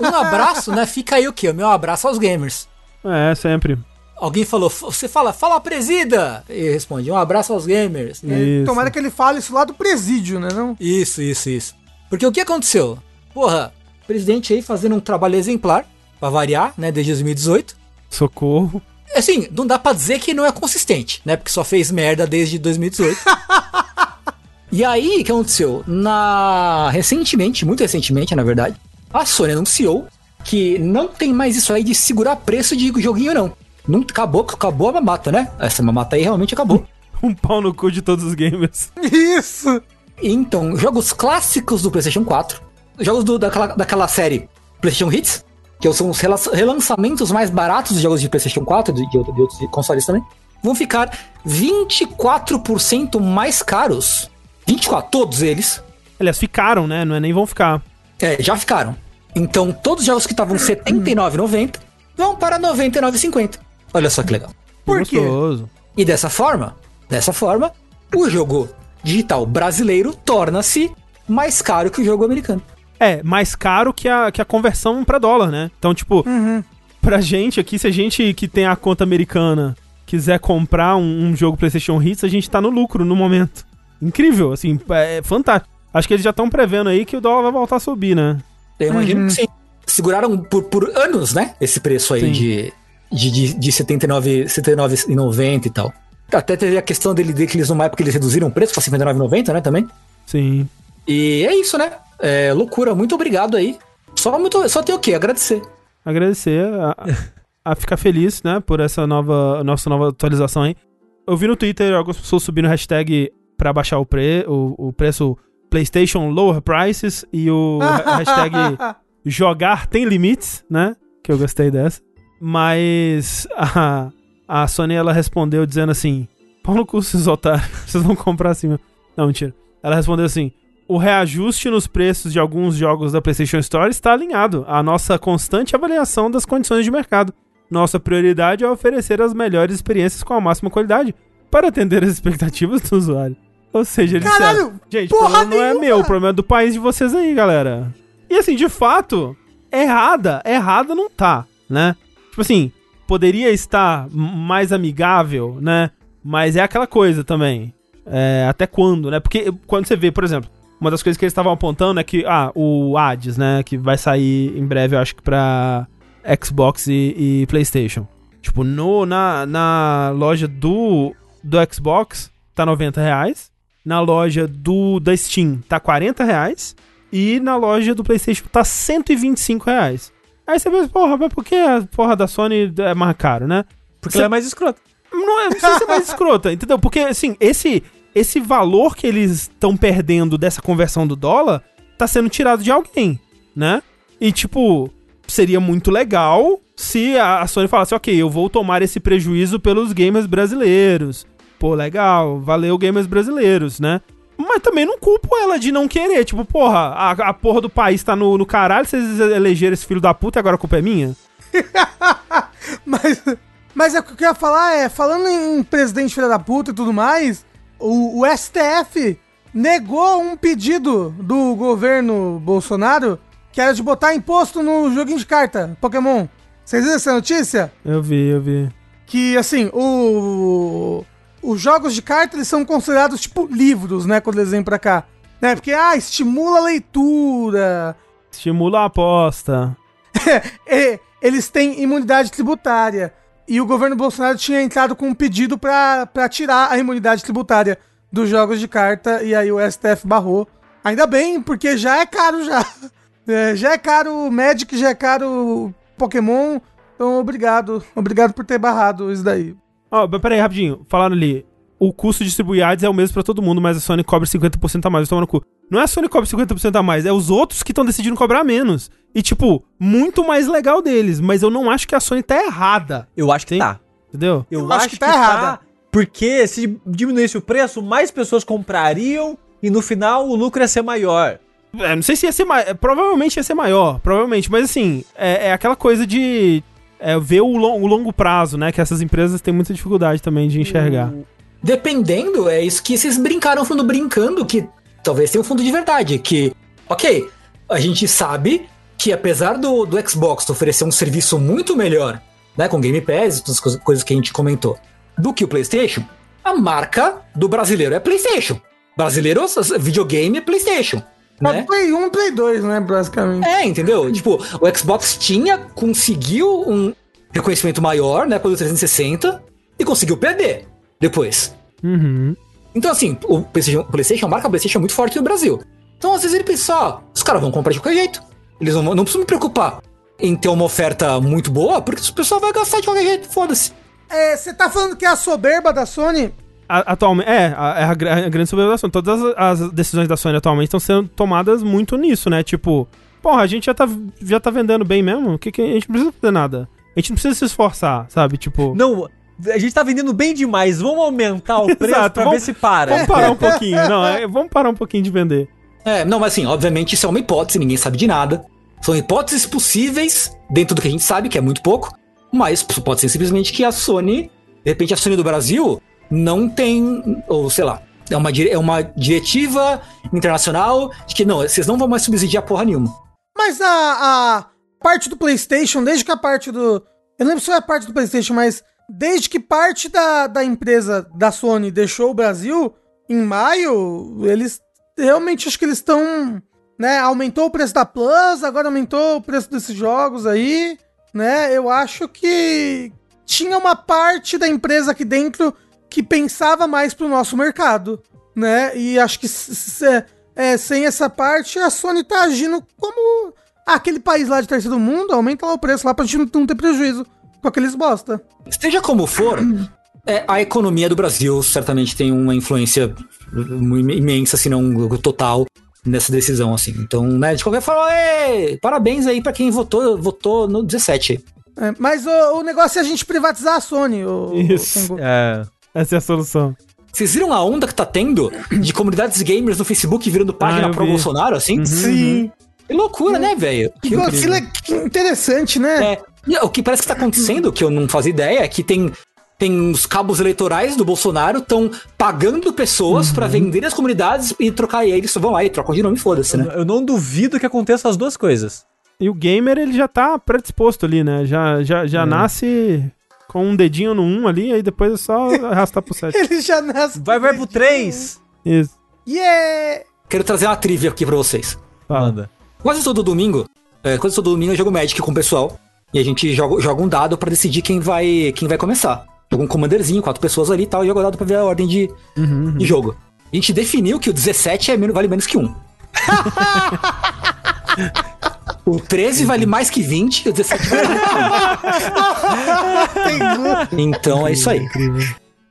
Um abraço, né? Fica aí o quê? O meu abraço aos gamers. É, sempre. Alguém falou, você fala, fala presida! E responde, um abraço aos gamers. Isso. Tomara que ele fale isso lá do presídio, né? Não? Isso, isso, isso. Porque o que aconteceu? Porra, o presidente aí fazendo um trabalho exemplar, pra variar, né, desde 2018. Socorro. Assim, não dá pra dizer que não é consistente, né? Porque só fez merda desde 2018. e aí, o que aconteceu? Na... Recentemente, muito recentemente, na verdade, a Sony anunciou que não tem mais isso aí de segurar preço de joguinho, não. não acabou, acabou a mamata, né? Essa mamata aí realmente acabou. Um pau no cu de todos os gamers. Isso! Então, jogos clássicos do PlayStation 4, jogos do- daquela, daquela série PlayStation Hits, que são os rela- relançamentos mais baratos de jogos de PlayStation 4 de, de de outros consoles também, vão ficar 24% mais caros. 24, todos eles. Aliás, ficaram, né? Não é nem vão ficar. É, já ficaram. Então, todos os jogos que estavam R$ 79,90 vão para R$ 99,50. Olha só que legal. Por quê? E dessa forma, dessa forma, o jogo digital brasileiro torna-se mais caro que o jogo americano. É, mais caro que a, que a conversão pra dólar, né? Então, tipo, pra gente aqui, se a gente que tem a conta americana quiser comprar um, um jogo PlayStation Hits, a gente tá no lucro no momento. Incrível, assim, é fantástico. Acho que eles já estão prevendo aí que o dólar vai voltar a subir, né? Eu imagino que sim. Seguraram por, por anos, né? Esse preço aí Sim. de, de, de, de 79, 79,90 e tal. Até teve a questão dele, de que eles numa época eles reduziram o preço pra 59,90, né? Também. Sim. E é isso, né? É loucura. Muito obrigado aí. Só, muito, só tem o quê? Agradecer. Agradecer a, a ficar feliz, né, por essa nova, nossa nova atualização aí. Eu vi no Twitter algumas pessoas subindo hashtag pra baixar o, pre, o, o preço PlayStation Lower Prices e o ha- hashtag jogar tem limites, né? Que eu gostei dessa. Mas a, a Sony ela respondeu dizendo assim: Pau no cu, vocês otários, vocês vão comprar assim mesmo. Não, mentira. Ela respondeu assim: o reajuste nos preços de alguns jogos da PlayStation Store está alinhado à nossa constante avaliação das condições de mercado. Nossa prioridade é oferecer as melhores experiências com a máxima qualidade para atender as expectativas do usuário. Ou seja, eles Caralho, disseram, gente, o problema não é nenhuma! meu, o problema é do país de vocês aí, galera. E assim, de fato, errada, errada não tá, né? Tipo assim, poderia estar mais amigável, né? Mas é aquela coisa também. É, até quando, né? Porque quando você vê, por exemplo, uma das coisas que eles estavam apontando é que, ah, o Hades, né? Que vai sair em breve, eu acho que pra Xbox e, e PlayStation. Tipo, no, na, na loja do, do Xbox tá 90 reais. Na loja do da Steam tá 40 reais. E na loja do PlayStation tá 125 reais. Aí você pensa, porra, mas por que a porra da Sony é mais caro, né? Porque Cê- ela é mais escrota. Não, é- não sei se é mais escrota, entendeu? Porque, assim, esse, esse valor que eles estão perdendo dessa conversão do dólar tá sendo tirado de alguém, né? E, tipo, seria muito legal se a Sony falasse, ok, eu vou tomar esse prejuízo pelos gamers brasileiros. Pô, legal, valeu gamers brasileiros, né? Mas também não culpo ela de não querer. Tipo, porra, a, a porra do país tá no, no caralho, vocês elegeram esse filho da puta e agora a culpa é minha? Mas, mas é o que eu queria falar é, falando em presidente filha da puta e tudo mais, o, o STF negou um pedido do governo Bolsonaro que era de botar imposto no joguinho de carta, Pokémon. Vocês viram essa notícia? Eu vi, eu vi. Que, assim, o... Os jogos de carta, eles são considerados, tipo, livros, né? Quando eles vêm pra cá. Né? Porque, ah, estimula a leitura, Estimula a aposta. e- eles têm imunidade tributária. E o governo Bolsonaro tinha entrado com um pedido pra pra tirar a imunidade tributária dos jogos de carta, e aí o STF barrou. Ainda bem, porque já é caro já. É, já é caro o Magic, já é caro o Pokémon. Então, obrigado. Obrigado por ter barrado isso daí. Ó, mas peraí, rapidinho. Falaram ali. O custo de distribuir ads é o mesmo pra todo mundo, mas a Sony cobra 50% a mais. Eu tô no cu. Não é a Sony que cobra 50% a mais, é os outros que estão decidindo cobrar menos. E, tipo, muito mais legal deles. Mas eu não acho que a Sony tá errada. Eu acho que Sim. tá. Entendeu? Eu, Eu acho, acho que, que tá tá errada. Porque se diminuísse o preço, mais pessoas comprariam e no final o lucro ia ser maior. É, não sei se ia ser maior. Provavelmente ia ser maior. Provavelmente. Mas, assim, é, é aquela coisa de é, ver o, lon- o longo prazo, né? Que essas empresas têm muita dificuldade também de enxergar. Dependendo, é isso que vocês brincaram fundo brincando, que talvez tenha um fundo de verdade. Que, ok, a gente sabe que apesar do, do Xbox oferecer um serviço muito melhor, né, com Game Pass e todas as coisas que a gente comentou, do que o PlayStation, a marca do brasileiro é PlayStation. Brasileiro, videogame é PlayStation. Né? Play 1 Play 2, né, basicamente. É, entendeu? tipo, o Xbox tinha, conseguiu um reconhecimento maior, né, pelo 360 e conseguiu perder depois. Uhum. Então, assim, o PlayStation, o PlayStation, a marca PlayStation é muito forte no Brasil. Então, às vezes ele pensa, ó, os caras vão comprar de qualquer jeito. Eles não, não precisam me preocupar em ter uma oferta muito boa, porque o pessoal vai gastar de qualquer jeito, foda-se. É, você tá falando que é a soberba da Sony Atualmente, é, a, é a, gra- a grande Sony. Todas as, as decisões da Sony atualmente estão sendo tomadas muito nisso, né? Tipo, porra, a gente já tá, já tá vendendo bem mesmo, o que, que a gente não precisa fazer nada. A gente não precisa se esforçar, sabe? Tipo, Não, a gente tá vendendo bem demais, vamos aumentar o preço Exato, pra vamos- ver se para. vamos parar um pouquinho. Não, é, vamos parar um pouquinho de vender. É, não, mas assim, obviamente isso é uma hipótese, ninguém sabe de nada. São hipóteses possíveis, dentro do que a gente sabe, que é muito pouco, mas pode ser simplesmente que a Sony, de repente a Sony do Brasil, não tem, ou sei lá, é uma, é uma diretiva internacional de que não, vocês não vão mais subsidiar porra nenhuma. Mas a, a parte do PlayStation, desde que a parte do. Eu não lembro se foi a parte do PlayStation, mas desde que parte da, da empresa da Sony deixou o Brasil, em maio, eles realmente acho que eles estão. Né, aumentou o preço da Plus, agora aumentou o preço desses jogos aí, né? Eu acho que tinha uma parte da empresa aqui dentro que pensava mais pro nosso mercado, né? E acho que s- é, sem essa parte a Sony tá agindo como aquele país lá de terceiro mundo, aumenta lá o preço lá pra gente não- ter prejuízo com aqueles bosta. Seja como for, é, a economia do Brasil certamente tem uma influência imensa, se não total, nessa decisão, assim. Então, né, de qualquer forma, é, parabéns aí pra quem votou, votou no 17. É, mas o, o negócio é a gente privatizar a Sony. O, Isso. o. É. Essa é a solução. Vocês viram a onda que tá tendo de comunidades gamers no Facebook virando página Ah, eu pro vi. Bolsonaro, assim? Sim. Que loucura, né, velho? Que, que interessante, né? É, e o que parece que tá acontecendo, que eu não fazia ideia, é que tem, tem os cabos eleitorais do Bolsonaro estão pagando pessoas pra vender as comunidades e trocar e aí eles vão lá e trocam de nome, foda-se, né? Eu não duvido que aconteça as duas coisas. E o gamer, ele já tá predisposto ali, né? Já, já, já É. nasce com um dedinho no 1 ali, aí depois é só arrastar pro 7. Ele já nasce. Vai, vai pro 3. Isso. Yeah! Quero trazer uma trivia aqui pra vocês. Fala. Manda. Quase todo domingo, é, quase todo domingo eu jogo Magic com o pessoal. E a gente joga, joga um dado pra decidir quem vai, quem vai começar. Joga um commanderzinho, quatro pessoas ali e tal, e joga o dado pra ver a ordem de, de jogo. A gente definiu que o 17 é menos, vale menos que 1. o 13 vale mais que 20 e o 17 vale mais que 1. Então é isso aí.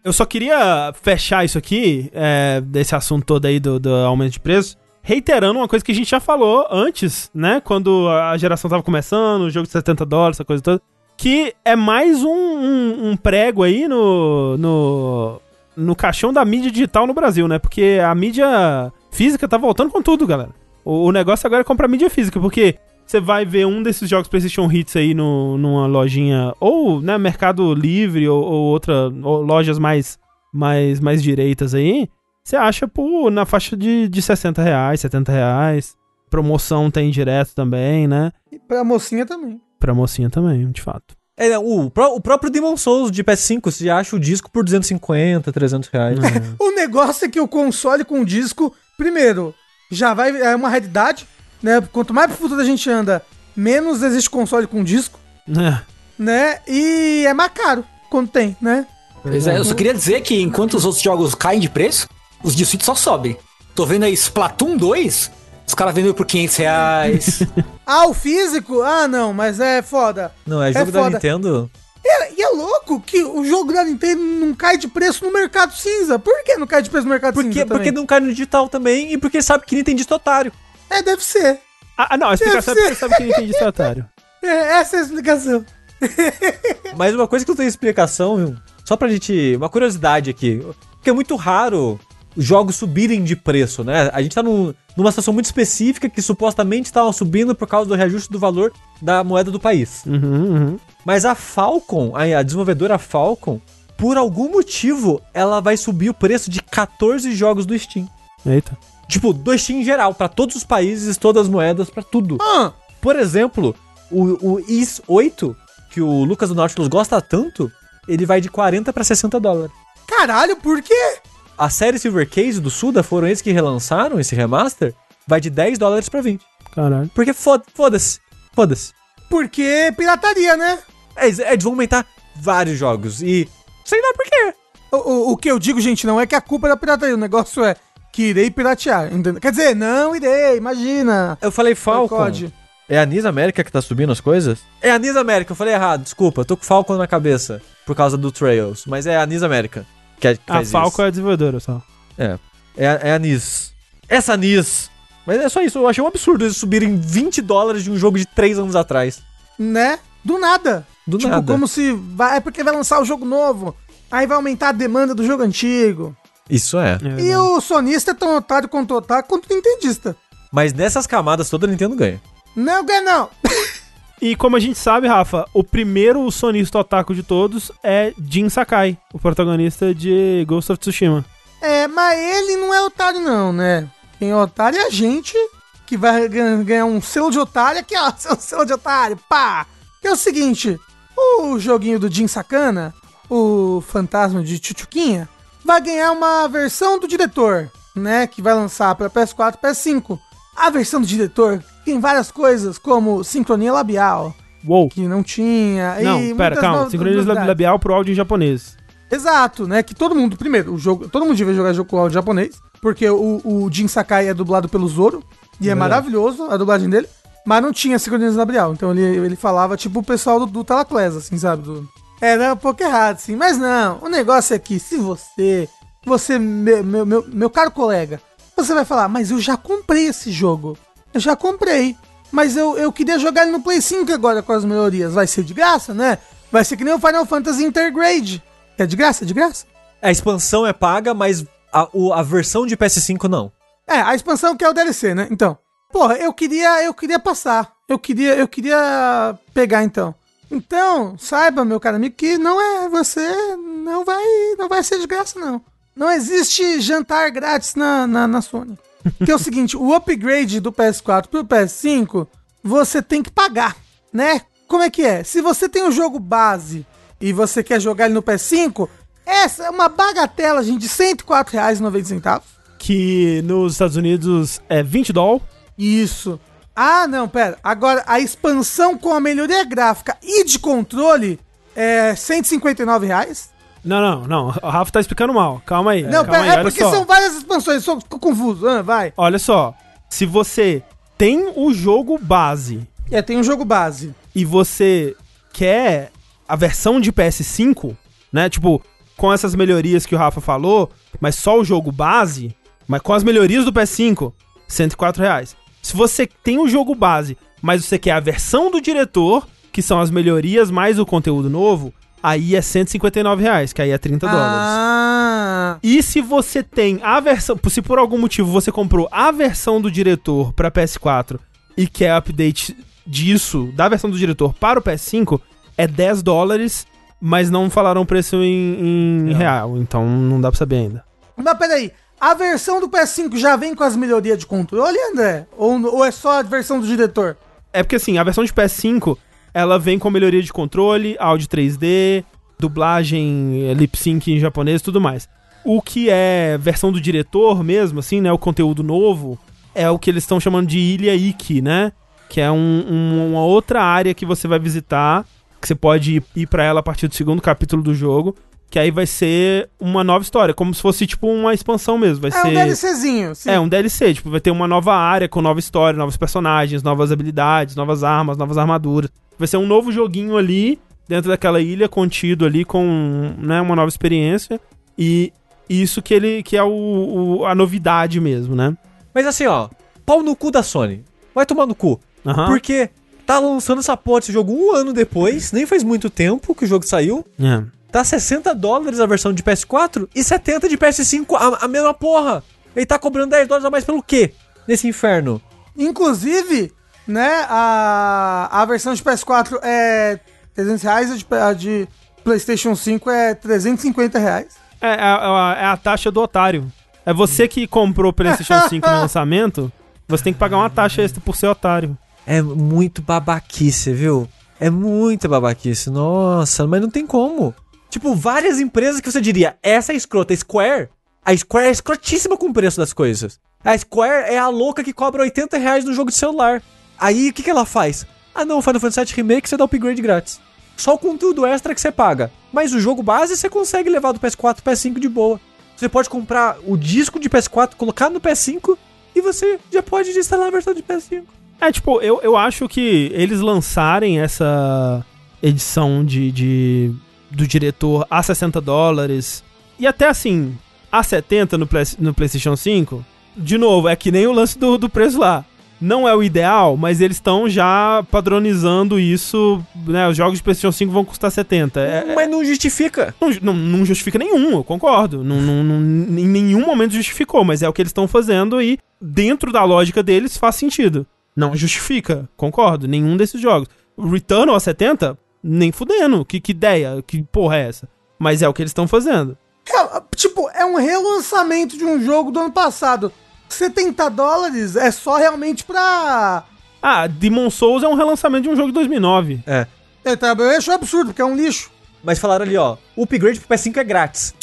Eu só queria fechar isso aqui, é, desse assunto todo aí do, do aumento de preço, reiterando uma coisa que a gente já falou antes, né? Quando a geração tava começando, o jogo de 70 dólares, essa coisa toda. Que é mais um, um- um prego aí no, no, no caixão da mídia digital no Brasil, né? Porque a mídia física tá voltando com tudo, galera. O, o negócio agora é comprar mídia física, porque você vai ver um desses jogos PlayStation Hits aí no, numa lojinha, ou né, Mercado Livre, ou, ou outra, ou lojas mais, mais, mais direitas aí, você acha por, na faixa de, de 60 reais, 70 reais. Promoção tem direto também, né? E pra mocinha também. Pra mocinha também, de fato. É, o, o próprio Demon Souls de PS5, você acha o disco por 250, 300 reais. O negócio é que o console com disco, primeiro, já vai. É uma realidade, né? Quanto mais pro futuro a gente anda, menos existe console com disco, É. né? E é mais caro quando tem, né? Pois é, eu só queria dizer que enquanto os outros jogos caem de preço, os de Switch só sobem. Tô vendo aí Splatoon 2, os caras vendendo por 500 reais. Ah, o físico? Ah, não, mas é foda. Não, é jogo da foda. Nintendo. E, e é louco que o jogo da Nintendo não cai de preço no mercado cinza. Por que não cai de preço no mercado Porque, cinza? porque também? não cai no digital também e porque sabe que Nintendista é otário. É, deve ser. Ah, ah, não, a explicação é porque você sabe que Nintendo é otário. É, essa é a explicação. Mas uma coisa que não tem explicação, viu? Só pra gente. Uma curiosidade aqui. Porque é muito raro os jogos subirem de preço, né? A gente tá num- numa situação muito específica que supostamente estavam subindo por causa do reajuste do valor da moeda do país. Uhum, uhum. Mas a Falcon, a, a desenvolvedora Falcon, por algum motivo, ela vai subir o preço de 14 jogos do Steam. Eita. Tipo, do Steam em geral, pra todos os países, todas as moedas, pra tudo. Ah, Por exemplo, o, o IS 8, que o Lucas do Nautilus gosta tanto, ele vai de 40 pra 60 dólares. caralho, por quê? A série Silver Case do Suda foram eles que relançaram esse remaster, vai de 10 dólares pra 20. Caralho. Porque foda- foda-se, foda-se. Porque pirataria, né? É, Eles, eles vão aumentar vários jogos e sei lá por quê. O, o, o que eu digo, gente, não é que a culpa é da pirataria. O negócio é que irei piratear. Entendeu? Quer dizer, não irei, imagina. Eu falei Falcon. É a Nis América que tá subindo as coisas? É a Nis América, eu falei errado, desculpa, eu tô com Falcon na cabeça por causa do Trails, mas é a Nis América que, é, que A faz Falco isso. é a desenvolvedora só. É, é, a- é a Nis. Essa Nis. Mas é só isso, eu achei um absurdo eles subirem 20 dólares de um jogo de 3 anos atrás. Né? Do nada. Do tipo, nada. como se. Vai, é porque vai lançar o jogo novo. Aí vai aumentar a demanda do jogo antigo. Isso é. É, E o sonista é tão otário quanto o otário quanto o nintendista. Mas nessas camadas toda a Nintendo ganha. Não, ganha não. E como a gente sabe, Rafa, o primeiro sonista otaku de todos é Jin Sakai, o protagonista de Ghost of Tsushima. É, mas ele não é otário, não, né? Quem é otário é a gente que vai gan- ganhar um selo de otário aqui, ó. seu Selo de otário, pá! Que é o seguinte: o joguinho do Jin Sakana, o fantasma de Chuchuquinha, vai ganhar uma versão do diretor, né? Que vai lançar para PS4 e PS5. A versão do diretor tem várias coisas, como sincronia labial, Uou. que não tinha. Não, pera, calma. Sincronia labial pro áudio em japonês. Exato, né? Que todo mundo, primeiro, o jogo, todo mundo devia jogar jogo com áudio japonês, porque o, o Jin Sakai é dublado pelo Zoro, e é, Verdade. maravilhoso a dublagem dele, mas não tinha sincronia labial, então ele, ele falava tipo o pessoal do, do Telaclés, assim, sabe? Do, era um pouco errado, assim, mas não, o negócio é que se você, você, meu, meu, meu, meu caro colega, Você vai falar, mas eu já comprei esse jogo. Eu já comprei. Mas eu, eu queria jogar ele no Play 5 agora com as melhorias. Vai ser de graça, né? Vai ser que nem o Final Fantasy Intergrade. É de graça? É de graça? A expansão é paga, mas a, o- a versão de PS5 não. É, a expansão que é o DLC, né? Então, porra, eu queria, eu queria passar. Eu queria, eu queria pegar então. Então, saiba, meu caro amigo, que não é você não vai, não vai ser de graça não. Não existe jantar grátis na, na, na Sony. Que é o seguinte, o upgrade do PS4 pro PS5, você tem que pagar, né? Como é que é? Se você tem o jogo base e você quer jogar ele no PS5, essa é uma bagatela, gente, de R$ 104,90. Que nos Estados Unidos é 20 doll. Isso. Ah, não, pera. Agora, a expansão com a melhoria gráfica e de controle é 159 reais? Não, não, não. O Rafa tá explicando mal. Calma aí. não, calma pera, aí, é porque só. são várias expansões, só ficou confuso. Ah, vai. Olha só. Se você tem o jogo base É, tem um jogo base. e você quer a versão de PS5, né? Tipo, com essas melhorias que o Rafa falou, mas só o jogo base, mas com as melhorias do PS5, 104 reais. Se você tem o jogo base, mas você quer a versão do diretor, que são as melhorias mais o conteúdo novo, aí é 159 reais, que aí é 30 dólares. Ah. E se você tem a versão, se por algum motivo você comprou a versão do diretor para PS4 e quer update disso, da versão do diretor para o PS5, é 10 dólares, mas não falaram o preço em, em real, então não dá pra saber ainda. Mas peraí, a versão do PS5 já vem com as melhorias de controle, André? Ou, ou é só a versão do diretor? É porque assim, a versão de PS5, ela vem com melhoria de controle, áudio 3D, dublagem, eh, lip sync em japonês e tudo mais. O que é versão do diretor mesmo, assim, né, o conteúdo novo, é o que eles estão chamando de Ilha Iki, né? Que é um- um- uma outra área que você vai visitar, que você pode ir, ir para ela a partir do segundo capítulo do jogo, que aí vai ser uma nova história, como se fosse tipo uma expansão mesmo, vai É ser um DLCzinho. sim. é, um DLC, tipo, vai ter uma nova área com nova história, novos personagens, novas habilidades, novas armas, novas armaduras. Vai ser um novo joguinho ali, dentro daquela ilha, contido ali com, né, uma nova experiência. E isso que ele que é o, o- a novidade mesmo, né? Mas assim, ó, pau no cu da Sony. Vai tomar no cu. Aham. Porque tá lançando essa porra desse jogo um ano depois, nem faz muito tempo que o jogo saiu. É. Tá 60 dólares a versão de PS4 e 70 de PS5, a, a mesma porra. Ele tá cobrando 10 dólares a mais pelo quê? Nesse inferno. Inclusive, né, a, a versão de PS4 é 300 reais, a de, a de PlayStation 5 é 350 reais. É, é a- é a taxa do otário. É você que comprou o PlayStation 5 no lançamento, você tem que pagar uma taxa extra por ser otário. É muito babaquice, viu? É muita babaquice. Nossa, mas não tem como. Tipo, várias empresas que você diria, essa é escrota. A Square, a Square é escrotíssima com o preço das coisas. A Square é a louca que cobra 80 reais no jogo de celular. Aí, o que, que ela faz? Ah não, Final Fantasy VII Remake você dá upgrade grátis. Só o conteúdo extra que você paga. Mas o jogo base você consegue levar do PS4 pro PS5 de boa. Você pode comprar o disco de PS4, colocar no PS5 e você já pode instalar a versão de PS5. É, tipo, eu, eu acho que eles lançarem essa edição de, de- do diretor a 60 dólares e até assim, a 70 no, Play- no PlayStation 5, de novo, é que nem o lance do, do preço lá. Não é o ideal, mas eles estão já padronizando isso, né? Os jogos de PlayStation 5 vão custar 70. É, é- Mas não justifica. não, não, não justifica nenhum, eu concordo. Não, não- não- em nenhum momento justificou, mas é o que eles estão fazendo e dentro da lógica deles faz sentido. Não justifica, concordo, nenhum desses jogos. Returnal a 70, nem fudendo. Que, que ideia, que porra é essa? Mas é o que eles estão fazendo. É, tipo, é um relançamento de um jogo do ano passado. 70 dólares é só realmente pra. Ah, Demon Souls é um relançamento de um jogo de 2009. É. É, tá, eu acho absurdo, porque é um lixo. Mas falaram ali, ó, o upgrade pro PS5 é grátis.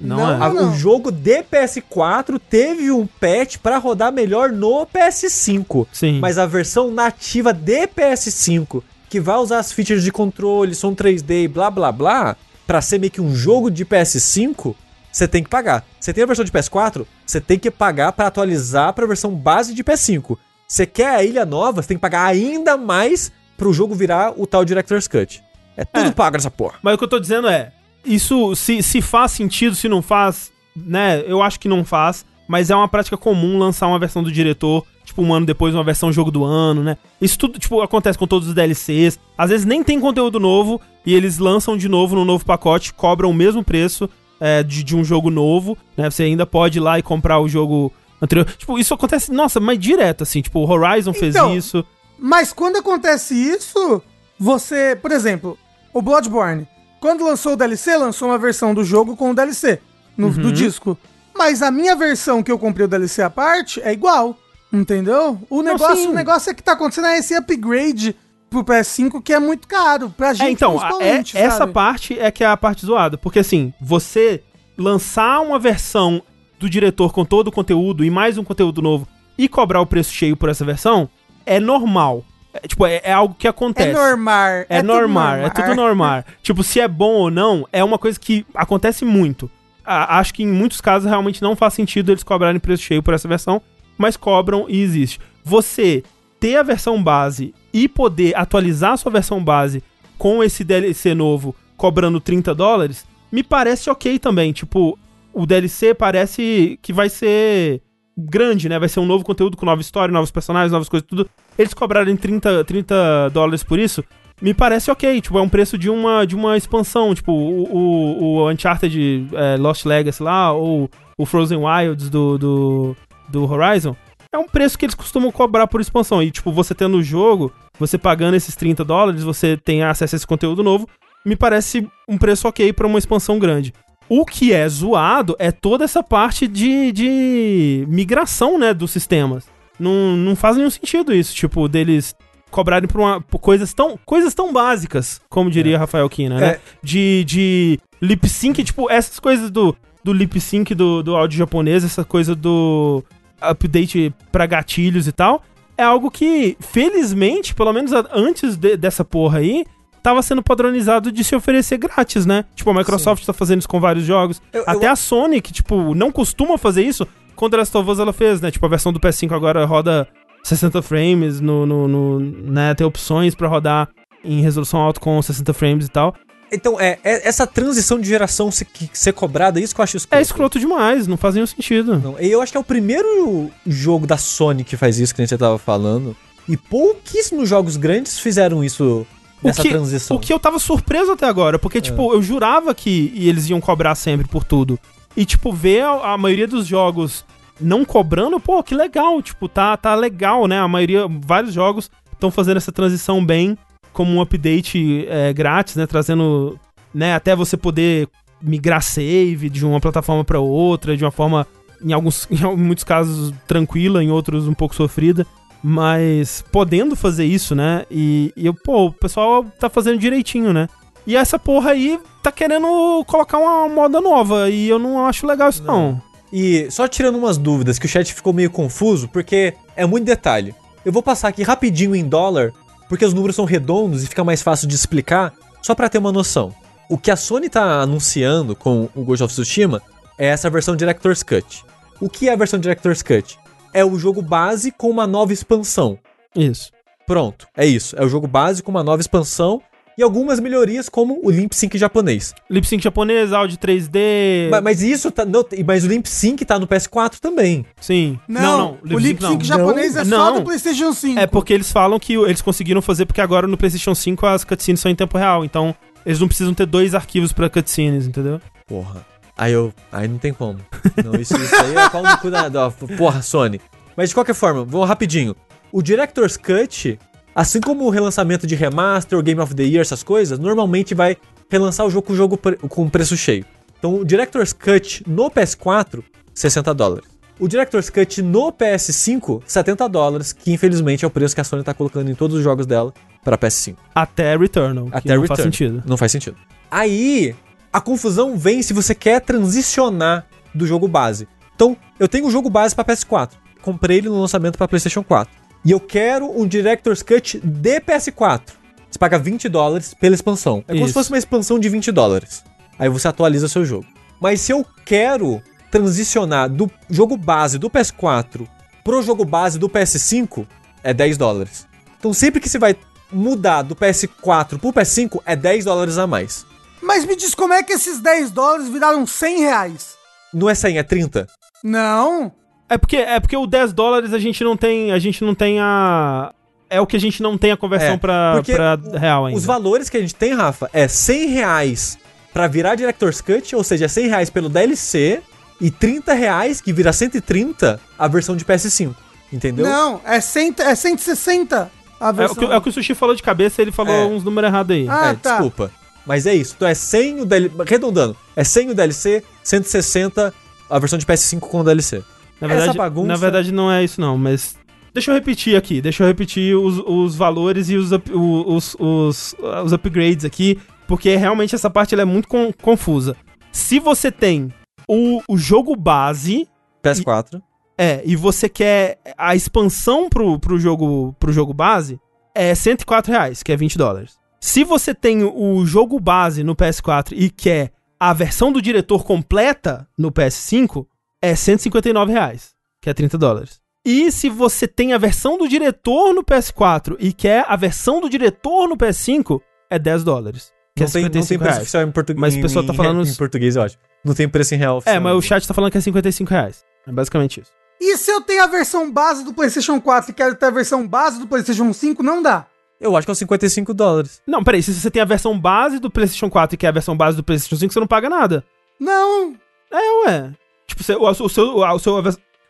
Não, Não, é. A- não. O jogo de PS4 teve um patch pra rodar melhor no PS5. Sim. Mas a versão nativa de PS5, que vai usar as features de controle, som 3D e blá blá blá, pra ser meio que um jogo de PS5, você tem que pagar. Você tem a versão de PS4, você tem que pagar pra atualizar pra versão base de PS5. Você quer a ilha nova, você tem que pagar ainda mais pro jogo virar o tal Director's Cut. É tudo É. pago nessa porra. Mas o que eu tô dizendo é, isso se, se faz sentido, se não faz, né? Eu acho que não faz, mas é uma prática comum lançar uma versão do diretor, tipo, um ano depois, uma versão jogo do ano, né? Isso tudo, tipo, acontece com todos os DLCs. Às vezes nem tem conteúdo novo e eles lançam de novo no novo pacote, cobram o mesmo preço é, de, de um jogo novo, né? Você ainda pode ir lá e comprar o jogo anterior. Tipo, isso acontece, nossa, mas direto, assim. Tipo, o Horizon fez Então, isso. Mas quando acontece isso, você, por exemplo, o Bloodborne, quando lançou o DLC, lançou uma versão do jogo com o DLC no, Uhum. do disco. Mas a minha versão que eu comprei o DLC à parte é igual, entendeu? O negócio, sim. o negócio é que tá acontecendo é esse upgrade pro PS5 que é muito caro pra gente É, então, é, essa parte é que é a parte zoada. Porque assim, você lançar uma versão do diretor com todo o conteúdo e mais um conteúdo novo e cobrar o preço cheio por essa versão é normal. É, tipo, é, é algo que acontece. É normal. É, tudo normal, é tudo normal. tipo, se é bom ou não, é uma coisa que acontece muito. A- acho que em muitos casos realmente não faz sentido eles cobrarem preço cheio por essa versão, mas cobram e existe. Você ter a versão base e poder atualizar a sua versão base com esse DLC novo cobrando 30 dólares, me parece ok também. Tipo, o DLC parece que vai ser grande, né? Vai ser um novo conteúdo com nova história, novos personagens, novas coisas, tudo. Eles cobrarem 30, 30 dólares por isso, me parece ok. Tipo, é um preço de uma, de uma expansão. Tipo, o, o, o Uncharted é, Lost Legacy lá, ou o Frozen Wilds do, do, do Horizon. É um preço que eles costumam cobrar por expansão. E, tipo, você tendo o jogo, você pagando esses 30 dólares, você tem acesso a esse conteúdo novo. Me parece um preço ok pra uma expansão grande. O que é zoado é toda essa parte de, de migração, né, dos sistemas. Não, não faz nenhum sentido isso, tipo, deles cobrarem por, uma, por coisas, tão, coisas tão básicas, como diria Rafael Kina, né? É. De, de lip sync, tipo, essas coisas do, do lip sync do, do áudio japonês, essa coisa do update pra gatilhos e tal, é algo que, felizmente, pelo menos antes de- dessa porra aí, tava sendo padronizado de se oferecer grátis, né? Tipo, a Microsoft tá fazendo isso com vários jogos. Eu- eu- Até a Sony, que, tipo, não costuma fazer isso, quando The Last of Us ela fez, né? Tipo, a versão do PS5 agora roda 60 frames, no, no, no- né? Tem opções pra rodar em resolução alta com 60 frames e tal. Então, é, é- essa transição de geração ser, ser cobrada, isso que eu acho escroto. É escroto demais, não faz nenhum sentido. Não, e eu acho que é o primeiro jogo da Sony que faz isso, que nem você tava falando. E pouquíssimos jogos grandes fizeram isso nessa o que, transição. O que eu tava surpreso até agora, porque, tipo, eu jurava que eles iam cobrar sempre por tudo. E, tipo, ver a, a maioria dos jogos não cobrando, pô, que legal. Tipo, tá, tá legal, né? A maioria, vários jogos estão fazendo essa transição bem, como um update é, grátis, né? Trazendo, né, até você poder migrar save de uma plataforma pra outra, de uma forma, em alguns, em muitos casos, tranquila, em outros um pouco sofrida. Mas podendo fazer isso, né? E, e pô, o pessoal tá fazendo direitinho, né? E essa porra aí tá querendo colocar uma moda nova. E eu não acho legal isso, não. E só tirando umas dúvidas, que o chat ficou meio confuso, porque é muito detalhe. Eu vou passar aqui rapidinho em dólar, porque os números são redondos e fica mais fácil de explicar, só pra ter uma noção. O que a Sony tá anunciando com o Ghost of Tsushima é essa versão Director's Cut. O que é a versão Director's Cut? É o jogo base com uma nova expansão. Isso. Pronto, é isso. É o jogo base com uma nova expansão e algumas melhorias como o Limp Sync japonês. Lip sync japonês, áudio 3D. Mas, mas isso tá. Não, mas o Limp Sync tá no PS4 também. Sim. Não, o lip sync não. japonês é só Não. do PlayStation 5. É porque eles falam que eles conseguiram fazer porque agora no PlayStation 5 as cutscenes são em tempo real. Então eles não precisam ter dois arquivos pra cutscenes, entendeu? Porra. Aí eu. Aí não tem como. Não, isso, isso aí é pau no cu da, da- Porra, Sony. Mas de qualquer forma, vamos rapidinho. O Director's Cut, assim como o relançamento de remaster, o Game of the Year, essas coisas, normalmente vai relançar o jogo com o jogo pre- com preço cheio. Então o Director's Cut no PS4, 60 dólares. O Director's Cut no PS5, 70 dólares, que infelizmente é o preço que a Sony tá colocando em todos os jogos dela para PS5. Até Returnal. Até não Return. faz sentido. Não faz sentido. Aí, a confusão vem se você quer transicionar do jogo base. Então, eu tenho um jogo base para PS4. Comprei ele no lançamento para PlayStation 4. E eu quero um Director's Cut de PS4. Você paga 20 dólares pela expansão. É como Isso. se fosse uma expansão de 20 dólares. Aí você atualiza seu jogo. Mas se eu quero transicionar do jogo base do PS4 pro jogo base do PS5, é 10 dólares. Então sempre que você vai mudar do PS4 pro PS5, é 10 dólares a mais. Mas me diz como é que esses 10 dólares viraram 100 reais? Não é 100, é 30. Não, É porque, é porque o 10 dólares a gente não tem. A gente não tem a. É o que a gente não tem a conversão É, pra, pra o- real ainda. Os valores que a gente tem, Rafa, é 100 reais pra virar Director's Cut, ou seja, 100 reais pelo DLC e 30 reais, que vira 130, a versão de PS5. Entendeu? Não, é, cento, é 160 a É o, versão. que, é o que o Sushi falou de cabeça, ele falou É. uns números errados aí. Ah, é, tá. desculpa. Mas é isso. Então é 100 o DLC. Arredondando. É 100 o DLC, 160 a versão de PS5 com o DLC. Na, verdade, essa bagunça- na verdade, não é isso, não, mas. Deixa eu repetir aqui, deixa eu repetir os, os valores e os, up- os, os, os upgrades aqui, porque realmente essa parte ela é muito con- confusa. Se você tem o, o jogo base, PS4. É, e você quer a expansão pro, pro, jogo, pro jogo base, é 104 reais, que é 20 dólares. Se você tem o jogo base no PS4 e quer a versão do diretor completa no PS5, é 159 reais, que é 30 dólares. E se você tem a versão do diretor no PS4 e quer a versão do diretor no PS5, é 10 dólares. Que Não é tem, não tem 55 preço reais. oficial em português. Mas o pessoal tá falando Em português, eu acho. Não tem preço em real oficial. É, mas o chat tá falando que é 55 reais. É basicamente isso. E se eu tenho a versão base do PlayStation 4 e quero ter a versão base do PlayStation 5, não dá. Eu acho que é uns 55 dólares. Não, peraí, se você tem a versão base do PlayStation 4 e quer a versão base do PlayStation 5, você não paga nada. Não. É, ué. Tipo, o, o seu, o seu-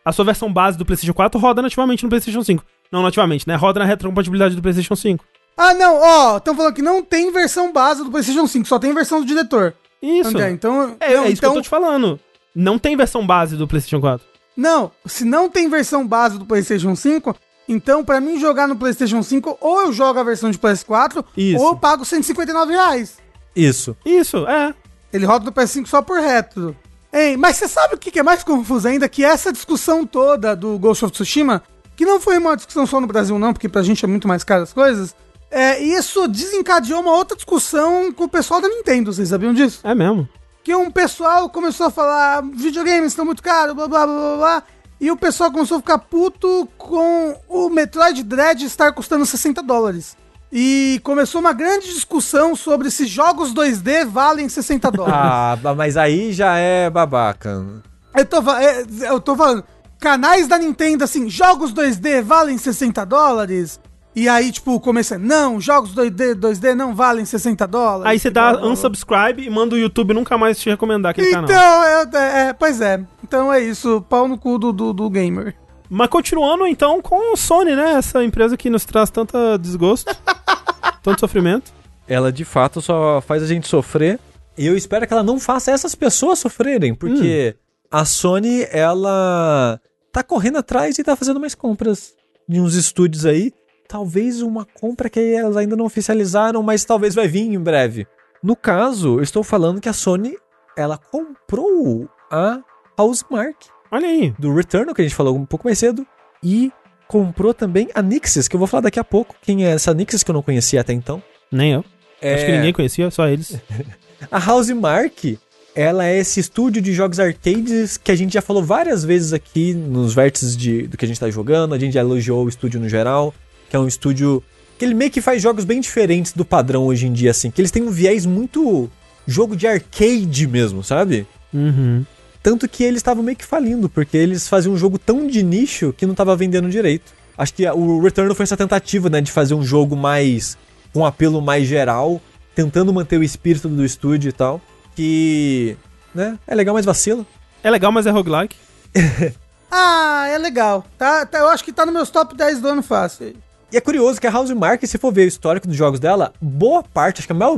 a sua versão base do PlayStation 4 roda nativamente no PlayStation 5. Não nativamente, né? Roda na retrocompatibilidade do PlayStation 5. Ah, não, ó, estão falando que não tem versão base do PlayStation 5, só tem versão do diretor. Isso. André, então. É, não, é isso então, que eu tô te falando. Não tem versão base do PlayStation 4. Não, se não tem versão base do PlayStation 5, então pra mim jogar no PlayStation 5, ou eu jogo a versão de PS4, Isso. ou eu pago 159 reais. Isso. Isso, é. Ele roda no PS5 só por retro. Ei, mas você sabe o que é mais confuso ainda? Que essa discussão toda do Ghost of Tsushima, que não foi uma discussão só no Brasil não, porque pra gente é muito mais caro as coisas, é, isso desencadeou uma outra discussão com o pessoal da Nintendo, vocês sabiam disso? É mesmo. que um pessoal começou a falar videogames estão muito caros, blá blá blá blá blá. E o pessoal começou a ficar puto com o Metroid Dread estar custando 60 dólares. E começou uma grande discussão sobre se jogos 2D valem 60 dólares. Ah, mas aí já é babaca. eu, tô, é, eu tô falando, canais da Nintendo assim, jogos 2D valem 60 dólares? E aí, tipo, começa, não, jogos 2D, 2D não valem 60 dólares. Aí você dá Blá, unsubscribe e manda o YouTube nunca mais te recomendar aquele Então, canal. é, é, pois é. Então é isso, pau no cu do, do, do gamer. Mas continuando então com o Sony, né? Essa empresa que nos traz tanta desgosto, tanto sofrimento. Ela de fato só faz a gente sofrer. E eu espero que ela não faça essas pessoas sofrerem, porque a Sony, ela tá correndo atrás e tá fazendo mais compras de uns estúdios aí. Talvez uma compra que elas ainda não oficializaram, mas talvez vai vir em breve. No caso, eu estou falando que a Sony, ela comprou a Housemark Olha aí. do Returnal, que a gente falou um pouco mais cedo, e comprou também a Nixis, que eu vou falar daqui a pouco. Quem é essa Nixis que eu não conhecia até então? Nem eu. É... Acho que ninguém conhecia, só eles. A Housemark, ela é esse estúdio de jogos arcades que a gente já falou várias vezes aqui nos vértices de, do que a gente tá jogando. A gente já elogiou o estúdio no geral, que é um estúdio que ele meio que faz jogos bem diferentes do padrão hoje em dia, assim. Que eles têm um viés muito jogo de arcade mesmo, sabe? Uhum. Tanto que eles estavam meio que falindo, porque eles faziam um jogo tão de nicho que não tava vendendo direito. Acho que o Returnal foi essa tentativa, né, de fazer um jogo mais com um apelo mais geral, tentando manter o espírito do estúdio e tal, que, né, é legal, mas vacila. É legal, mas é roguelike. Ah, é legal. Tá, tá- eu acho que tá nos meus top 10 do ano fácil. E é curioso que a Housemark, se for ver o histórico dos jogos dela, boa parte, acho que a maior,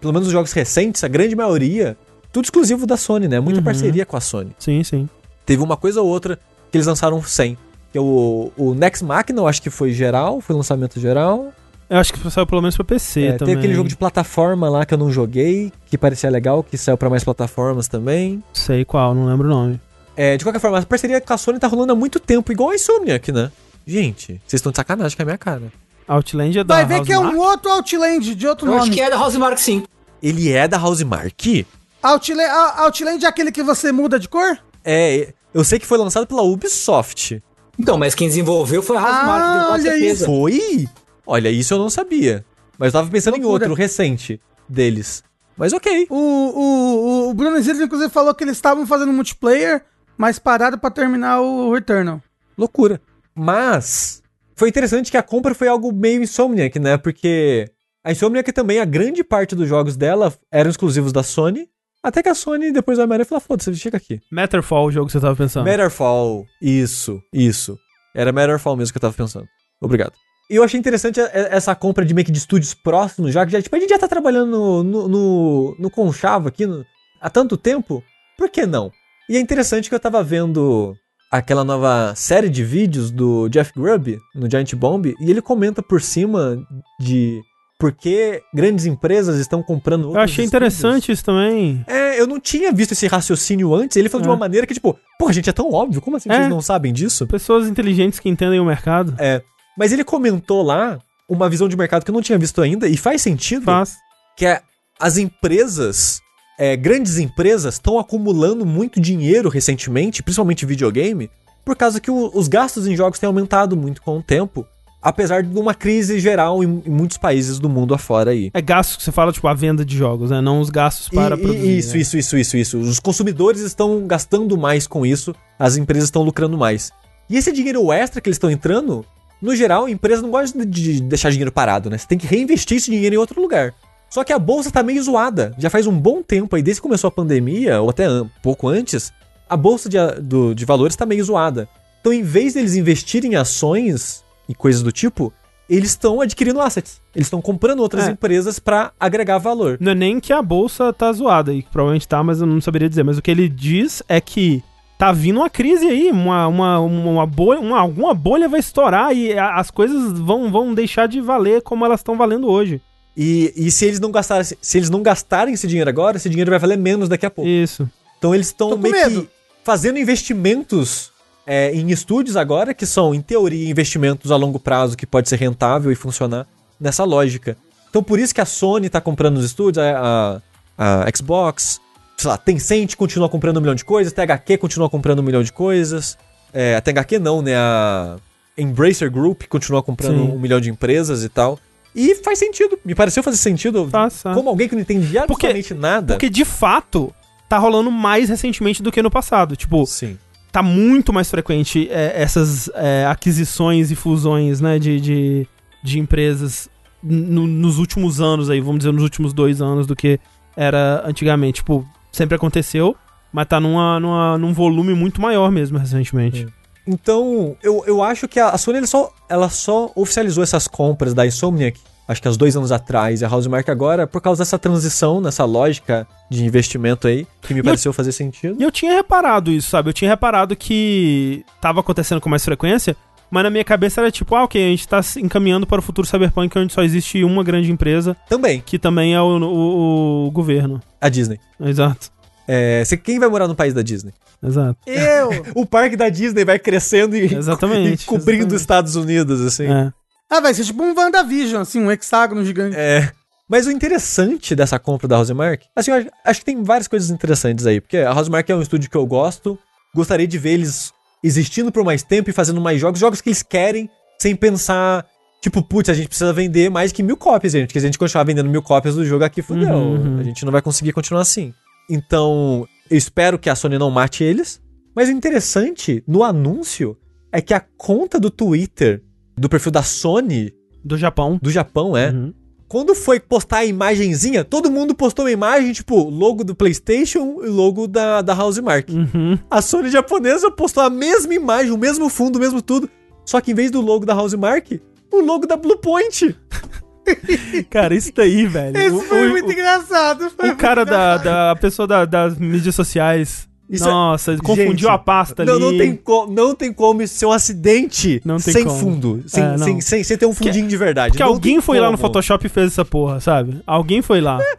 pelo menos os jogos recentes, a grande maioria, tudo exclusivo da Sony, né? Muita Uhum. parceria com a Sony. Sim, sim. Teve uma coisa ou outra que eles lançaram sem. Que é o, o Next Machina, eu acho que foi geral, foi lançamento geral. Eu acho que saiu pelo menos pra PC É, também. teve aquele jogo de plataforma lá que eu não joguei, que parecia legal, que saiu pra mais plataformas também. Sei qual, não lembro o nome. É, de qualquer forma, a parceria com a Sony tá rolando há muito tempo, igual a Insomniac, né? Gente, vocês estão de sacanagem com a minha cara. Outland é da Vai ver que é Housemarque? um outro Outland de outro Eu nome. acho que é da Housemark sim. Ele é da Housemark? Outland, Outland é aquele que você muda de cor? É, eu sei que foi lançado pela Ubisoft. Então, mas quem desenvolveu foi a Housemark, Ah, olha certeza. Foi? Olha, isso eu não sabia. Mas eu tava pensando em Loucura. outro recente deles. Mas ok. O, o, o Bruno Zilli, inclusive, falou que eles estavam fazendo multiplayer mas pararam pra terminar o Returnal. Loucura. Mas foi interessante que a compra foi algo meio Insomniac, né? Porque a Insomniac também, a grande parte dos jogos dela eram exclusivos da Sony. Até que a Sony, depois da Maria, falou: foda-se, chega aqui. Matterfall, o jogo que você tava pensando. Matterfall, isso, isso. Era Matterfall mesmo que eu tava pensando. Obrigado. E eu achei interessante essa compra de meio que de estúdios próximos, já que já, tipo, a gente já tá trabalhando no, no, no, no Conchavo aqui no- há tanto tempo, por que não? E é interessante que eu tava vendo aquela nova série de vídeos do Jeff Grubb no Giant Bomb, e ele comenta por cima de por que grandes empresas estão comprando Eu outros achei estúdios. interessante isso também. É, eu não tinha visto esse raciocínio antes. Ele falou de É. uma maneira que, tipo, pô, gente, é tão óbvio. Como assim É. vocês não sabem disso? Pessoas inteligentes que entendem o mercado. É. Mas ele comentou lá uma visão de mercado que eu não tinha visto ainda, e faz sentido, Faz. que é as empresas, é, grandes empresas, estão acumulando muito dinheiro recentemente, principalmente videogame, por causa que o- os gastos em jogos têm aumentado muito com o tempo, apesar de uma crise geral em, em muitos países do mundo afora aí. É gastos que você fala, tipo, a venda de jogos, né? Não os gastos para E- produzir. isso, né? isso, isso, isso, isso. Os consumidores estão gastando mais com isso, as empresas estão lucrando mais. E esse dinheiro extra que eles estão entrando, no geral, a empresa não gosta de deixar dinheiro parado, né? Você tem que reinvestir esse dinheiro em outro lugar. Só que a bolsa tá meio zoada. Já faz um bom tempo aí, desde que começou a pandemia, ou até an- pouco antes, a bolsa de, do- de valores tá meio zoada. Então, em vez deles investirem em ações e coisas do tipo, eles estão adquirindo assets. Eles estão comprando outras É. empresas pra agregar valor. Não é nem que a bolsa tá zoada, e provavelmente tá, mas eu não saberia dizer. Mas o que ele diz é que tá vindo uma crise aí, uma, uma, uma bolha, uma, alguma bolha vai estourar e a- as coisas vão, vão deixar de valer como elas estão valendo hoje. E, e se eles não gastarem, se eles não gastarem esse dinheiro agora, esse dinheiro vai valer menos daqui a pouco. Isso. Então eles estão meio medo. que fazendo investimentos é, em estúdios agora, que são, em teoria, investimentos a longo prazo que pode ser rentável e funcionar nessa lógica. Então por isso que a Sony tá comprando os estúdios, a, a, a Xbox, sei lá, Tencent continua comprando um milhão de coisas, THQ continua comprando um milhão de coisas. É, a THQ não, né? A Embracer Group continua comprando Sim. um milhão de empresas e tal. E faz sentido, me pareceu fazer sentido. Faz. Como alguém que não entende absolutamente nada. Porque de fato tá rolando mais recentemente do que no passado. Tipo, Sim. Tá muito mais frequente é, essas é, aquisições e fusões, né, de, de, de empresas no- nos últimos anos aí, vamos dizer, nos últimos dois anos do que era antigamente. Tipo, sempre aconteceu, mas tá numa, numa, num volume muito maior mesmo recentemente. Então, eu, eu acho que a, a Sony ela só, ela só oficializou essas compras da Insomniac, acho que há uns dois anos atrás, e a Housemark agora, por causa dessa transição, nessa lógica de investimento aí, que me eu- pareceu fazer sentido. E eu tinha reparado isso, sabe? Eu tinha reparado que tava acontecendo com mais frequência, mas na minha cabeça era tipo, ah, ok, a gente tá se encaminhando para o futuro cyberpunk onde só existe uma grande empresa, Também, que também é o, o- o governo. a Disney. Exato, É, quem vai morar no país da Disney? exato. Eu! O parque da Disney vai crescendo e, Exatamente, e cobrindo exatamente. os Estados Unidos, assim. É. ah, vai ser tipo um WandaVision, assim, um hexágono gigante. É. Mas o interessante dessa compra da Housemark, assim, eu acho, que tem várias coisas interessantes aí, porque a Housemark é um estúdio que eu gosto, gostaria de ver eles existindo por mais tempo e fazendo mais jogos, jogos que eles querem, sem pensar, tipo, putz, a gente precisa vender mais que mil cópias, gente, porque se a gente continuar vendendo mil cópias do jogo aqui, fudeu, Uhum, uhum. a gente não vai conseguir continuar assim. Então, eu espero que a Sony não mate eles, mas o interessante no anúncio é que a conta do Twitter, do perfil da Sony, Do Japão. do Japão, é, Uhum. quando foi postar a imagenzinha, todo mundo postou uma imagem, tipo, logo do PlayStation e logo da, da Housemark. Uhum. A Sony japonesa postou a mesma imagem, o mesmo fundo, o mesmo tudo. Só que em vez do logo da Housemark, o logo da Bluepoint. Cara, isso daí, velho. Esse o, foi o- muito engraçado. foi o cara muito da, engraçado. da a pessoa da- das mídias sociais. Isso é- Nossa, ele confundiu Gente, a pasta ali. Não, não tem, co- não tem como isso ser um acidente Não tem sem como. fundo. Sem, É, sem, sem, sem ter um fundinho de verdade. Porque Não alguém foi lá no como. Photoshop e fez essa porra, sabe? Alguém foi lá.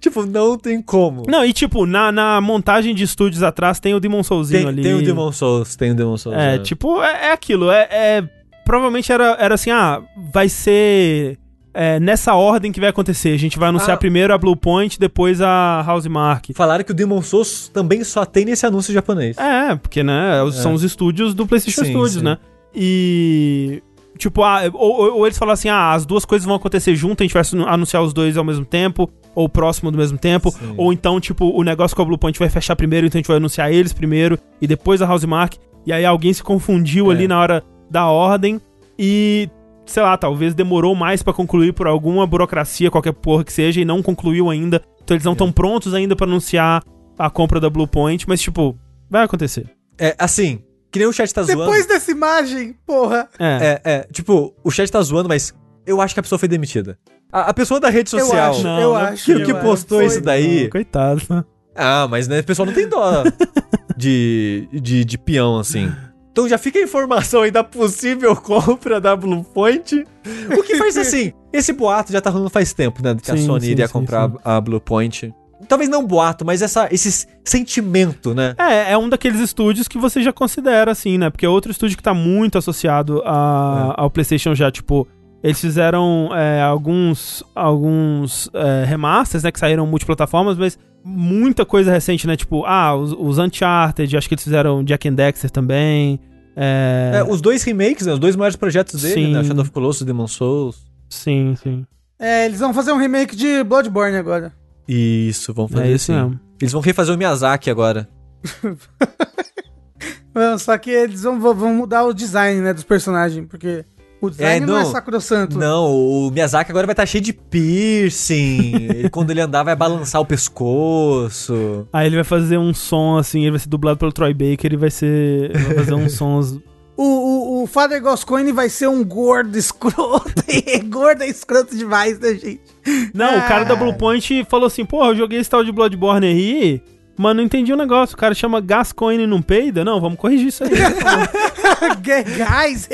Tipo, não tem como. Não, e tipo, na, na montagem de estúdios atrás tem o Demon Soulzinho tem, ali. tem o Demon Souls, tem o Demon Souls. É, é. tipo, é, é aquilo. É, é- provavelmente era, era assim, ah, vai ser é, nessa ordem que vai acontecer. A gente vai anunciar Ah. primeiro a Blue Point, depois a Housemark. Falaram que o Demon Souls também só tem nesse anúncio japonês. É, porque, né, os- são os estúdios do PlayStation Sim, Studios, sim. né? E Tipo, ah, ou, ou- eles falam assim, ah, as duas coisas vão acontecer junto, a gente vai anu- anunciar os dois ao mesmo tempo, ou próximo do mesmo tempo, Sim. ou então, tipo, o negócio com a Bluepoint vai fechar primeiro, então a gente vai anunciar eles primeiro, e depois a Housemark, e aí alguém se confundiu É. ali na hora da ordem, e, sei lá, talvez demorou mais pra concluir por alguma burocracia, qualquer porra que seja, e não concluiu ainda, então eles não É. estão prontos ainda pra anunciar a compra da Bluepoint, mas, tipo, vai acontecer. É, assim, que nem o chat tá zoando. Depois dessa imagem, porra. É. É, é, tipo, o chat tá zoando, mas eu acho que a pessoa foi demitida. A, a pessoa da rede Eu social acho, Não, eu não é acho. que, que eu acho. postou Foi. isso daí. Coitado, né? Ah, mas né, o pessoal não tem dó de, de, de peão, assim. Então já fica a informação aí da possível compra da Bluepoint. O que faz assim, esse boato já tá rolando faz tempo, né? Que a Sim, Sony sim, iria sim, comprar a Bluepoint. Talvez não boato, mas essa, esse sentimento, né? É, é um daqueles estúdios que você já considera assim, né? Porque é outro estúdio que tá muito associado a- ao PlayStation já, tipo. Eles fizeram é, alguns, alguns é, remasters, né? Que saíram multiplataformas, mas muita coisa recente, né? Tipo, ah, os, os Uncharted, acho que eles fizeram Jack and Dexter também. É, É, os dois remakes, né? Os dois maiores projetos dele, Sim. né? Shadow of Colossus e Demon Souls. Sim, sim. É, eles vão fazer um remake de Bloodborne agora. Isso, vão fazer É isso assim. mesmo. Eles vão refazer o Miyazaki agora. Não, Só que eles vão, vão mudar o design, né, dos personagens, porque o design É, não, é não. sacrossanto. Não, o Miyazaki agora vai estar cheio de piercing. Ele, quando ele andar, vai balançar o pescoço. Aí ele vai fazer um som assim, ele vai ser dublado pelo Troy Baker, ele vai ser. Ele vai fazer uns sons. O, o, o Father Gascoigne vai ser um gordo escroto. E gordo é escroto demais, né, gente? Não, o cara da Ah. Bluepoint falou assim: porra, eu joguei esse tal de Bloodborne aí, mas não entendi o negócio. O cara chama Gascoigne e não peida? Não, vamos corrigir isso aí. Guys,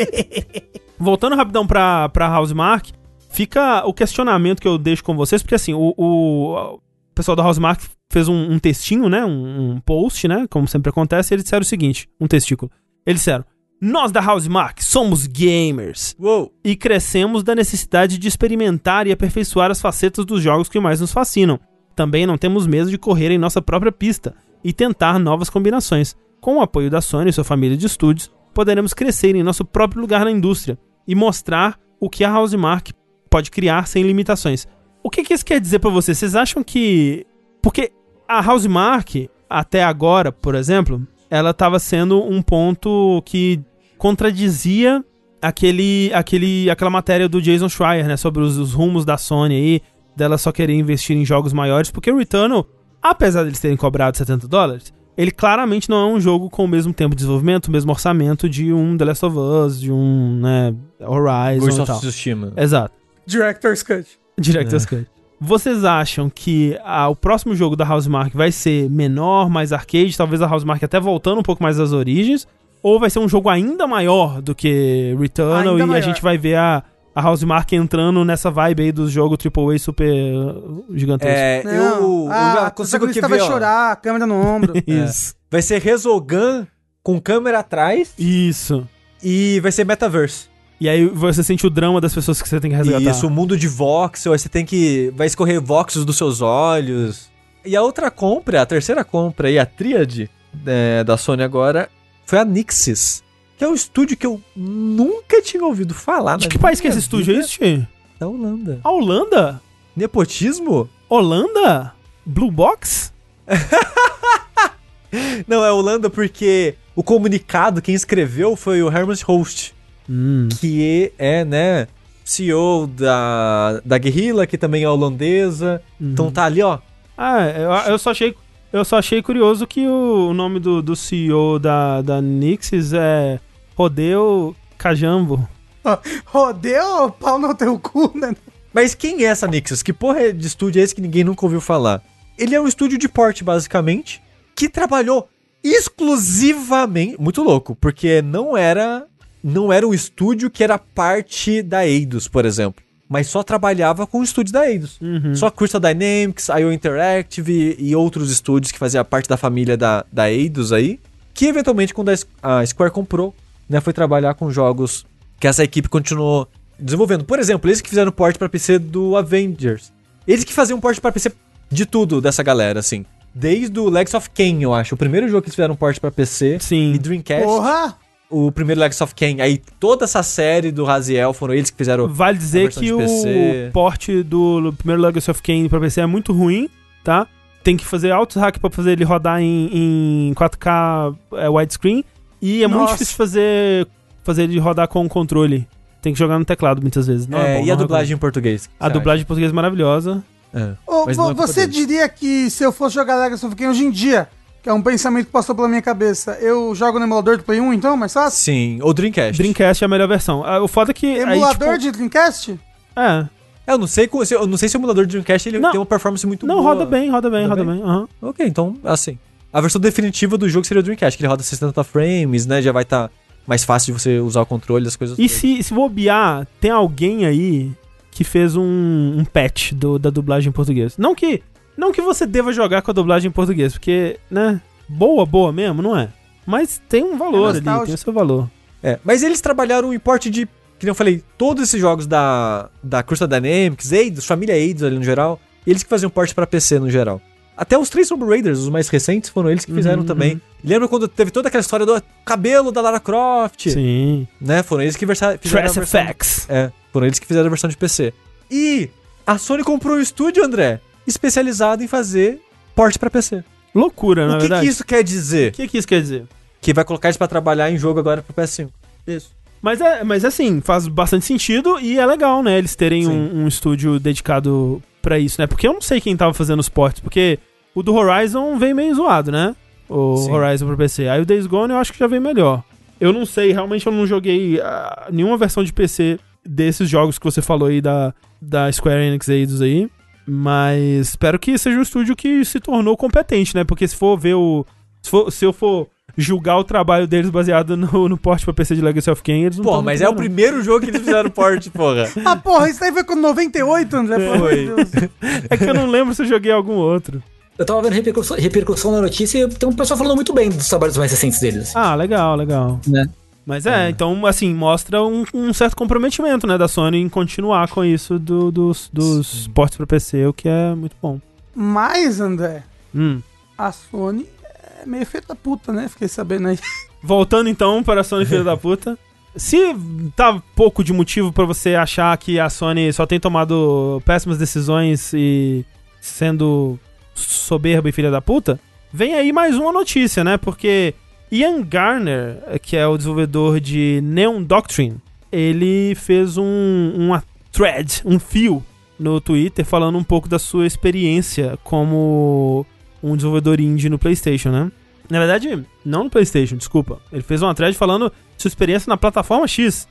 Voltando rapidão pra, pra Housemark, fica o questionamento que eu deixo com vocês, porque assim, o, o, o pessoal da Housemark fez um, um textinho, né? Um, um post, né? Como sempre acontece, e eles disseram o seguinte: um testículo. Eles disseram: Nós da Housemark somos gamers. Uou! e crescemos da necessidade de experimentar e aperfeiçoar as facetas dos jogos que mais nos fascinam. Também não temos medo de correr em nossa própria pista e tentar novas combinações. Com o apoio da Sony e sua família de estúdios, poderemos crescer em nosso próprio lugar na indústria e mostrar o que a Housemark pode criar sem limitações. O que, que isso quer dizer pra vocês? Vocês acham que. Porque a Housemark, até agora, por exemplo, ela estava sendo um ponto que contradizia aquele, aquele, aquela matéria do Jason Schreier, né? Sobre os, os rumos da Sony aí, dela só querer investir em jogos maiores, porque o Returnal, apesar deles terem cobrado 70 dólares, ele claramente não é um jogo com o mesmo tempo de desenvolvimento, o mesmo orçamento de um The Last of Us, de um, né, Horizon Ghost e of tal. Tsushima. Exato. Director's Cut. Director's Cut. Vocês acham que ah, o próximo jogo da Housemark vai ser menor, mais arcade, talvez a Housemark até voltando um pouco mais às origens, ou vai ser um jogo ainda maior do que Returnal Ainda e a maior. gente vai ver a, a Housemark entrando nessa vibe aí dos jogos AAA super uh, gigantesco? É, eu, eu ah, já a consigo que ver, vai ó. chorar, a câmera no ombro. Isso. Vai ser Resogun com câmera atrás Isso. e vai ser Metaverse. E aí você sente o drama das pessoas que você tem que resgatar. Isso, o mundo de voxel, aí você tem que... Vai escorrer voxels dos seus olhos. E a outra compra, a terceira compra e a tríade é, da Sony agora foi a Nixis. Que é um estúdio que eu nunca tinha ouvido falar. De que país que é esse estúdio? É vida. isso? Da Holanda. A Holanda? Nepotismo? Holanda? Blue Box? Não, é Holanda porque o comunicado, quem escreveu foi o Hermes Host. Hum. que é, né, CEO da, da Guerrilla, que também é holandesa. Então tá ali, ó. Ah, eu, eu só achei. Eu só achei curioso que o, o nome do, do CEO da, da Nixis é Rodeu Cajambo. Rodeu pau no teu cu, né? Mas quem é essa Nixus? Que porra de estúdio é esse que ninguém nunca ouviu falar? Ele é um estúdio de porte, basicamente, que trabalhou exclusivamente. Muito louco, porque não era. Não era um estúdio que era parte da Eidos, por exemplo. Mas só trabalhava com o estúdio da Eidos. Uhum. Só Crystal Dynamics, IO Interactive e, outros estúdios que faziam parte da família da, da Eidos aí. Que eventualmente, quando a, Square comprou, né, foi trabalhar com jogos que essa equipe continuou desenvolvendo. Por exemplo, eles que fizeram porte pra PC do Avengers. Eles que faziam porte pra PC de tudo dessa galera, assim. Desde o Legs of Kain, eu acho. O primeiro jogo que eles fizeram porte pra PC. Sim. E Dreamcast. Porra! O primeiro Legacy of Kain, aí toda essa série do Raziel foram eles que fizeram. Vale dizer que de o porte do primeiro Legacy of Kain pra PC é muito ruim, tá? Tem que fazer altos hack pra fazer ele rodar em, em 4K é, widescreen. E é muito Nossa. difícil fazer, fazer ele rodar com o controle. Tem que jogar no teclado muitas vezes. Não é É, bom, e a não dublagem em português? A dublagem em português é maravilhosa. É. Ô, Mas vo- não é você diria que se eu fosse jogar Legacy of Kain hoje em dia, que é um pensamento que passou pela minha cabeça, eu jogo no emulador do Play 1 então, mais fácil? Sim, ou Dreamcast. Dreamcast é a melhor versão. Ah, O foda é que. aí, Emulador tipo, de Dreamcast? É. Eu não sei, eu não sei se o emulador de Dreamcast ele Não. tem uma performance muito Não, boa. roda bem, roda bem, Roda roda bem? bem. aham. Ok, então, assim. A versão definitiva do jogo seria o Dreamcast, que ele roda 60 frames, né? Já vai estar mais fácil de você usar o controle das coisas. E se, se bobear, tem alguém aí que fez um, um patch do- da dublagem em português. Não que, não que você deva jogar com a dublagem em português, porque, né? Boa, boa mesmo, não é? Mas tem um valor ali, nostálgico. tem o seu valor. É, mas eles trabalharam o importe de, que nem eu falei, todos esses jogos da, da Crystal Dynamics, Eidos, família Eidos ali no geral, eles que faziam porte pra PC no geral. Até os três Tomb Raiders, os mais recentes, foram eles que fizeram Uhum, também. Lembra quando teve toda aquela história do cabelo da Lara Croft? Sim. Né? Foram eles que versa- fizeram Trace a versão... Effects. É, foram eles que fizeram a versão de PC. E a Sony comprou um estúdio, André, especializado em fazer porte pra PC. Loucura, na o que, verdade. que isso quer dizer? O que, que isso quer dizer? Que vai colocar eles pra trabalhar em jogo agora pro PS5. Isso. Mas é, mas assim, faz bastante sentido e é legal, né? Eles terem um, um estúdio dedicado pra isso, né? Porque eu não sei quem tava fazendo os ports, porque o do Horizon veio meio zoado, né? O Sim. Horizon pro PC. Aí o Days Gone eu acho que já veio melhor. Eu não sei, realmente eu não joguei ah, nenhuma versão de PC desses jogos que você falou aí da, da Square Enix Eidos aí. Mas espero que seja um estúdio que se tornou competente, né? Porque se for ver o. Se, for- se eu for julgar o trabalho deles baseado no, no porte pra PC de Legacy of Kain, eles não Pô, mas é o primeiro jogo que eles fizeram porte, porra. Ah, porra, isso aí foi com 98, André, de Deus. É que eu não lembro se eu joguei algum outro. Eu tava vendo repercussão, repercussão na notícia e tem um pessoal falando muito bem dos trabalhos mais recentes deles. Ah, legal, legal. Né? Mas é, então, assim, mostra um, um certo comprometimento, né, da Sony em continuar com isso do- dos, dos portes pra PC, o que é muito bom. Mas, André, Hum. a Sony é meio feita da puta, né? Fiquei sabendo aí. Voltando então para a Sony filha da puta. Se tá pouco de motivo pra você achar que a Sony só tem tomado péssimas decisões e sendo soberba e filha da puta, vem aí mais uma notícia, né? Porque Ian Garner, que é o desenvolvedor de Neon Doctrine, ele fez um, uma thread, um fio no Twitter falando um pouco da sua experiência como um desenvolvedor indie no PlayStation, né? Na verdade, não no PlayStation, desculpa. Ele fez uma thread falando sua experiência na plataforma X,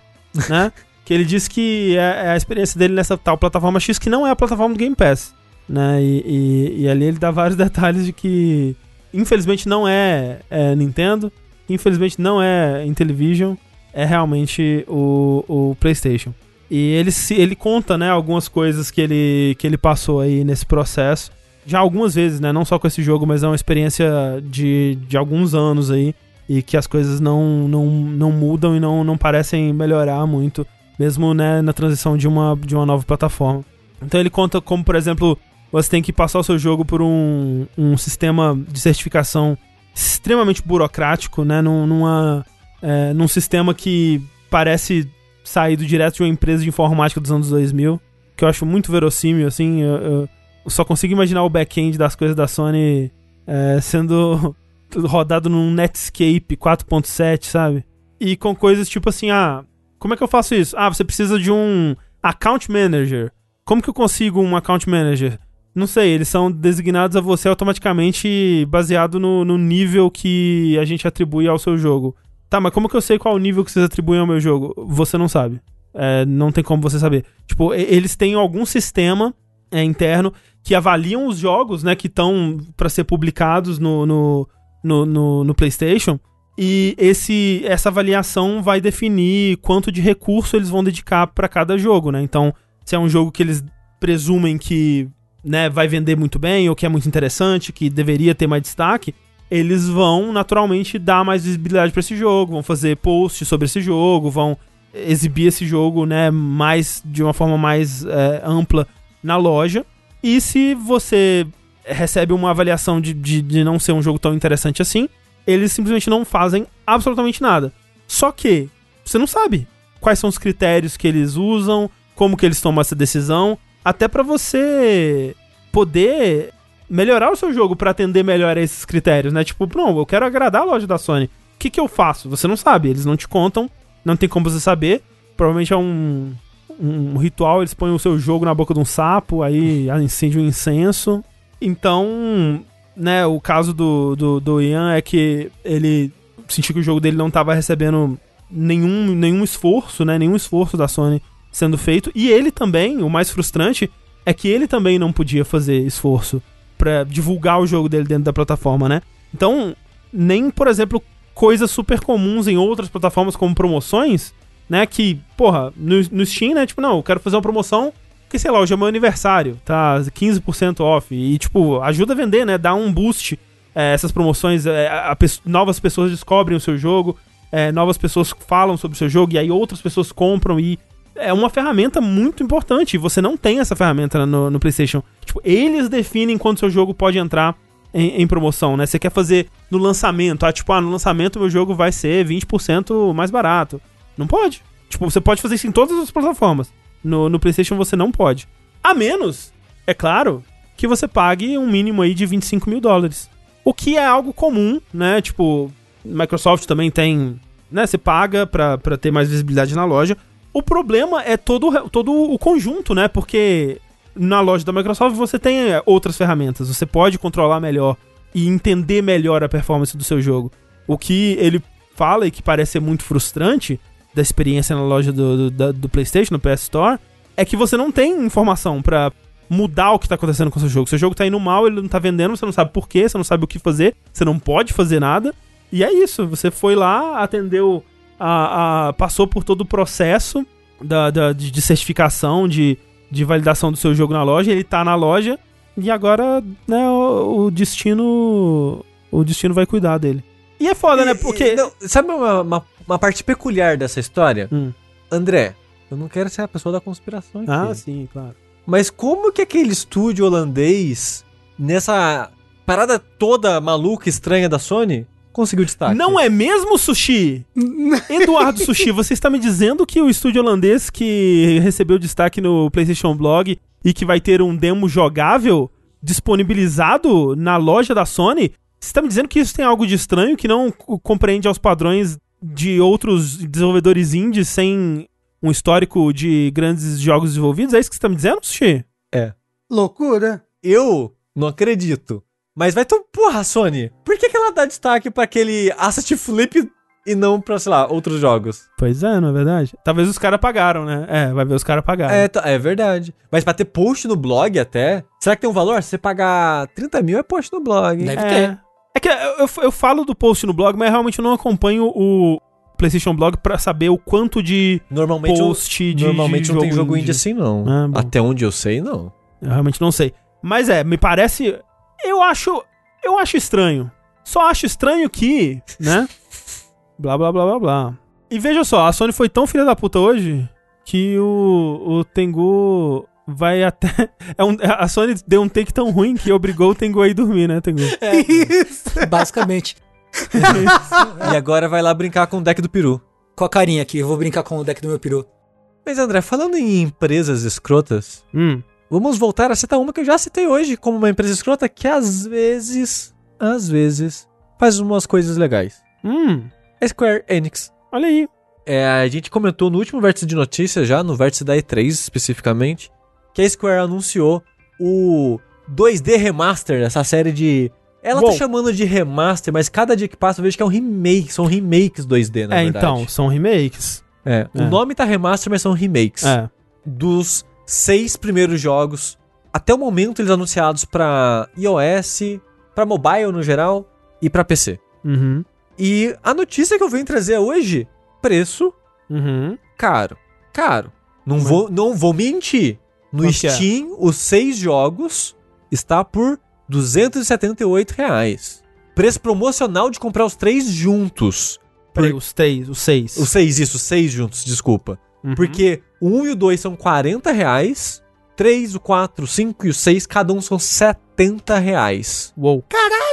né? que ele disse que é, é a experiência dele nessa tal plataforma X que não é a plataforma do Game Pass, né? E, e- e ali ele dá vários detalhes de que, infelizmente, não é, é Nintendo, infelizmente não é Intellivision, é realmente o, o PlayStation. E ele, se, ele conta, né, algumas coisas que ele, que ele passou aí nesse processo já algumas vezes, né? Não só com esse jogo, mas é uma experiência de, de alguns anos aí. E que as coisas não, não, não mudam e não, não parecem melhorar muito, mesmo né, na transição de uma, de uma nova plataforma. Então ele conta como, por exemplo, você tem que passar o seu jogo por um, um sistema de certificação extremamente burocrático, né? Num, numa, é, num sistema que parece saído direto de uma empresa de informática dos anos 2000, que eu acho muito verossímil, assim. eu- eu- só consigo imaginar o back-end das coisas da Sony é, sendo rodado num Netscape 4.7, sabe? E com coisas tipo assim, ah, como é que eu faço isso? Ah, você precisa de um account manager. Como que eu consigo um account manager? Não sei, eles são designados a você automaticamente baseado no, no nível que a gente atribui ao seu jogo. Tá, mas como que eu sei qual o nível que vocês atribuem ao meu jogo? Você não sabe. É, não tem como você saber. Tipo, eles têm algum sistema é, interno que avaliam os jogos, né, que estão para ser publicados no, no, no, no, no PlayStation. E esse, essa avaliação vai definir quanto de recurso eles vão dedicar para cada jogo, né? Então, se é um jogo que eles presumem que né, vai vender muito bem ou que é muito interessante, que deveria ter mais destaque, eles vão naturalmente dar mais visibilidade para esse jogo, vão fazer posts sobre esse jogo, vão exibir esse jogo, né, mais de uma forma mais é, ampla na loja. E se você recebe uma avaliação de, de, de não ser um jogo tão interessante assim, eles simplesmente não fazem absolutamente nada. Só que você não sabe quais são os critérios que eles usam, como que eles tomam essa decisão, até pra você poder melhorar o seu jogo pra atender melhor a esses critérios, né? Tipo, não, eu quero agradar a loja da Sony. O que que eu faço? Você não sabe, eles não te contam, não tem como você saber. Provavelmente é um, um ritual, eles põem o seu jogo na boca de um sapo, aí acende um incenso. Então, né, o caso do, do, do Ian é que ele sentiu que o jogo dele não estava recebendo nenhum, nenhum esforço, né, nenhum esforço da Sony sendo feito. E ele também, o mais frustrante, é que ele também não podia fazer esforço pra divulgar o jogo dele dentro da plataforma, né? Então, nem, por exemplo, coisas super comuns em outras plataformas como promoções, né? Que, porra, no, no Steam, né? Tipo, não, eu quero fazer uma promoção que, sei lá, hoje é meu aniversário, tá 15% off. E, tipo, ajuda a vender, né? Dá um boost. é, essas promoções, é, a pe- novas pessoas descobrem o seu jogo, é, novas pessoas falam sobre o seu jogo, e aí outras pessoas compram e. É uma ferramenta muito importante. Você não tem essa ferramenta no, no PlayStation. Tipo, eles definem quando seu jogo pode entrar em, em promoção, né? Você quer fazer no lançamento. Ah, tipo, ah, no lançamento meu jogo vai ser 20% mais barato. Não pode. Tipo, você pode fazer isso em todas as plataformas. No, no PlayStation você não pode. A menos, é claro, que você pague um mínimo aí de 25 mil dólares. O que é algo comum, né? Tipo, Microsoft também tem. Né? Você paga pra ter mais visibilidade na loja. O problema é todo, todo o conjunto, né? Porque na loja da Microsoft você tem é, outras ferramentas. Você pode controlar melhor e entender melhor a performance do seu jogo. O que ele fala e que parece ser muito frustrante da experiência na loja do, do, do PlayStation, no PS Store, é que você não tem informação pra mudar o que tá acontecendo com o seu jogo. Seu jogo tá indo mal, ele não tá vendendo, você não sabe por quê, você não sabe o que fazer, você não pode fazer nada. E é isso, você foi lá, atendeu, a, a- passou por todo o processo da, da- de, certificação, de, de validação do seu jogo na loja, ele tá na loja e agora, né, o, o destino. O destino vai cuidar dele. E é foda, né? E- Porque. e- não, sabe uma, uma, uma parte peculiar dessa história? Hum. André, eu não quero ser a pessoa da conspiração aqui. Ah, sim, claro. Mas como que aquele estúdio holandês, nessa parada toda maluca, estranha da Sony, conseguiu destaque? Não é mesmo, Sushi? Eduardo Sushi, você está me dizendo que o estúdio holandês que recebeu destaque no PlayStation Blog e que vai ter um demo jogável disponibilizado na loja da Sony, você está me dizendo que isso tem algo de estranho, que não co- compreende aos padrões de outros desenvolvedores indies sem um histórico de grandes jogos desenvolvidos? É isso que você está me dizendo, Sushi? Loucura. Eu não acredito. Mas vai tu, porra, Sony, por que, que ela dá destaque pra aquele Asset Flip e não pra, sei lá, outros jogos? Pois é, não é verdade? Talvez os caras pagaram, né? É, vai ver os caras pagaram. É, tá- é verdade. Mas pra ter post no blog até, será que tem um valor? Se você pagar 30 mil é post no blog. Deve é. ter. É que eu, eu, eu falo do post no blog, mas realmente eu não acompanho o PlayStation Blog pra saber o quanto de Normalmente, post de. normalmente de não tem jogo indie. indie assim, não. Ah. Até onde eu sei, não. Eu realmente não sei. Mas é, me parece. Eu acho. Eu acho estranho. Só acho estranho que, né? blá blá blá blá blá. E veja só, a Sony foi tão filha da puta hoje que o, o Tengu vai até. É um, a Sony deu um take tão ruim que obrigou o Tengu a ir dormir, né, Tengu? Isso. Basicamente. E agora vai lá brincar com o deck do peru. Com a carinha aqui, eu vou brincar com o deck do meu peru. Mas André, falando em empresas escrotas, Hum. Vamos voltar a citar uma que eu já citei hoje como uma empresa escrota que às vezes, às vezes, faz umas coisas legais. Hum. A Square Enix. Olha aí. É, a gente comentou no último vértice de notícias já, no vértice da E3 especificamente, que a Square anunciou o 2D Remaster, essa série de... Ela Uou. tá chamando de remaster, mas cada dia que passa eu vejo que é um remake, são remakes 2D, na é, verdade. então, são remakes. É, o É. nome tá remaster, mas são remakes. É. Dos seis primeiros jogos, até o momento eles anunciados pra iOS, pra mobile no geral e pra PC. Uhum. E a notícia que eu venho trazer hoje, preço Uhum. caro. Caro. Não, Mas- vou, não vou mentir. No que é? Steam, os seis jogos está por 278 reais. Preço promocional de comprar os três juntos. Peraí, os três, os seis. Os seis, isso, seis juntos, desculpa. Uhum. Porque o 1 e o 2 são 40 reais. 3, o 4, o 5 e o 6, cada um são 70 reais. Uou. Caralho,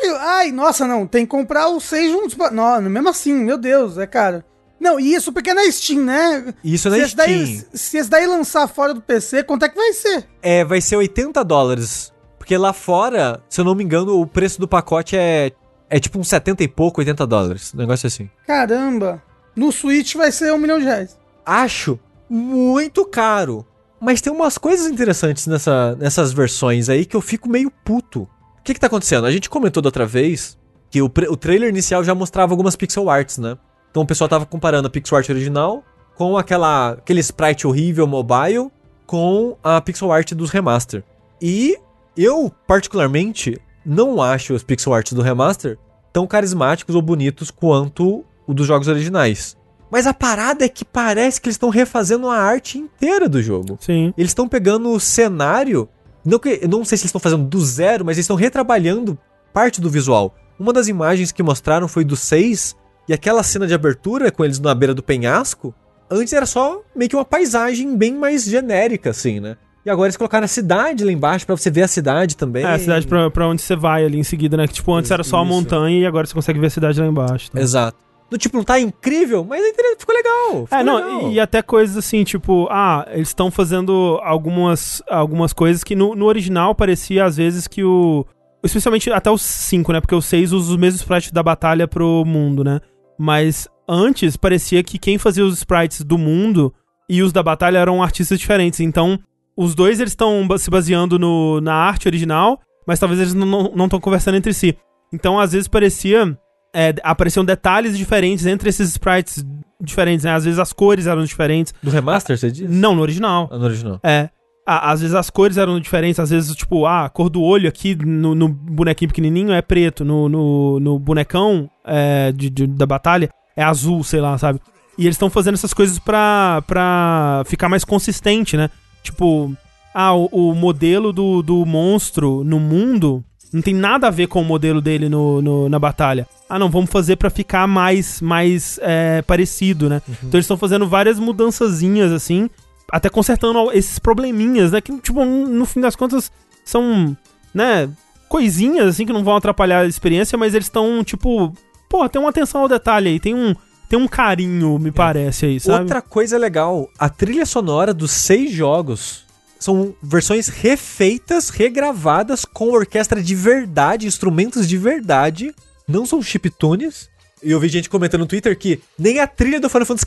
Ai, nossa, não. Tem que comprar os seis juntos. Pra... Não, mesmo assim, meu Deus, é caro. Não, e isso porque é na Steam, né? Isso na se, esse daí, Steam. se esse daí lançar fora do PC, quanto é que vai ser? É, vai ser 80 dólares. Porque lá fora, se eu não me engano, o preço do pacote é, é tipo uns 70 e pouco, 80 dólares. Um negócio assim. Caramba. No Switch vai ser um milhão de reais. Acho muito caro. Mas tem umas coisas interessantes nessa, nessas versões aí que eu fico meio puto. O que que tá acontecendo? A gente comentou da outra vez que o, o trailer inicial já mostrava algumas pixel arts, né? Então o pessoal tava comparando a pixel art original com aquela, aquele sprite horrível mobile com a pixel art dos remaster. E eu, particularmente, não acho os pixel arts do remaster tão carismáticos ou bonitos quanto o dos jogos originais. Mas a parada é que parece que eles estão refazendo a arte inteira do jogo. Sim. Eles estão pegando o cenário. Não, que, não sei se eles estão fazendo do zero, mas eles estão retrabalhando parte do visual. Uma das imagens que mostraram foi do 6, e aquela cena de abertura com eles na beira do penhasco, antes era só meio que uma paisagem bem mais genérica, assim, né? E agora eles colocaram a cidade lá embaixo pra você ver a cidade também. É, a cidade pra, pra onde você vai ali em seguida, né? Que tipo, antes era só a Isso. montanha e agora você consegue ver a cidade lá embaixo. tá? Exato. Do tipo, não tá incrível, mas é ficou legal. Ficou É, não, legal. e, até coisas assim, tipo, ah, eles estão fazendo algumas, algumas coisas que no, no original parecia às vezes que o. Especialmente até os 5, né? Porque o 6 usa os mesmos sprites da batalha pro mundo, né? Mas antes parecia que quem fazia os sprites do mundo e os da batalha eram artistas diferentes. Então, os dois eles estão se baseando no, na arte original, mas talvez eles não estão conversando entre si. Então, às vezes parecia. É, apareciam detalhes diferentes entre esses sprites diferentes, né? Às vezes as cores eram diferentes. Do remaster, você diz? Não, no original. Ah, No original. É. Às vezes as cores eram diferentes, às vezes, tipo, ah, a cor do olho aqui no, no bonequinho pequenininho é preto, no, no, no bonecão é, de, de- da batalha é azul, sei lá, sabe? E eles estão fazendo essas coisas pra, pra ficar mais consistente, né? Tipo, ah, o, o modelo do, do monstro no mundo não tem nada a ver com o modelo dele no, no- na batalha. Ah, não, vamos fazer pra ficar mais, mais é, parecido, né? Então eles estão fazendo várias mudançazinhas, assim, até consertando esses probleminhas, né? Que, tipo, no fim das contas, são, né, coisinhas, assim, que não vão atrapalhar a experiência, mas eles estão, tipo, pô, tem uma atenção ao detalhe aí, tem um, tem um carinho, me parece aí, sabe? Outra coisa legal, a trilha sonora dos seis jogos são versões refeitas, regravadas com orquestra de verdade, instrumentos de verdade, não são chiptunes. E eu vi gente comentando no Twitter que nem a trilha do Final Fantasy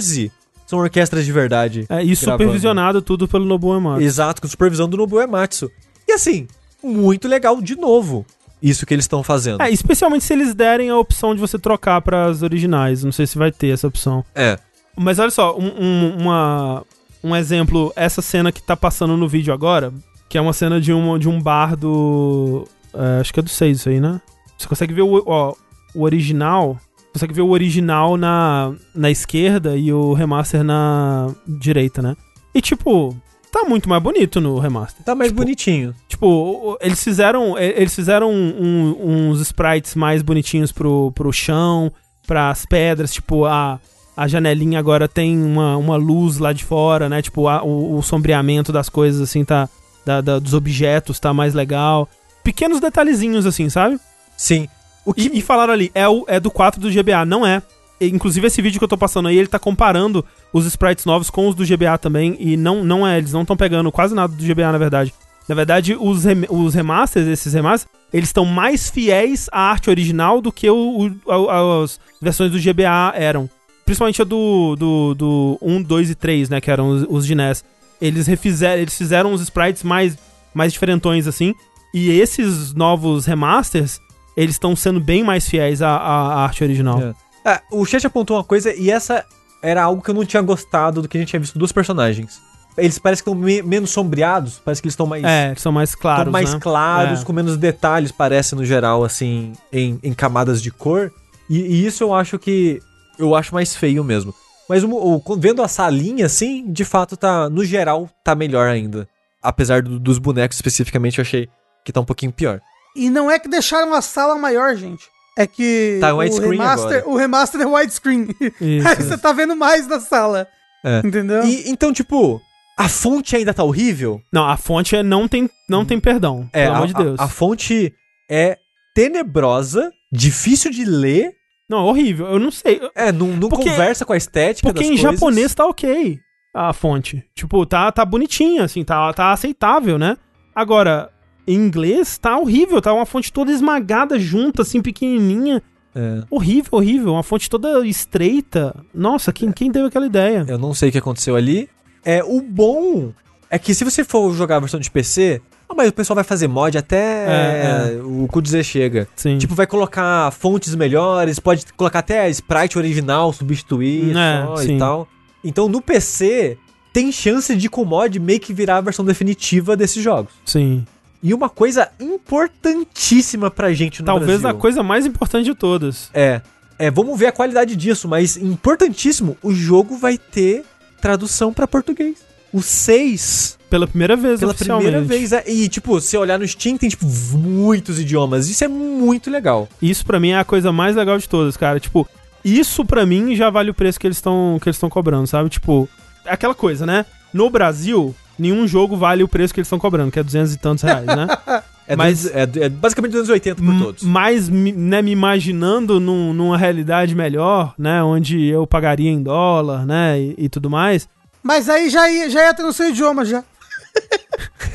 XIV são orquestras de verdade. É, e gravando. supervisionado tudo pelo Nobuo Ematsu. Exato, com supervisão do Nobuo Ematsu. E assim, muito legal de novo isso que eles estão fazendo. É, especialmente se eles derem a opção de você trocar para as originais. Não sei se vai ter essa opção. É. Mas olha só, um, um- uma, um exemplo, essa cena que tá passando no vídeo agora, que é uma cena de um, de um bar do. é, acho que é do 6 isso aí, né? Você consegue ver o, ó, o original. Consegue ver o original na, na esquerda e o remaster na direita, né? E tipo, tá muito mais bonito no remaster. Tá mais Tipo, bonitinho. Tipo, eles fizeram, eles fizeram um- uns sprites mais bonitinhos pro, pro chão, pras pedras, tipo, a, a janelinha agora tem uma, uma luz lá de fora, né? Tipo, a- o, o sombreamento das coisas, assim, tá. da- da- dos objetos tá mais legal. Pequenos detalhezinhos, assim, sabe? Sim. O que E, e falaram ali, é, o, é do 4 do GBA, não é. Inclusive, esse vídeo que eu tô passando aí, ele tá comparando os sprites novos com os do GBA também. E não, não é, eles não estão pegando quase nada do GBA, na verdade. Na verdade, os, rem- os remasters, esses remasters, eles estão mais fiéis à arte original do que o, o- a- as versões do GBA eram. Principalmente a do, do, do 1, 2 e 3, né? Que eram os, os de NES. Eles refizeram, eles fizeram os sprites mais, mais diferentões, assim. E esses novos remasters, eles estão sendo bem mais fiéis à, à- arte original. É. Ah, o chat apontou uma coisa e essa era algo que eu não tinha gostado do que a gente tinha visto dos personagens. Eles parecem que estão me- menos sombreados, parece que eles estão mais, É, são mais claros, mais né? claros, É. com menos detalhes, parece no geral, assim, em, em camadas de cor. E, e isso eu acho que eu acho mais feio mesmo. Mas o, o- vendo a salinha, assim, de fato tá, no geral, tá melhor ainda. Apesar do- dos bonecos especificamente, eu achei que tá um pouquinho pior. E não é que deixaram a sala maior, gente. É que Tá o, widescreen remaster, agora. o remaster é widescreen. Isso, Aí você tá vendo mais da sala. É. Entendeu? E, então, tipo, a fonte ainda tá horrível? Não, a fonte é, não, tem, não tem perdão, É, pelo a, amor de Deus. A, a fonte é tenebrosa, difícil de ler. Não, horrível. Eu não sei. É, não, não Porque- conversa com a estética Porque das em coisas. japonês tá ok a fonte. Tipo, tá, tá bonitinha, assim, tá, tá aceitável, né? Agora, em inglês tá horrível, tá uma fonte toda esmagada junta, assim, pequenininha. É, Horrível, horrível. Uma fonte toda estreita. Nossa, quem, quem deu aquela ideia? eu não sei o que aconteceu ali. É, o bom é que se você for jogar a versão de PC, ah, mas o pessoal vai fazer mod até É, é, o cu dizer chega. Sim. Tipo, vai colocar fontes melhores, pode colocar até a sprite original, substituir É, só sim. e tal. Então no PC tem chance de com mod meio que virar a versão definitiva desses jogos. sim. E uma coisa importantíssima pra gente no Talvez Brasil. a coisa mais importante de todas. É. É, vamos ver a qualidade disso, mas importantíssimo, o jogo vai ter tradução pra português. O 6, Pela primeira vez, pela primeira vez. É, e, tipo, se olhar no Steam, tem, tipo, muitos idiomas. Isso é muito legal. Isso pra mim é a coisa mais legal de todas, cara. Tipo, isso pra mim já vale o preço que eles estão que eles estão cobrando, sabe? Tipo, é aquela coisa, né? No Brasil, nenhum jogo vale o preço que eles estão cobrando, que é 200 e tantos reais, né? É, Mas- é, é basicamente 280 por todos. Mas, né, me imaginando num- numa realidade melhor, né? Onde eu pagaria em dólar, né? E, e tudo mais. Mas aí já ia, já ter no seu idioma já.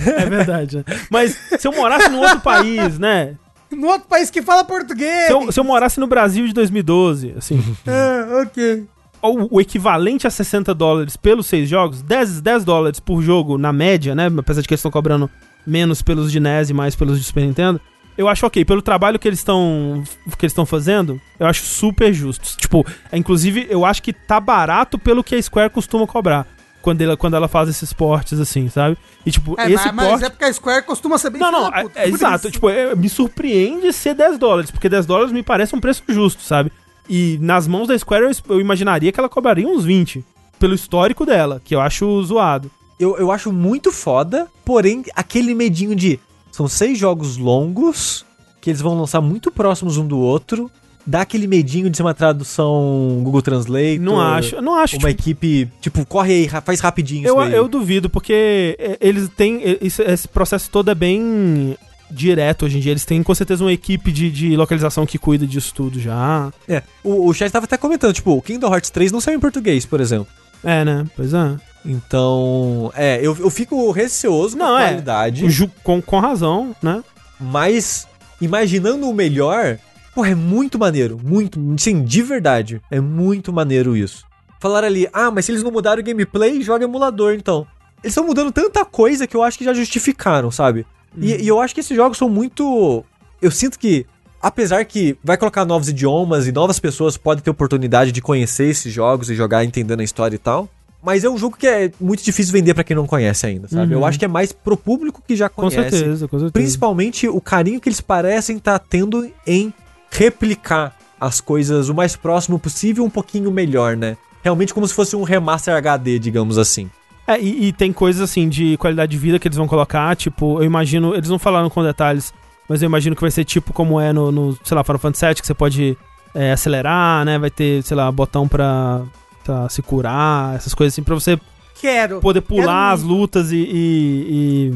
É verdade, né? Mas se eu morasse num outro país, né? No outro país que fala português. Se eu, se eu morasse no Brasil de 2012, assim, Ah, ok. ou o equivalente a 60 dólares pelos seis jogos, 10, 10 dólares por jogo na média, né? Apesar de que eles estão cobrando menos pelos de NES e mais pelos de Super Nintendo. Eu acho ok, pelo trabalho que eles estão que eles estão fazendo, eu acho super justo. Tipo, é, inclusive eu acho que tá barato pelo que a Square costuma cobrar quando ela, quando ela faz esses portes assim, sabe? E tipo, É, esse mas, mas é porque a Square costuma ser bem não, não, é, puta, é por exato. isso. Tipo, é, me surpreende ser 10 dólares, porque 10 dólares me parece um preço justo, sabe? E nas mãos da Square eu, eu imaginaria que ela cobraria uns 20, pelo histórico dela, que eu acho zoado. Eu, eu acho muito foda, porém, aquele medinho de. São seis jogos longos, que eles vão lançar muito próximos um do outro. Dá aquele medinho de ser uma tradução Google Translate. Não acho, não acho. Uma tipo, equipe, tipo, corre aí, faz rapidinho eu, eu duvido, porque é, eles têm. é, esse processo todo é bem direto hoje em dia. Eles têm com certeza uma equipe de, de localização que cuida disso tudo já. É, o, o chat tava até comentando, tipo, o Kingdom Hearts 3 não saiu em português, por exemplo. É, né? Pois é. Então, é, eu, eu fico receoso com Não, a é. qualidade, Ju- Com, com razão, né? mas imaginando o melhor, pô, é muito maneiro, muito, sim, de verdade, é muito maneiro isso. Falaram ali, ah, mas se eles não mudaram o gameplay, joga emulador, então. Eles estão mudando tanta coisa que eu acho que já justificaram, sabe? E, e eu acho que esses jogos são muito. Eu sinto que, apesar que vai colocar novos idiomas e novas pessoas podem ter oportunidade de conhecer esses jogos e jogar entendendo a história e tal. Mas é um jogo que é muito difícil vender pra quem não conhece ainda, sabe? Uhum. Eu acho que é mais pro público que já Com conhece. certeza, com certeza. Principalmente o carinho que eles parecem estar tendo em replicar as coisas o mais próximo possível, um pouquinho melhor, né? Realmente como se fosse um remaster HD, digamos assim. É, e, e tem coisas assim de qualidade de vida que eles vão colocar, tipo, eu imagino, eles não falaram com detalhes, mas eu imagino que vai ser tipo como é no, no sei lá, Final Fantasy VII, que você pode é, acelerar, né, vai ter, sei lá, botão pra, pra se curar, essas coisas assim, pra você Quero. poder pular Quero as lutas e, e, e,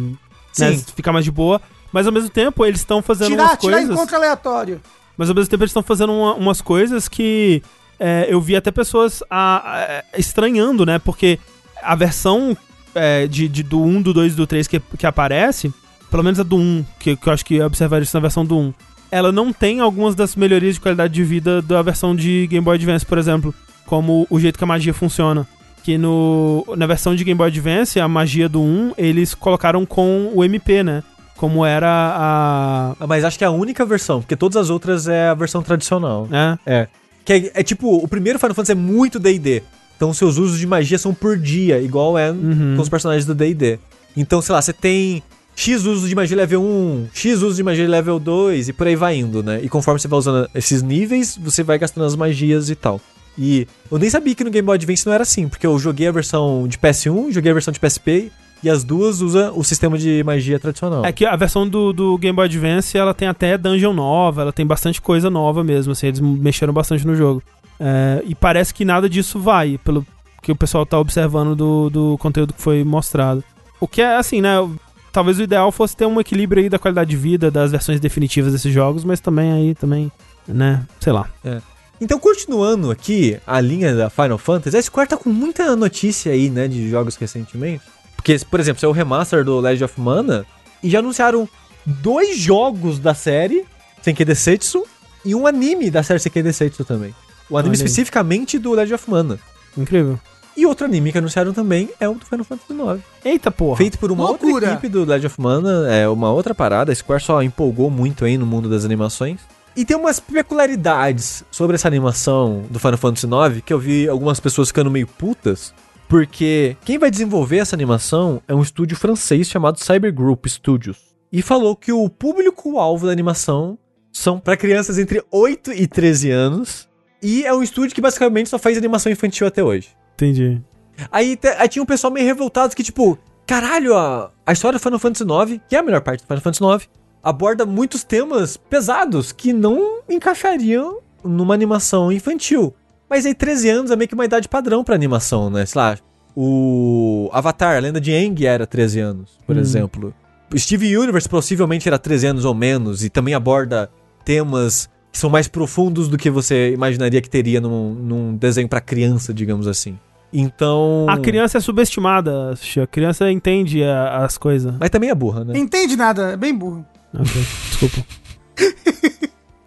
né, Sim. ficar mais de boa. Mas ao mesmo tempo eles estão fazendo Tirar, umas tirar coisas... encontro aleatório. Mas ao mesmo tempo eles estão fazendo uma- umas coisas que é, eu vi até pessoas a- a- estranhando, né? Porque a versão é, de, de- do 1, do 2 e do 3 que, que aparece, pelo menos a do 1, que, que eu acho que eu observaria isso na versão do 1, ela não tem algumas das melhorias de qualidade de vida da versão de Game Boy Advance, por exemplo. Como o jeito que a magia funciona. Que no, na versão de Game Boy Advance, a magia do 1, eles colocaram com o MP, né? Como era a. Ah, Mas acho que é a única versão, porque todas as outras é a versão tradicional. né? É. Que é, é tipo, o primeiro Final Fantasy é muito D&D. Então seus usos de magia são por dia, igual é Uhum. com os personagens do D&D. Então, sei lá, você tem X usos de magia level 1, X usos de magia level 2 e por aí vai indo, né? E conforme você vai usando esses níveis, você vai gastando as magias e tal. E eu nem sabia que no Game Boy Advance não era assim, porque eu joguei a versão de PS1, joguei a versão de PSP e as duas usam o sistema de magia tradicional. É que a versão do, do Game Boy Advance, ela tem até dungeon nova, ela tem bastante coisa nova mesmo, assim, eles mexeram bastante no jogo. É, e parece que nada disso vai, pelo que o pessoal tá observando do, do conteúdo que foi mostrado. O que é, assim, né, talvez o ideal fosse ter um equilíbrio aí da qualidade de vida das versões definitivas desses jogos, mas também aí, também, né, sei lá. Então, continuando aqui a linha da Final Fantasy, a Square tá com muita notícia aí, né, de jogos recentemente. Porque, por exemplo, saiu o remaster do Legend of Mana e já anunciaram dois jogos da série Senki Desetsu e um anime da série Senki Desetsu também. O anime Olha aí. especificamente do Legend of Mana. Incrível. E outro anime que anunciaram também é o do Final Fantasy IX. Eita porra. Feito por uma Loucura. outra equipe do Legend of Mana, é uma outra parada. A Square só empolgou muito aí no mundo das animações. E tem umas peculiaridades sobre essa animação do Final Fantasy IX que eu vi algumas pessoas ficando meio putas. Porque quem vai desenvolver essa animação é um estúdio francês chamado Cyber Group Studios. E falou que o público-alvo da animação são para crianças entre 8 e 13 anos. E é um estúdio que basicamente só faz animação infantil até hoje. Entendi. Aí, aí tinha um pessoal meio revoltado que, tipo, caralho, a, a história do Final Fantasy IX, que é a melhor parte do Final Fantasy IX, aborda muitos temas pesados que não encaixariam numa animação infantil. Mas aí 13 anos é meio que uma idade padrão pra animação, né? Sei lá, o Avatar, a lenda de Aang era 13 anos, por Hum. exemplo. Steve Universe possivelmente era 13 anos ou menos e também aborda temas que são mais profundos do que você imaginaria que teria num, num desenho pra criança, digamos assim. Então. A criança é subestimada. A criança entende a- as coisas. Mas também é burra, né? Entende nada, é bem burro. Ok, Desculpa.